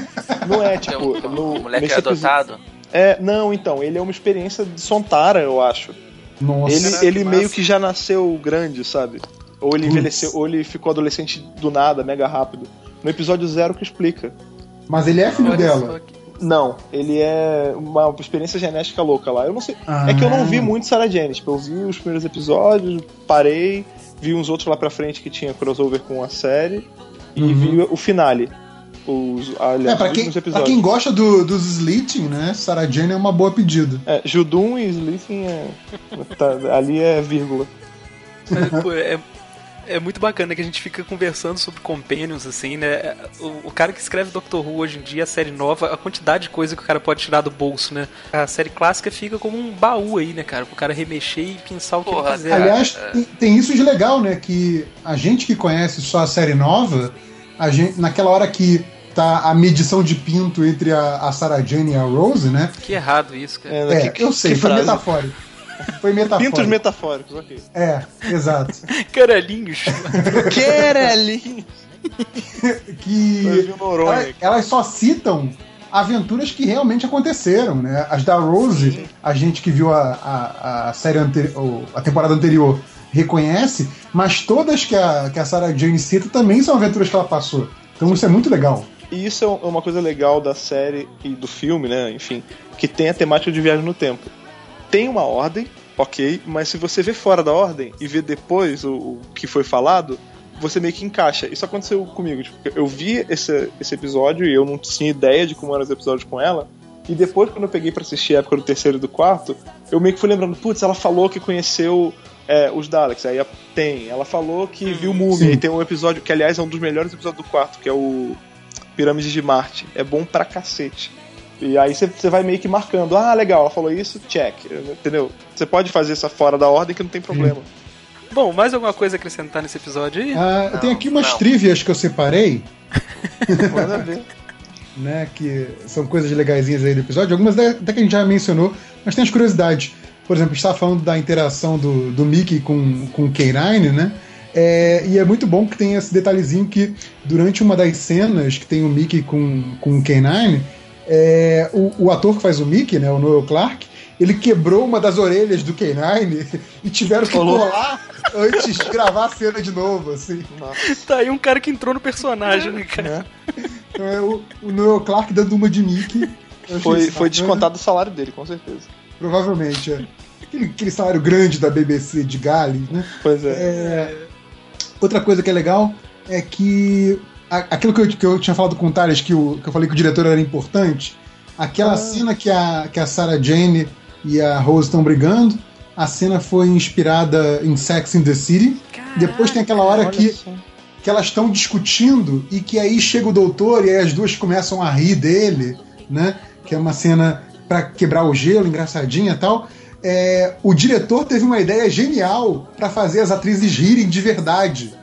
Não é, tipo, no, o moleque é nesse episódio- adotado. É, não, então, ele é uma experiência de Sontara, eu acho. nossa. Ele, Caraca, ele que meio massa. que já nasceu grande, sabe? Ou ele envelheceu, ou ele ficou adolescente do nada, mega rápido. No episódio zero que explica. Mas ele é filho Olha dela. Não, ele é uma experiência genética louca lá. Eu não sei. É que eu não vi Ah. muito Sarah Jane. Tipo, eu vi os primeiros episódios, parei, vi uns outros lá pra frente que tinha crossover com a série e Uhum. vi o finale. Os, aliás, É, pra quem, últimos pra quem gosta do, dos Slitting, né? Sarah Jane é uma boa pedida. É, Judum e Slithin é, tá- ali é vírgula. Pô, é, é muito bacana que a gente fica conversando sobre companions, assim, né? O, o cara que escreve Doctor Who hoje em dia, a série nova, a quantidade de coisa que o cara pode tirar do bolso, né? A série clássica fica como um baú aí, né, cara? Pro cara remexer e pensar o que Porra, ele quiser. Aliás, tem, tem isso de legal, né? Que a gente que conhece só a série nova, a gente, naquela hora que tá a medição de pinto entre a, a Sarah Jane e a Rose, né? Que errado isso, cara. É, É, que- eu sei, que foi frase. metafórico. Foi metafórico. Pintos metafóricos, ok. É, exato. Caralhinhos. Querelinho! que elas, elas só citam aventuras que realmente aconteceram, né? As da Rose, a gente que viu a, a, a série anterior, a temporada anterior reconhece, mas todas que a, que a Sarah Jane cita também são aventuras que ela passou. Então isso é muito legal. E isso é uma coisa legal da série e do filme, né? Enfim, que tem a temática de viagem no tempo. Tem uma ordem, ok, mas se você vê fora da ordem e vê depois o, o que foi falado, você meio que encaixa. Isso aconteceu comigo. Tipo, eu vi esse, esse episódio e eu não tinha ideia de como eram os episódios com ela. E depois, quando eu peguei pra assistir a época do terceiro e do quarto, eu meio que fui lembrando, putz, ela falou que conheceu é, os Daleks. Aí tem. Ela falou que viu Múmia. Sim. E tem um episódio que, aliás, é um dos melhores episódios do quarto, que é o Pirâmides de Marte. É bom pra cacete. E aí você- você vai meio que marcando, ah, legal, ela falou isso, check. Entendeu? Você pode fazer isso fora da ordem que não tem problema. Bom, mais alguma coisa a acrescentar nesse episódio aí? Ah, eu tenho aqui umas não. trivias que eu separei, Manda ver. né? Que são coisas legaisinhas aí do episódio. Algumas até até que a gente já mencionou, mas tem as curiosidades. Por exemplo, a gente estava falando da interação do, do Mickey com, com o K9, né? É, e é muito bom que tem esse detalhezinho que durante uma das cenas que tem o Mickey com, com o K9, é, o, o ator que faz o Mickey, né, o Noel Clark, ele quebrou uma das orelhas do K9 e tiveram que colar antes de gravar a cena de novo, assim. Nossa. Tá aí um cara que entrou no personagem, né, cara? Então é o, o Noel Clark dando uma de Mickey. Foi, foi descontado o salário dele, com certeza. Provavelmente, é. Aquele, aquele salário grande da BBC de Gales, né? Pois é. É, outra coisa que é legal é que aquilo que eu, que eu tinha falado com o Thales, que, o, que eu falei que o diretor era importante, aquela cena que a, que a Sarah Jane e a Rose estão brigando, a cena foi inspirada em Sex in the City. Depois tem aquela hora que, só. que elas estão discutindo e que aí chega o doutor e aí as duas começam a rir dele, né? Que é uma cena pra quebrar o gelo, engraçadinha e tal. É, o diretor teve uma ideia genial pra fazer as atrizes rirem de verdade.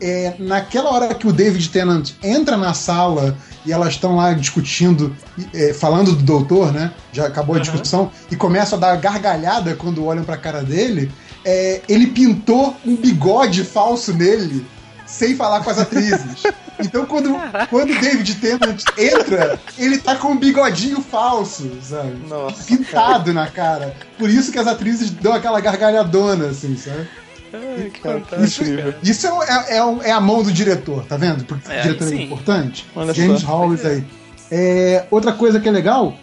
É, naquela hora que o David Tennant entra na sala e elas estão lá discutindo, é, falando do doutor, né? Já acabou a discussão, e começam a dar gargalhada quando olham pra cara dele. é, ele pintou um bigode falso nele, sem falar com as atrizes. Então, quando, quando o David Tennant entra, ele tá com um bigodinho falso, sabe? Nossa. Pintado na cara. Por isso que as atrizes dão aquela gargalhadona, assim, sabe? Ai, que Cara, fantástico. incrível. cara. Isso é, é, é a mão do diretor, tá vendo? Porque É, o diretor é sim. importante. Olha James só. Howlett aí. É, outra coisa que é legal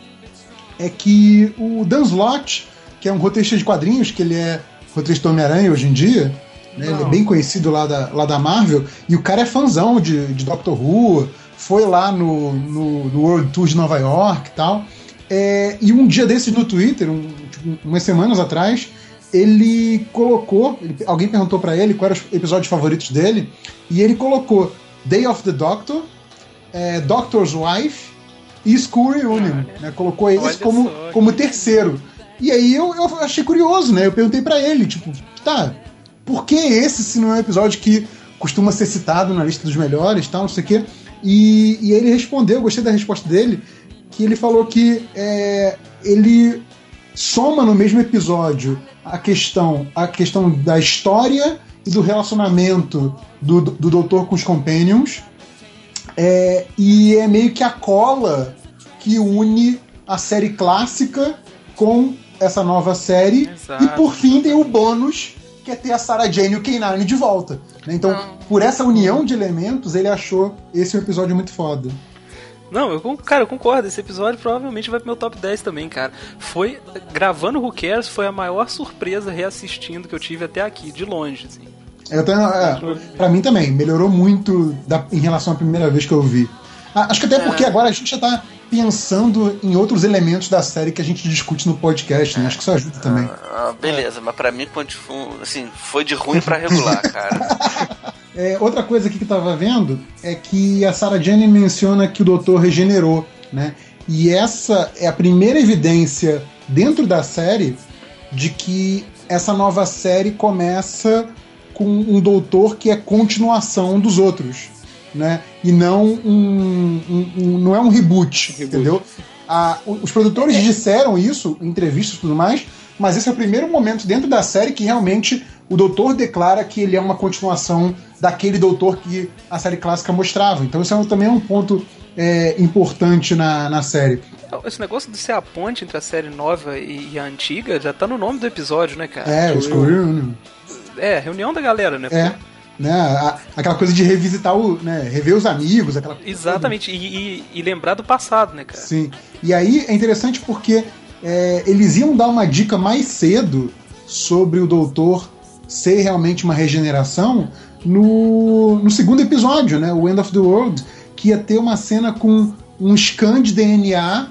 é que o Dan Slott, que é um roteirista de quadrinhos, que ele é roteirista do Homem-Aranha hoje em dia, né, ele é bem conhecido lá da, lá da Marvel, e o cara é fãzão de, de Doctor Who, foi lá no, no, no World Tour de Nova York e tal. É, e um dia desses no Twitter, um- tipo, umas semanas atrás, ele colocou. ele- alguém perguntou pra ele quais eram os episódios favoritos dele, e ele colocou Day of the Doctor, é, Doctor's Wife e School Reunion. né? Colocou eles como, só, como terceiro. E aí eu, eu achei curioso, né? Eu perguntei pra ele, tipo, tá, por que esse se não é um episódio que costuma ser citado na lista dos melhores, tal, não sei o quê? E, e ele respondeu, eu gostei da resposta dele, que ele falou que é, ele soma no mesmo episódio a questão, a questão da história e do relacionamento do, do doutor com os companions. É, e é meio que a cola que une a série clássica com essa nova série. Exato. E por fim tem o bônus, que é ter a Sarah Jane e o K9 de volta. né? Então, por essa união de elementos, ele achou esse um episódio muito foda. Não, eu, cara, eu concordo. Esse episódio provavelmente vai pro meu top 10 também, cara. Foi. Gravando Who Cares foi a maior surpresa reassistindo que eu tive até aqui, de longe, assim. Eu tenho, é, pra mim também, melhorou muito da- em relação à primeira vez que eu vi. Ah, Acho que até porque agora a gente já tá pensando em outros elementos da série que a gente discute no podcast, né? Acho que isso ajuda também. Ah, beleza, mas pra mim assim, foi de ruim pra regular, cara. É, outra coisa aqui que eu tava vendo é que a Sarah Jane menciona que o doutor regenerou, né? E essa é a primeira evidência dentro da série de que essa nova série começa com um doutor que é continuação dos outros, né? E não um, um- um- não é um reboot, entendeu? Ah, o- os produtores disseram isso em entrevistas e tudo mais, mas esse é o primeiro momento dentro da série que realmente o doutor declara que ele é uma continuação daquele doutor que a série clássica mostrava. Então isso é também é um ponto é, importante na, na série. Esse negócio de ser a ponte entre a série nova e, e a antiga já tá no nome do episódio, né, cara? É, o School Reunion. É, reunião da galera, né? É. Né, a- aquela coisa de revisitar o. Né, rever os amigos, aquela coisa Exatamente, e, e- e lembrar do passado, né, cara? Sim. E aí é interessante porque é, eles iam dar uma dica mais cedo sobre o doutor ser realmente uma regeneração no, no segundo episódio, né? O End of the World, que ia ter uma cena com um scan de DNA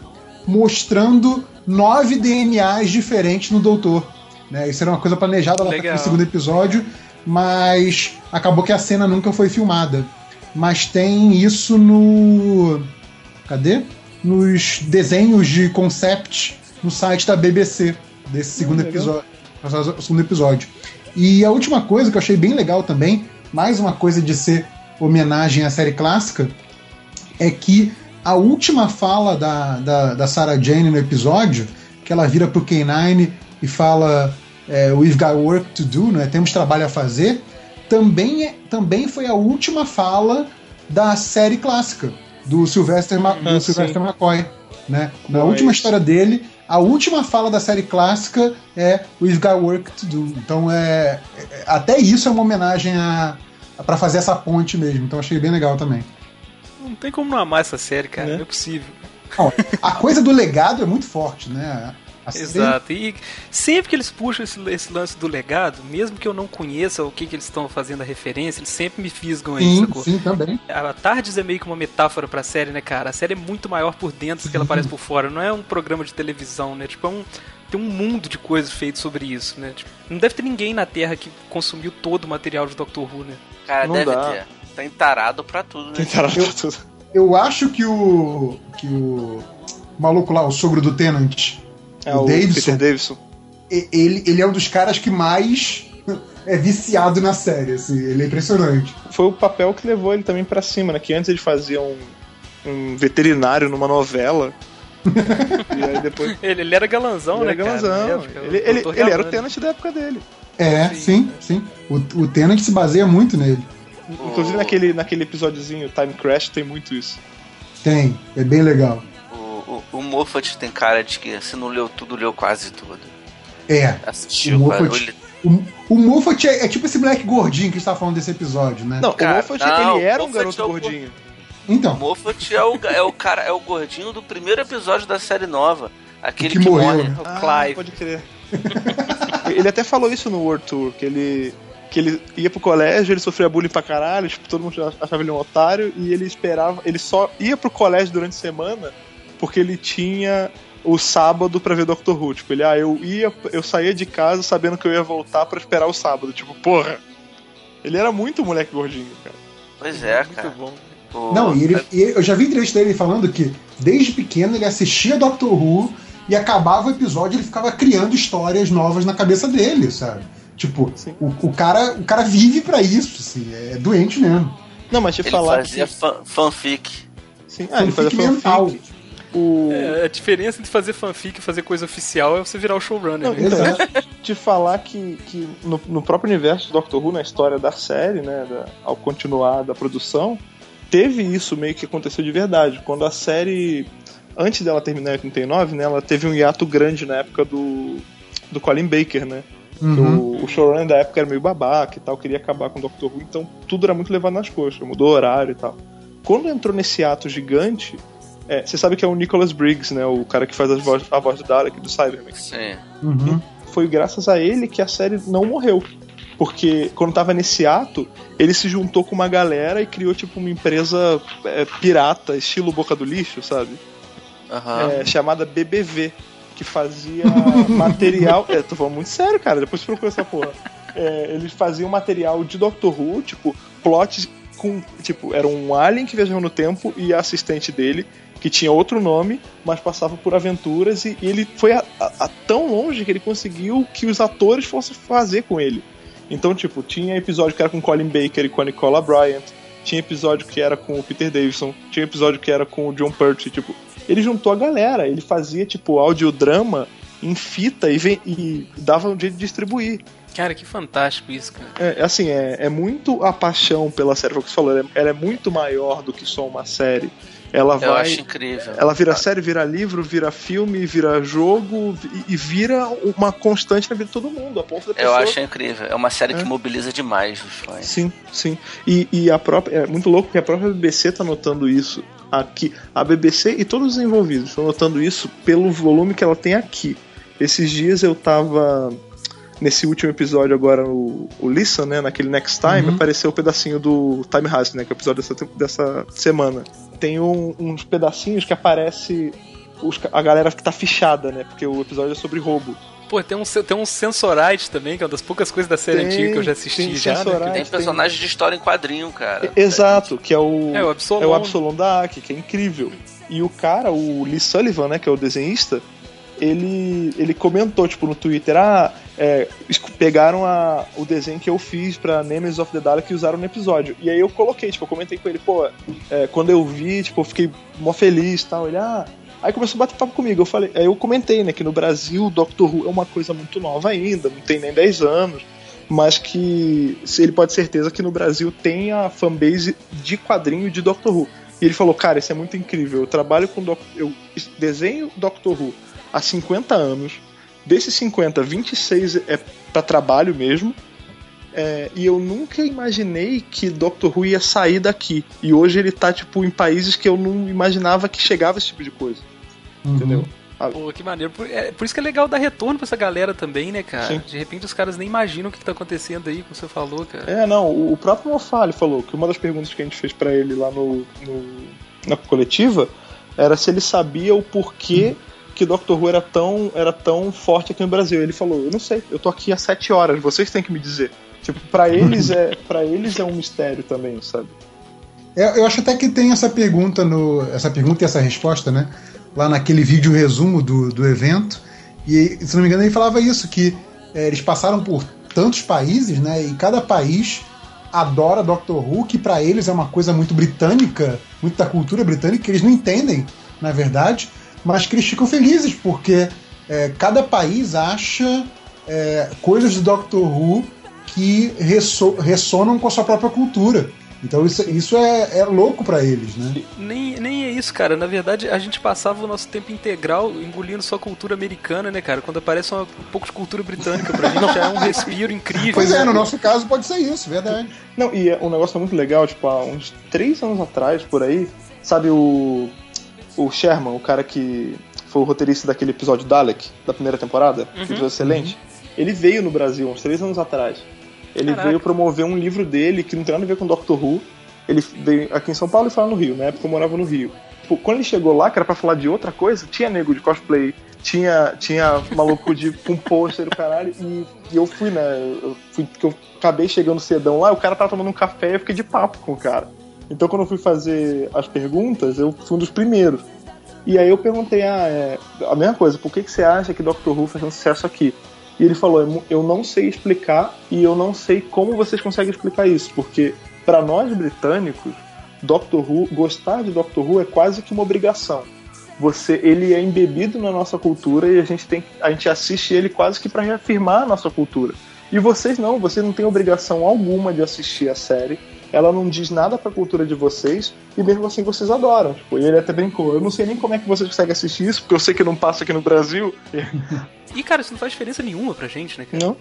mostrando nove DNAs diferentes no doutor. Né? Isso era uma coisa planejada lá para Legal. aquele segundo episódio, mas acabou que a cena nunca foi filmada. Mas tem isso no. Cadê? Nos desenhos de concept no site da BBC desse segundo legal. episódio. segundo episódio. E a última coisa que eu achei bem legal também, mais uma coisa de ser homenagem à série clássica, é que a última fala da, da, da Sarah Jane no episódio, que ela vira pro K9 e fala é, We've got work to do, né? temos trabalho a fazer, também, é, também foi a última fala da série clássica, do Sylvester, Ma Ah, do sim. Sylvester McCoy. Né? Na última história dele, a última fala da série clássica é We've got work to do. Então é, é- até isso é uma homenagem a para fazer essa ponte mesmo. Então achei bem legal também. Não tem como não amar essa série, cara, Né? não é possível. A coisa do legado é muito forte, né? A série- Exato. E sempre que eles puxam esse, esse lance do legado, mesmo que eu não conheça o que, que eles estão fazendo a referência, eles sempre me fisgam aí, Sim, sacou? sim, também. A Tardes é meio que uma metáfora pra série, né, cara? A série é muito maior por dentro do que ela parece por fora. Não é um programa de televisão, né? Tipo, é um. Tem um mundo de coisas feitas sobre isso, né? Tipo, não deve ter ninguém na Terra que consumiu todo o material de Doctor Who, né? Cara, Não deve dá. ter. Tá entarado pra tudo, né? Tem tarado Eu- pra tudo. Eu acho que o. que o maluco lá, o sogro do Tenant, É O o, Davidson. Peter Davidson. ele, ele é um dos caras que mais é viciado na série, assim, ele é impressionante. Foi o papel que levou ele também pra cima, né? Que antes ele fazia um, um veterinário numa novela. e aí depois. Ele, ele era galanzão, ele né? era cara, galanzão. na época, ele, ele, ele era o. Tenant da época dele. É, sim, sim. O, o Tenant se baseia muito nele. Inclusive naquele, naquele episódiozinho Time Crash tem muito isso. Tem, é bem legal. O, o, o Moffat tem cara de que se não leu tudo, leu quase tudo. É. Assistiu, O. Moffat- Ele- O, o Moffat é, é tipo esse moleque gordinho que a gente tá falando desse episódio, né? Não, Cara, o Moffat não, ele era o um garoto é o- gordinho. O Então, Moffat é o, é o cara, é o gordinho do primeiro episódio da série nova. Aquele Que que, morreu, morre. né? O Ah, Clive. pode crer. ele até falou isso no World Tour, que ele que ele ia pro colégio, ele sofria bullying pra caralho, tipo, todo mundo achava ele um otário, e ele esperava, ele só ia pro colégio durante a semana porque ele tinha o sábado pra ver Doctor Who. Tipo, ele, ah, eu ia, eu saía de casa sabendo que eu ia voltar pra esperar o sábado. Tipo, porra. Ele era muito moleque gordinho, cara. Pois é, Muito cara. bom. O- não, e ele, e eu já vi entrevista dele falando que desde pequeno ele assistia Doctor Who e acabava o episódio ele ficava criando histórias novas na cabeça dele, sabe? Tipo, o, o cara, o cara vive pra isso, assim, é doente mesmo. Não, mas te Ele falar fazia que... fan- fanfic. Sim, ah, ele fazia fanfic mental. O... É, a diferença entre fazer fanfic e fazer coisa oficial é você virar o showrunner. Não, né? então, Exato. te falar que, que no, no próprio universo do Doctor Who, na história da série, né, da- ao continuar da produção, teve isso meio que aconteceu de verdade. Quando a série, antes dela terminar em 89, né, ela teve um hiato grande na época do, do Colin Baker, né? Uhum. O, o showrunner da época era meio babaca e tal, queria acabar com o Doctor Who, então tudo era muito levado nas coxas, mudou o horário e tal. Quando entrou nesse ato gigante, é, você sabe que é o Nicholas Briggs, né, o cara que faz as voz, a voz do Dalek, do Cyberman Sim. Uhum. foi graças a ele que a série não morreu. Porque quando tava nesse ato, ele se juntou com uma galera e criou tipo uma empresa é, pirata, estilo Boca do Lixo, sabe? Aham. É, chamada BBV, que fazia material. É, tô falando muito sério, cara, depois procura essa porra. É, eles faziam material de Doctor Who, tipo, plots com. Tipo, era um alien que viajava no tempo e a assistente dele, que tinha outro nome, mas passava por aventuras e, e ele foi a, a- a tão longe que ele conseguiu que os atores fossem fazer com ele. Então, tipo, tinha episódio que era com Colin Baker e com a Nicola Bryant, tinha episódio que era com o Peter Davison, tinha episódio que era com o John Pertwee, tipo, ele juntou a galera, ele fazia, tipo, audiodrama em fita e, e dava um jeito de distribuir. Cara, que fantástico isso, cara. É, assim, é, é muito a paixão pela série. Foi o que você falou, ela é, ela é muito maior do que só uma série. Ela Eu vai. acho incrível. Ela vira série, vira livro, vira filme, vira jogo e, e vira uma constante na vida de todo mundo, a ponto da Eu pessoa... acho incrível. É uma série que É. mobiliza demais os fãs. Sim, sim. E, e a própria. É muito louco que a própria BBC tá notando isso aqui. A BBC e todos os envolvidos estão notando isso pelo volume que ela tem aqui. Esses dias eu tava. Nesse último episódio agora, o, o Listen, né? Naquele Next Time, Uhum. apareceu o pedacinho do Time Heist, né? Que é o episódio dessa, dessa semana. Tem um- uns pedacinhos que aparece os- a galera que tá fichada, né? Porque o episódio é sobre roubo. Pô, tem um, tem um Sensorite também, que é uma das poucas coisas da série Tem, antiga que eu já assisti tem já, né? Sensorite. Tem personagens de história em quadrinho, cara. Exato, que é o. É, o Absolom. É o Absolom da Aki, que é incrível. E o cara, o Lee Sullivan, né, que é o desenhista, ele, ele comentou, tipo, no Twitter, ah, é, pegaram a, o desenho que eu fiz pra Nemesis of the Dalek e usaram no episódio. E aí eu coloquei, tipo, eu comentei com ele, pô, é, quando eu vi, tipo, eu fiquei mó feliz e tal. Ele, ah... Aí começou a bater papo comigo. Eu falei, aí eu comentei, né, que no Brasil o Doctor Who é uma coisa muito nova ainda, não tem nem 10 anos mas que ele pode ter certeza que no Brasil tem a fanbase de quadrinho de Doctor Who. E ele falou, cara, isso é muito incrível. Eu trabalho com Doc- eu desenho Doctor Who há 50 anos. Desses 50, 26 é para trabalho mesmo. É, e eu nunca imaginei que Doctor Who ia sair daqui. E hoje ele tá, tipo, em países que eu não imaginava que chegava esse tipo de coisa. Uhum. Entendeu? Pô, que maneiro. Por, é, por isso que é legal dar retorno pra essa galera também, né, cara? Sim. De repente os caras nem imaginam o que, que tá acontecendo aí, como você falou, cara. É, não, o o próprio Mofali falou que uma das perguntas que a gente fez pra ele lá no, no- na coletiva era se ele sabia o porquê que Doctor Who era tão, era tão forte aqui no Brasil. Ele falou, eu não sei, eu tô aqui há sete horas, vocês têm que me dizer. Tipo, pra eles é, para eles é um mistério também, sabe? É, eu acho até que tem essa pergunta no. Essa pergunta e essa resposta, né? Lá naquele vídeo resumo do, do evento. E, se não me engano, ele falava isso, que é, eles passaram por tantos países, né? E cada país adora Doctor Who, que pra eles é uma coisa muito britânica, muito da cultura britânica, que eles não entendem, na verdade, mas que eles ficam felizes, porque é, cada país acha é, coisas do Doctor Who que resso- ressonam com a sua própria cultura. Então isso, isso é, é louco pra eles, né? Nem, nem é isso, cara. Na verdade, a gente passava o nosso tempo integral engolindo só cultura americana, né, cara? Quando aparece uma- um pouco de cultura britânica pra gente, já é um respiro incrível. Pois é, no nosso caso pode ser isso, verdade. Não, e é um negócio muito legal, tipo, há uns três anos atrás, por aí, sabe o. O Sherman, o cara que foi o roteirista daquele episódio Dalek, da primeira temporada, que foi excelente. Ele veio no Brasil uns três anos atrás. Ele Caraca. veio promover um livro dele que não tem nada a ver com Doctor Who. Ele veio aqui em São Paulo e lá no Rio, na época eu morava no Rio. Tipo, quando ele chegou lá, que era pra falar de outra coisa, tinha nego de cosplay, tinha, tinha maluco de com pôster do caralho, e, e eu fui, né? Eu fui, que eu acabei chegando cedão lá, o cara tava tomando um café e eu fiquei de papo com o cara. Então quando eu fui fazer as perguntas, eu fui um dos primeiros. E aí eu perguntei, ah, é, a mesma coisa, por que, que você acha que Doctor Who faz um sucesso aqui? E ele falou, "Eu- eu não sei explicar e eu não sei como vocês conseguem explicar isso, porque para nós britânicos, Doctor Who, gostar de Doctor Who é quase que uma obrigação. Você, ele é embebido na nossa cultura e a gente tem, a gente assiste ele quase que para reafirmar a nossa cultura. E vocês não, vocês não têm obrigação alguma de assistir a série. Ela não diz nada pra cultura de vocês e mesmo assim vocês adoram. Tipo, e ele até brincou. Eu não sei nem como é que vocês conseguem assistir isso, porque eu sei que não passa aqui no Brasil. E, cara, isso não faz diferença nenhuma pra gente, né, cara? Não?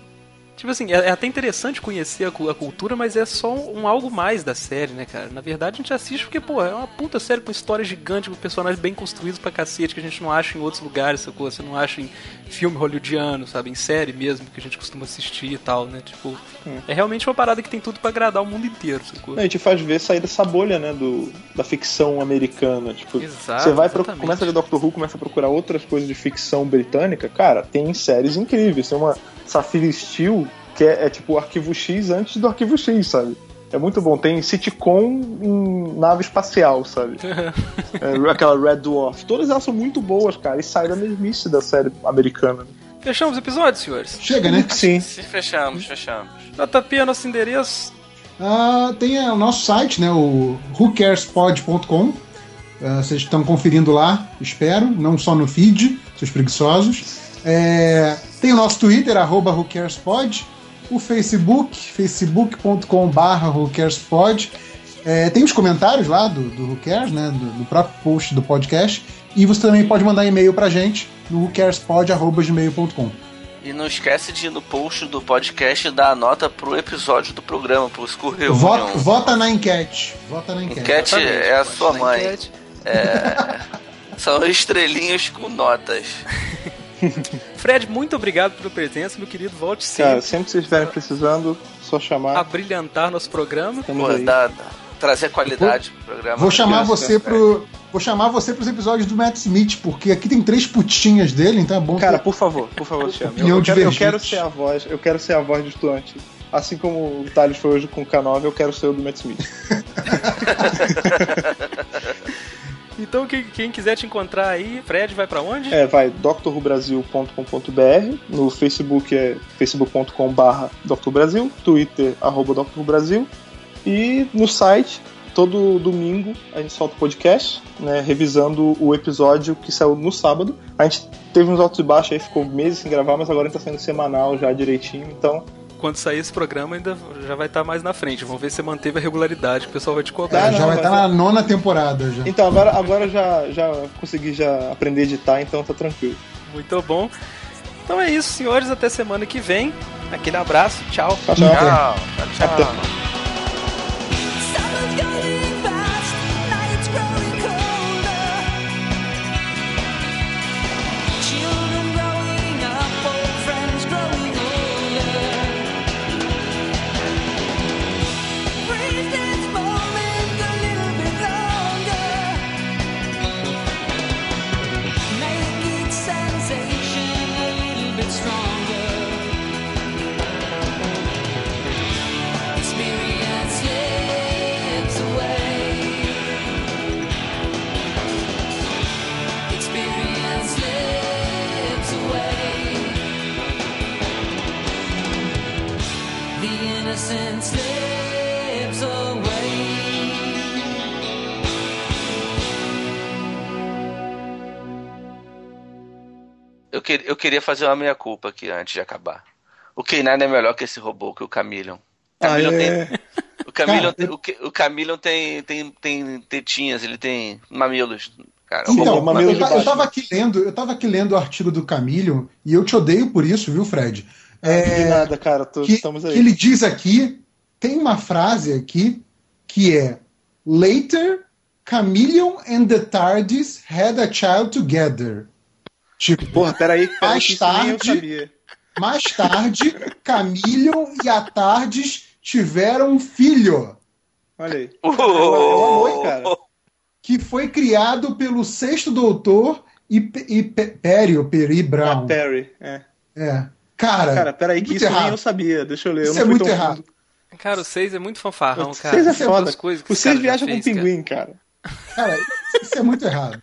Tipo assim, é, é até interessante conhecer a, cu- a cultura, mas é só um, um algo mais da série, né, cara? Na verdade, a gente assiste porque, pô, é uma puta série com história gigante, com personagens bem construídos pra cacete, que a gente não acha em outros lugares, sacou? Você não acha em filme hollywoodiano, sabe? Em série mesmo, que a gente costuma assistir e tal, né? Tipo, é realmente uma parada que tem tudo pra agradar o mundo inteiro, sacou? A gente faz ver sair dessa bolha, né, do, da ficção americana. Tipo, Exato, você vai pro, começa a ver Doctor Who, começa a procurar outras coisas de ficção britânica, cara, tem séries incríveis. Tem uma Sapphire Steel, que é, é tipo o Arquivo X antes do Arquivo X, sabe? É muito bom. Tem sitcom em nave espacial, sabe? É, aquela Red Dwarf. Todas elas são muito boas, cara, e sai da mesmice da série americana. Fechamos o episódio, senhores. Chega, né? Sim. Se fechamos, fechamos. JP é nosso endereço. Ah, tem é, o nosso site, né? O whocarespod.com. Ah, vocês estão conferindo lá, espero, não só no feed, seus preguiçosos. É, tem o nosso Twitter, arroba WhoCaresPod, o Facebook, facebook.com.br WhoCaresPod. É, tem os comentários lá do, do Who Cares, né, do, do próprio post do podcast. E você também pode mandar e-mail pra gente no whocarespod.gmail.com. E não esquece de ir no post do podcast e dar a nota pro episódio do programa, pro Escorreu. Vota, vota na enquete. Vota na enquete. Enquete é a sua mãe. É, são estrelinhas com notas. Fred, muito obrigado pela presença, meu querido. Volte sempre Cara, sempre que vocês estiverem precisando, só a chamar. brilhantar nosso programa. Estamos Pô, aí. dá- dá- trazer qualidade pro programa. Vou chamar Criança, você pro. Vou chamar você pros episódios do Matt Smith, porque aqui tem três putinhas dele, então é bom Cara, ter- por favor, por favor, chame. Eu, eu, quero, eu quero ser a voz, eu quero ser a voz do estudante. Assim como o Thales foi hoje com o K9, eu quero ser o do Matt Smith. Então, quem, quem quiser te encontrar aí, Fred, vai pra onde? É, vai drrubrasil.com.br, no Facebook é facebook.com.br drbrasil, Twitter, arroba drrubrasil, e no site, todo domingo, a gente solta o podcast, né, revisando o episódio que saiu no sábado. A gente teve uns altos e baixos aí, ficou meses sem gravar, mas agora a gente tá saindo semanal já direitinho, então... Quando sair esse programa, ainda já vai estar mais na frente. Vamos ver se você manteve a regularidade, que o pessoal vai te É, cobrar. Ah, já não, vai estar é- na nona temporada já. Então, agora, agora já, já consegui já aprender a editar, então tá tranquilo. Muito bom. Então é isso, senhores. Até semana que vem. Aquele abraço. Tchau. Tchau, tchau. Tchau, tchau, Até. tchau. Summer's Eu, que- eu queria fazer uma meia-culpa aqui antes de acabar. O K9 é melhor que esse robô, que o Camillion. O Camillion Ah, tem, é. o Camillion, Cara, tem, o, o Camillion tem, tem, tem tetinhas, ele tem mamilos. Cara, Sim, Então, o mamilo eu, eu tava aqui lendo, eu tava aqui lendo o artigo do Camillion e eu te odeio por isso, viu, Fred? De nada, cara, tô- que, estamos aí. que ele diz aqui, tem uma frase aqui que é Later, Chameleon and the TARDIS had a child together. Tipo, Porra, peraí, peraí Mais que isso nem eu tarde- sabia. mais tarde, Chameleon e a TARDIS tiveram um filho, Olha aí. Oh! Amor, cara. que foi criado pelo sexto doutor e, e Pe- Perry, ou Peri Brown. Ah, Perry, é. É. Cara, Cara, peraí que isso nem errado. eu sabia. Deixa eu ler. eu Isso não é muito tão errado. fundo. Cara, o 6 é muito fanfarrão, O cara. seis é foda. coisas que O seis viaja com um pinguim, cara. Cara, isso é muito errado.